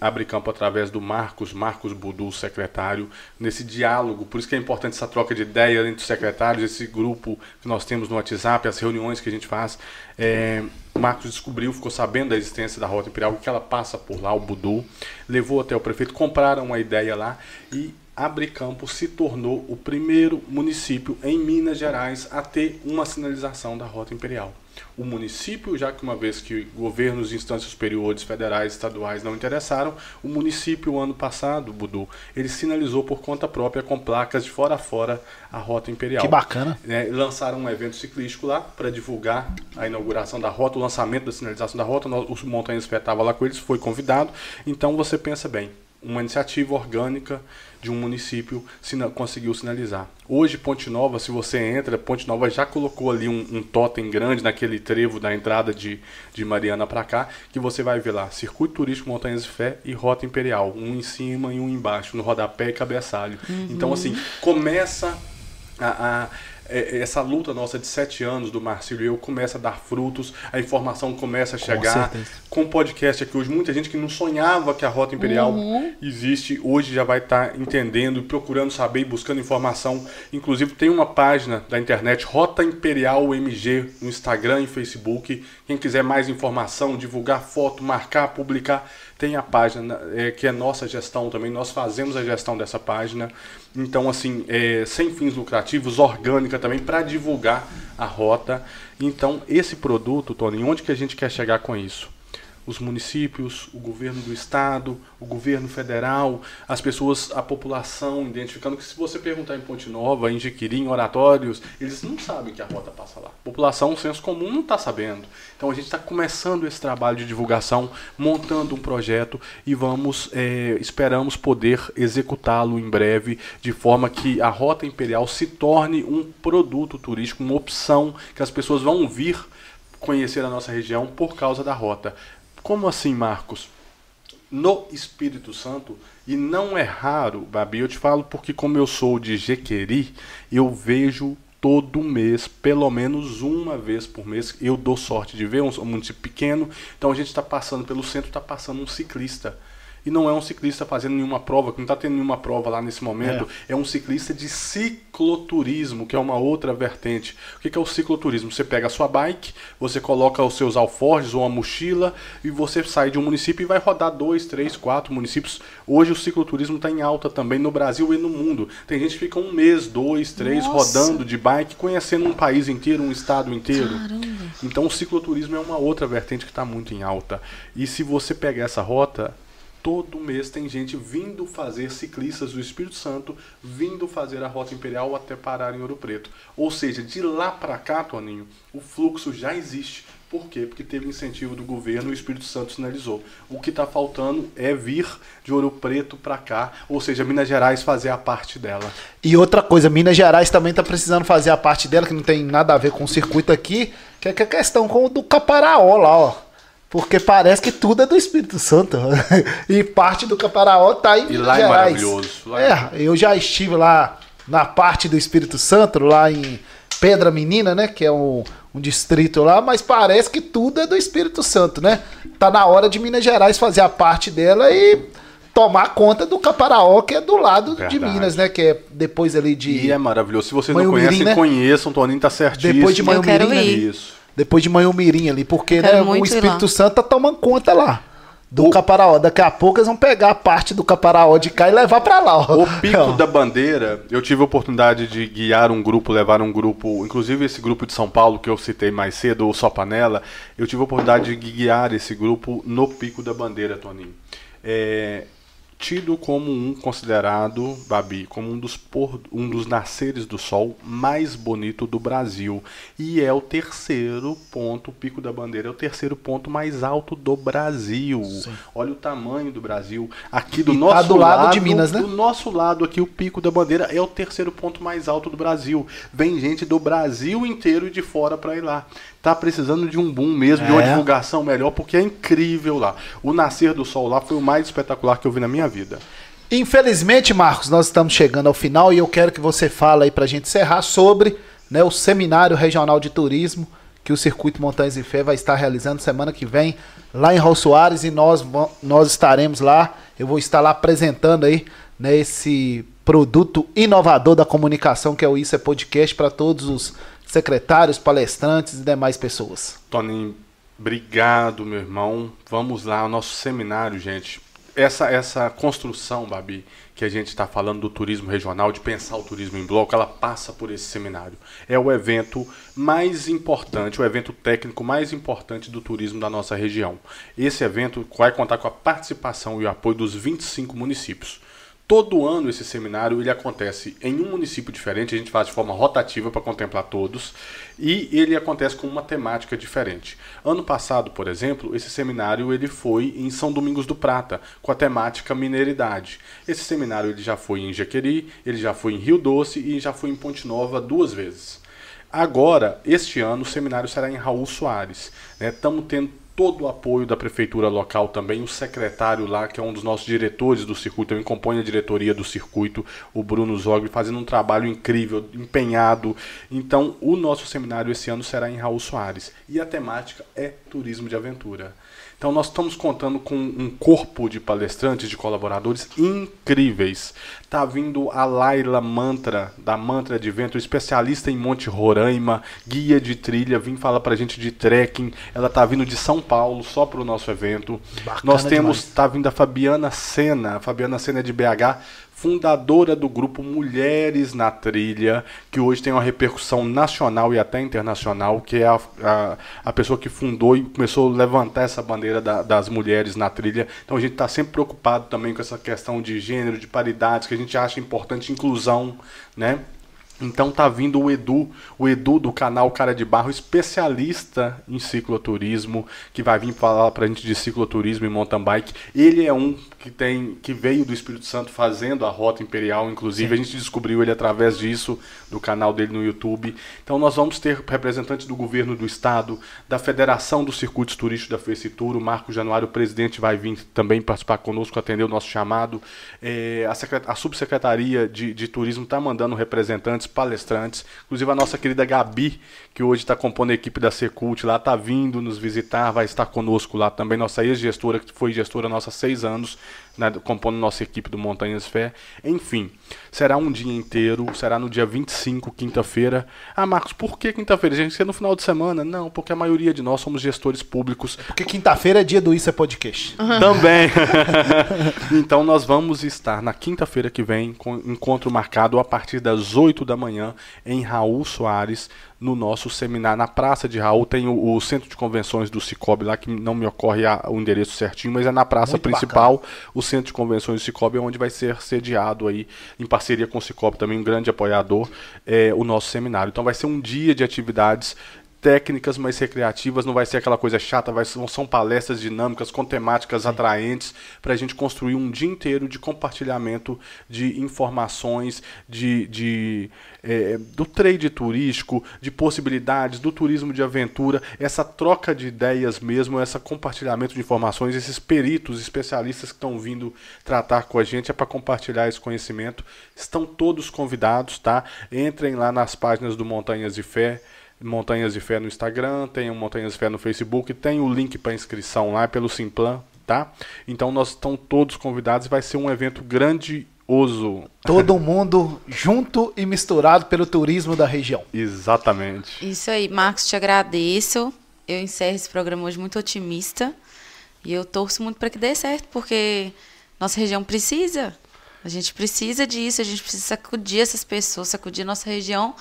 [SPEAKER 3] abre campo através do Marcos, Marcos Budu, secretário, nesse diálogo. Por isso que é importante essa troca de ideia entre os secretários, esse grupo que nós temos no WhatsApp, as reuniões que a gente faz. É, Marcos descobriu, ficou sabendo da existência da Rota Imperial, que ela passa por lá, o Budu, levou até o prefeito, compraram uma ideia lá e Abre Campo se tornou o primeiro município em Minas Gerais a ter uma sinalização da Rota Imperial o município, já que uma vez que governos e instâncias superiores, federais, estaduais não interessaram, o município, ano passado, Budu, ele sinalizou por conta própria com placas de fora a fora a Rota Imperial.
[SPEAKER 1] Que bacana.
[SPEAKER 3] É, lançaram um evento ciclístico lá para divulgar a inauguração da rota, o lançamento da sinalização da rota. O Montanhas Pé estava lá com eles, foi convidado. Então você pensa bem, uma iniciativa orgânica de um município sina conseguiu sinalizar. Hoje, Ponte Nova, se você entra, Ponte Nova já colocou ali um, um totem grande naquele trevo da entrada de, de Mariana para cá, que você vai ver lá, Circuito Turístico Montanhas de Fé e Rota Imperial, um em cima e um embaixo, no rodapé e cabeçalho. Uhum. Então, assim, começa a, a é, é, essa luta nossa de sete anos do Marcílio e eu começa a dar frutos, a informação começa a chegar. Com o podcast aqui hoje, muita gente que não sonhava que a Rota Imperial uhum. existe, hoje já vai estar tá entendendo, procurando saber e buscando informação. Inclusive tem uma página da internet, Rota Imperial MG, no Instagram e Facebook. Quem quiser mais informação, divulgar foto, marcar, publicar tem a página é, que é nossa gestão também, nós fazemos a gestão dessa página. Então, assim, é, sem fins lucrativos, orgânica também, para divulgar a rota. Então, esse produto, Tony, onde que a gente quer chegar com isso? Os municípios, o governo do estado, o governo federal, as pessoas, a população, identificando que se você perguntar em Ponte Nova, em Jiquiri, em oratórios, eles não sabem que a rota passa lá. A população, o senso comum, não está sabendo. Então a gente está começando esse trabalho de divulgação, montando um projeto e vamos, é, esperamos poder executá-lo em breve, de forma que a Rota Imperial se torne um produto turístico, uma opção que as pessoas vão vir conhecer a nossa região por causa da rota. Como assim, Marcos? No Espírito Santo, e não é raro, Babi, eu te falo porque como eu sou de Jequeri, eu vejo todo mês, pelo menos uma vez por mês, eu dou sorte de ver um município pequeno, então a gente está passando pelo centro, está passando um ciclista e não é um ciclista fazendo nenhuma prova, que não está tendo nenhuma prova lá nesse momento, é. é. um ciclista de cicloturismo, que é uma outra vertente. O que é o cicloturismo? Você pega a sua bike, você coloca os seus alforjes ou uma mochila e você sai de um município e vai rodar dois, três, quatro municípios. Hoje o cicloturismo está em alta também no Brasil e no mundo. Tem gente que fica um mês, dois, três Nossa. rodando de bike, conhecendo um país inteiro, um estado inteiro. Caramba. Então o cicloturismo é uma outra vertente que está muito em alta. E se você pegar essa rota, todo mês tem gente vindo fazer, ciclistas do Espírito Santo, vindo fazer a Rota Imperial até parar em Ouro Preto. Ou seja, de lá para cá, Toninho, o fluxo já existe. Por quê? Porque teve incentivo do governo e o Espírito Santo sinalizou. O que está faltando é vir de Ouro Preto para cá, ou seja, Minas Gerais fazer a parte dela.
[SPEAKER 1] E outra coisa, Minas Gerais também está precisando fazer a parte dela, que não tem nada a ver com o circuito aqui, que é a questão com o do Caparaó lá, ó. Porque parece que tudo é do Espírito Santo. e parte do Caparaó tá em
[SPEAKER 3] e lá é Gerais. é maravilhoso. Lá
[SPEAKER 1] é, é, eu já estive lá na parte do Espírito Santo, lá em Pedra Menina, né? Que é um, um distrito lá, mas parece que tudo é do Espírito Santo, né? Tá na hora de Minas Gerais fazer a parte dela e tomar conta do Caparaó, que é do lado Verdade. de Minas, né? Que é depois ali de.
[SPEAKER 3] E é maravilhoso. Se vocês não conhecem, né? conheçam. Toninho tá certíssimo.
[SPEAKER 1] Depois de Manhumirim. Isso depois de Manhumirim ali, porque né, o Espírito Santo tá tomando conta lá. Do o... Caparaó. Daqui a pouco eles vão pegar a parte do Caparaó de cá e levar para lá. Ó.
[SPEAKER 3] O Pico da Bandeira, eu tive a oportunidade de guiar um grupo, levar um grupo, inclusive esse grupo de São Paulo que eu citei mais cedo, o Só Panela, eu tive a oportunidade de guiar esse grupo no Pico da Bandeira, Toninho. É, tido como um considerado, Babi, como um dos, por, um dos nasceres do sol mais bonito do Brasil. E é o terceiro ponto, o Pico da Bandeira é o terceiro ponto mais alto do Brasil. Sim. Olha o tamanho do Brasil. Aqui do e nosso tá
[SPEAKER 1] do lado, lado, de Minas, né?
[SPEAKER 3] Do nosso lado aqui, o Pico da Bandeira é o terceiro ponto mais alto do Brasil. Vem gente do Brasil inteiro e de fora para ir lá tá precisando de um boom mesmo, é. de uma é. divulgação melhor, porque é incrível lá. O nascer do sol lá foi o mais espetacular que eu vi na minha vida.
[SPEAKER 1] Infelizmente, Marcos, nós estamos chegando ao final e eu quero que você fale aí pra gente encerrar sobre né, o Seminário Regional de Turismo que o Circuito Montanhas e Fé vai estar realizando semana que vem lá em Raul Soares e nós, nós estaremos lá. Eu vou estar lá apresentando aí né, esse produto inovador da comunicação que é o Isso é Podcast para todos os secretários, palestrantes e demais pessoas.
[SPEAKER 3] Tony, obrigado, meu irmão. Vamos lá, o nosso seminário, gente. Essa, essa construção, Babi, que a gente está falando do turismo regional, de pensar o turismo em bloco, ela passa por esse seminário. É o evento mais importante, o evento técnico mais importante do turismo da nossa região. Esse evento vai contar com a participação e o apoio dos 25 municípios. Todo ano esse seminário ele acontece em um município diferente, a gente faz de forma rotativa para contemplar todos, e ele acontece com uma temática diferente. Ano passado, por exemplo, esse seminário ele foi em São Domingos do Prata, com a temática mineiridade. Esse seminário ele já foi em Jequeri, ele já foi em Rio Doce e já foi em Ponte Nova duas vezes. Agora, este ano, o seminário será em Raul Soares. Estamos né? tendo todo o apoio da prefeitura local também, o secretário lá, que é um dos nossos diretores do circuito, também compõe a diretoria do circuito, o Bruno Zogli, fazendo um trabalho incrível, empenhado. Então, o nosso seminário esse ano será em Raul Soares. E a temática é turismo de aventura. Então nós estamos contando com um corpo de palestrantes, de colaboradores incríveis. Tá vindo a Laila Mantra, da Mantra de Vento, especialista em Monte Roraima, guia de trilha, vim falar pra gente de trekking. Ela tá vindo de São Paulo só pro nosso evento. Bacana nós temos, demais. tá vindo a Fabiana Sena, a Fabiana Sena é de BH, fundadora do grupo Mulheres na Trilha, que hoje tem uma repercussão nacional e até internacional, que é a, a, a pessoa que fundou e começou a levantar essa bandeira da, das mulheres na trilha. Então a gente está sempre preocupado também com essa questão de gênero, de paridades, que a gente acha importante, inclusão, né? Então tá vindo o Edu, o Edu do canal Cara de Barro, especialista em cicloturismo, que vai vir falar pra gente de cicloturismo e mountain bike. Ele é um que tem que veio do Espírito Santo fazendo a Rota Imperial, inclusive Sim. a gente descobriu ele através disso, do canal dele no YouTube. Então nós vamos ter representantes do governo do estado, da Federação dos Circuitos Turísticos da Fecitura, o Marco Januário, o presidente, vai vir também participar conosco, atender o nosso chamado. É, a, a, Subsecretaria de, de Turismo está mandando representantes, palestrantes, inclusive a nossa querida Gabi, que hoje está compondo a equipe da Secult lá, está vindo nos visitar, vai estar conosco lá também, nossa ex-gestora, que foi gestora nossa há seis anos, né, compondo nossa equipe do Montanhas Fé. Enfim, será um dia inteiro, será no dia 25, quinta-feira. Ah, Marcos, por que quinta-feira? Gente, ser no final de semana? Não, porque a maioria de nós somos gestores públicos.
[SPEAKER 1] Porque quinta-feira é dia do Isso é Podcast.
[SPEAKER 3] Uhum. Também. então nós vamos estar na quinta-feira que vem com encontro marcado a partir das 8 da manhã em Raul Soares, no nosso seminário. Na Praça de Raul tem o, o, Centro de Convenções do Cicobi lá, que não me ocorre a, o endereço certinho, mas é na praça Muito principal. Bacana. O Centro de Convenções do Cicobi é onde vai ser sediado aí, em parceria com o Cicobi, também um grande apoiador, é, o nosso seminário. Então vai ser um dia de atividades técnicas, mais recreativas, não vai ser aquela coisa chata, vai são palestras dinâmicas com temáticas Sim. atraentes para a gente construir um dia inteiro de compartilhamento de informações, de, de é, do trade turístico, de possibilidades, do turismo de aventura, essa troca de ideias mesmo, esse compartilhamento de informações, esses peritos, especialistas que estão vindo tratar com a gente é para compartilhar esse conhecimento. Estão todos convidados, tá? Entrem lá nas páginas do Montanhas de Fé Montanhas de Fé no Instagram, tem o Montanhas de Fé no Facebook, tem o link para inscrição lá pelo Simplan, tá? Então nós estamos todos convidados, vai ser um evento grandioso.
[SPEAKER 1] Todo mundo junto e misturado pelo turismo da região.
[SPEAKER 3] Exatamente.
[SPEAKER 2] Isso aí, Marcos, te agradeço. Eu encerro esse programa hoje muito otimista e eu torço muito para que dê certo, porque nossa região precisa. A gente precisa disso, a gente precisa sacudir essas pessoas, sacudir nossa região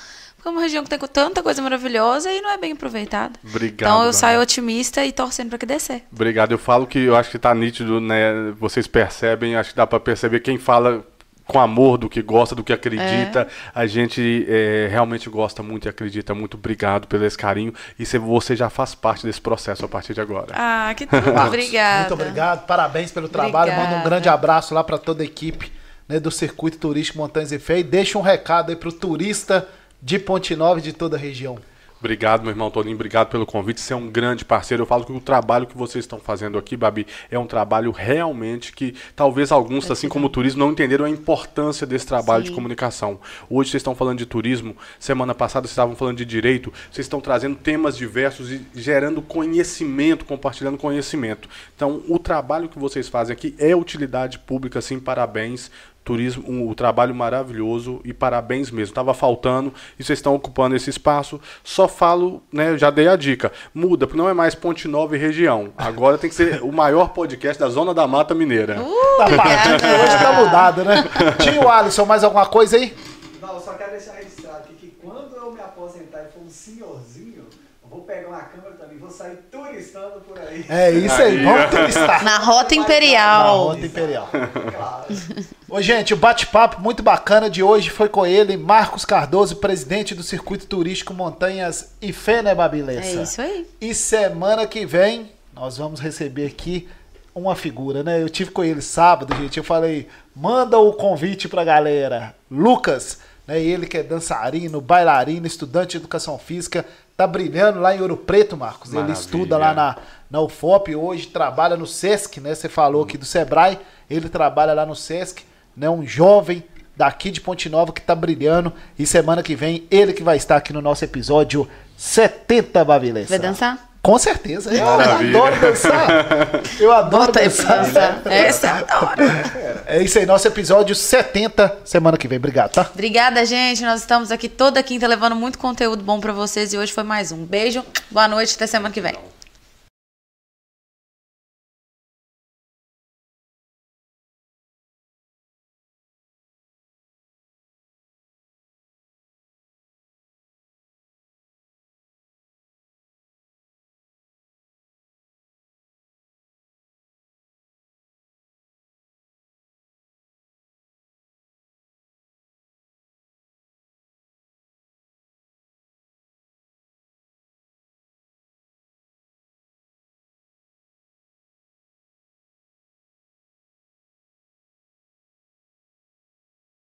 [SPEAKER 2] é uma região que tem tanta coisa maravilhosa e não é bem aproveitada.
[SPEAKER 3] Obrigado.
[SPEAKER 2] Então eu saio otimista e torcendo para que dê certo.
[SPEAKER 3] Obrigado. Eu falo que eu acho que tá nítido, né? Vocês percebem, acho que dá para perceber quem fala com amor do que gosta, do que acredita. A gente é, realmente gosta muito e acredita muito. Obrigado pelo esse carinho. E você já faz parte desse processo a partir de agora.
[SPEAKER 2] Ah, que tudo. Obrigada.
[SPEAKER 1] Muito obrigado, parabéns pelo trabalho. Manda um
[SPEAKER 2] Obrigada.
[SPEAKER 1] grande abraço lá para toda a equipe né, do Circuito Turístico Montanhas e Fé. E deixa um recado aí pro turista de Ponte Nova e de toda a região.
[SPEAKER 3] Obrigado, meu irmão Toninho. Obrigado pelo convite. Você é um grande parceiro. Eu falo que o trabalho que vocês estão fazendo aqui, Babi, é um trabalho realmente que talvez alguns, assim como o turismo, não entenderam a importância desse trabalho de
[SPEAKER 2] Sim.
[SPEAKER 3] comunicação. Hoje vocês estão falando de turismo, semana passada vocês estavam falando de direito, vocês estão trazendo temas diversos e gerando conhecimento, compartilhando conhecimento. Então, o trabalho que vocês fazem aqui é utilidade pública, sim, parabéns. Turismo, um, um trabalho maravilhoso e parabéns mesmo. Tava faltando e vocês estão ocupando esse espaço. Só falo, né? Já dei a dica. Muda, porque não é mais Ponte Nova e região. Agora tem que ser o maior podcast da Zona da Mata Mineira.
[SPEAKER 2] Uh,
[SPEAKER 1] Tá hoje tá mudado, né? Tio Alisson, mais alguma coisa aí?
[SPEAKER 4] Não, eu só quero deixar registrado aqui que quando eu me aposentar e for um senhorzinho, eu vou pegar uma câmera vou sair turistando por aí.
[SPEAKER 1] É isso aí,
[SPEAKER 3] Aí,
[SPEAKER 1] vamos turistar.
[SPEAKER 2] Na Rota
[SPEAKER 1] Na
[SPEAKER 2] Imperial.
[SPEAKER 1] Rota Imperial.
[SPEAKER 4] Claro.
[SPEAKER 1] Ô, gente, o bate-papo muito bacana de hoje foi com ele, Marcos Cardoso, presidente do Circuito Turístico Montanhas e Fé, né, Babilessa?
[SPEAKER 2] É isso aí.
[SPEAKER 1] E semana que vem nós vamos receber aqui uma figura, né? Eu tive com ele sábado, gente. Eu falei, manda o convite pra galera. Lucas, né? Ele que é dançarino, bailarino, estudante de educação física, tá brilhando lá em Ouro Preto, Marcos. Ele
[SPEAKER 3] Maravilha.
[SPEAKER 1] estuda lá na, na UFOP hoje, trabalha no SESC, né? Você falou aqui do Sebrae, ele trabalha lá no SESC, né? Um jovem daqui de Ponte Nova que tá brilhando. E semana que vem, ele que vai estar aqui no nosso episódio 70 Babilessa.
[SPEAKER 2] Vai dançar?
[SPEAKER 1] Com certeza. Eu
[SPEAKER 3] Maravilha.
[SPEAKER 1] adoro dançar. Eu adoro
[SPEAKER 2] Bota aí pra
[SPEAKER 1] dançar.
[SPEAKER 2] dançar. Essa eu adoro.
[SPEAKER 1] É isso aí, nosso episódio 70 semana que vem. Obrigado, tá?
[SPEAKER 2] Obrigada, gente. Nós estamos aqui toda quinta levando muito conteúdo bom pra vocês e hoje foi mais um. Beijo, boa noite, até semana que vem.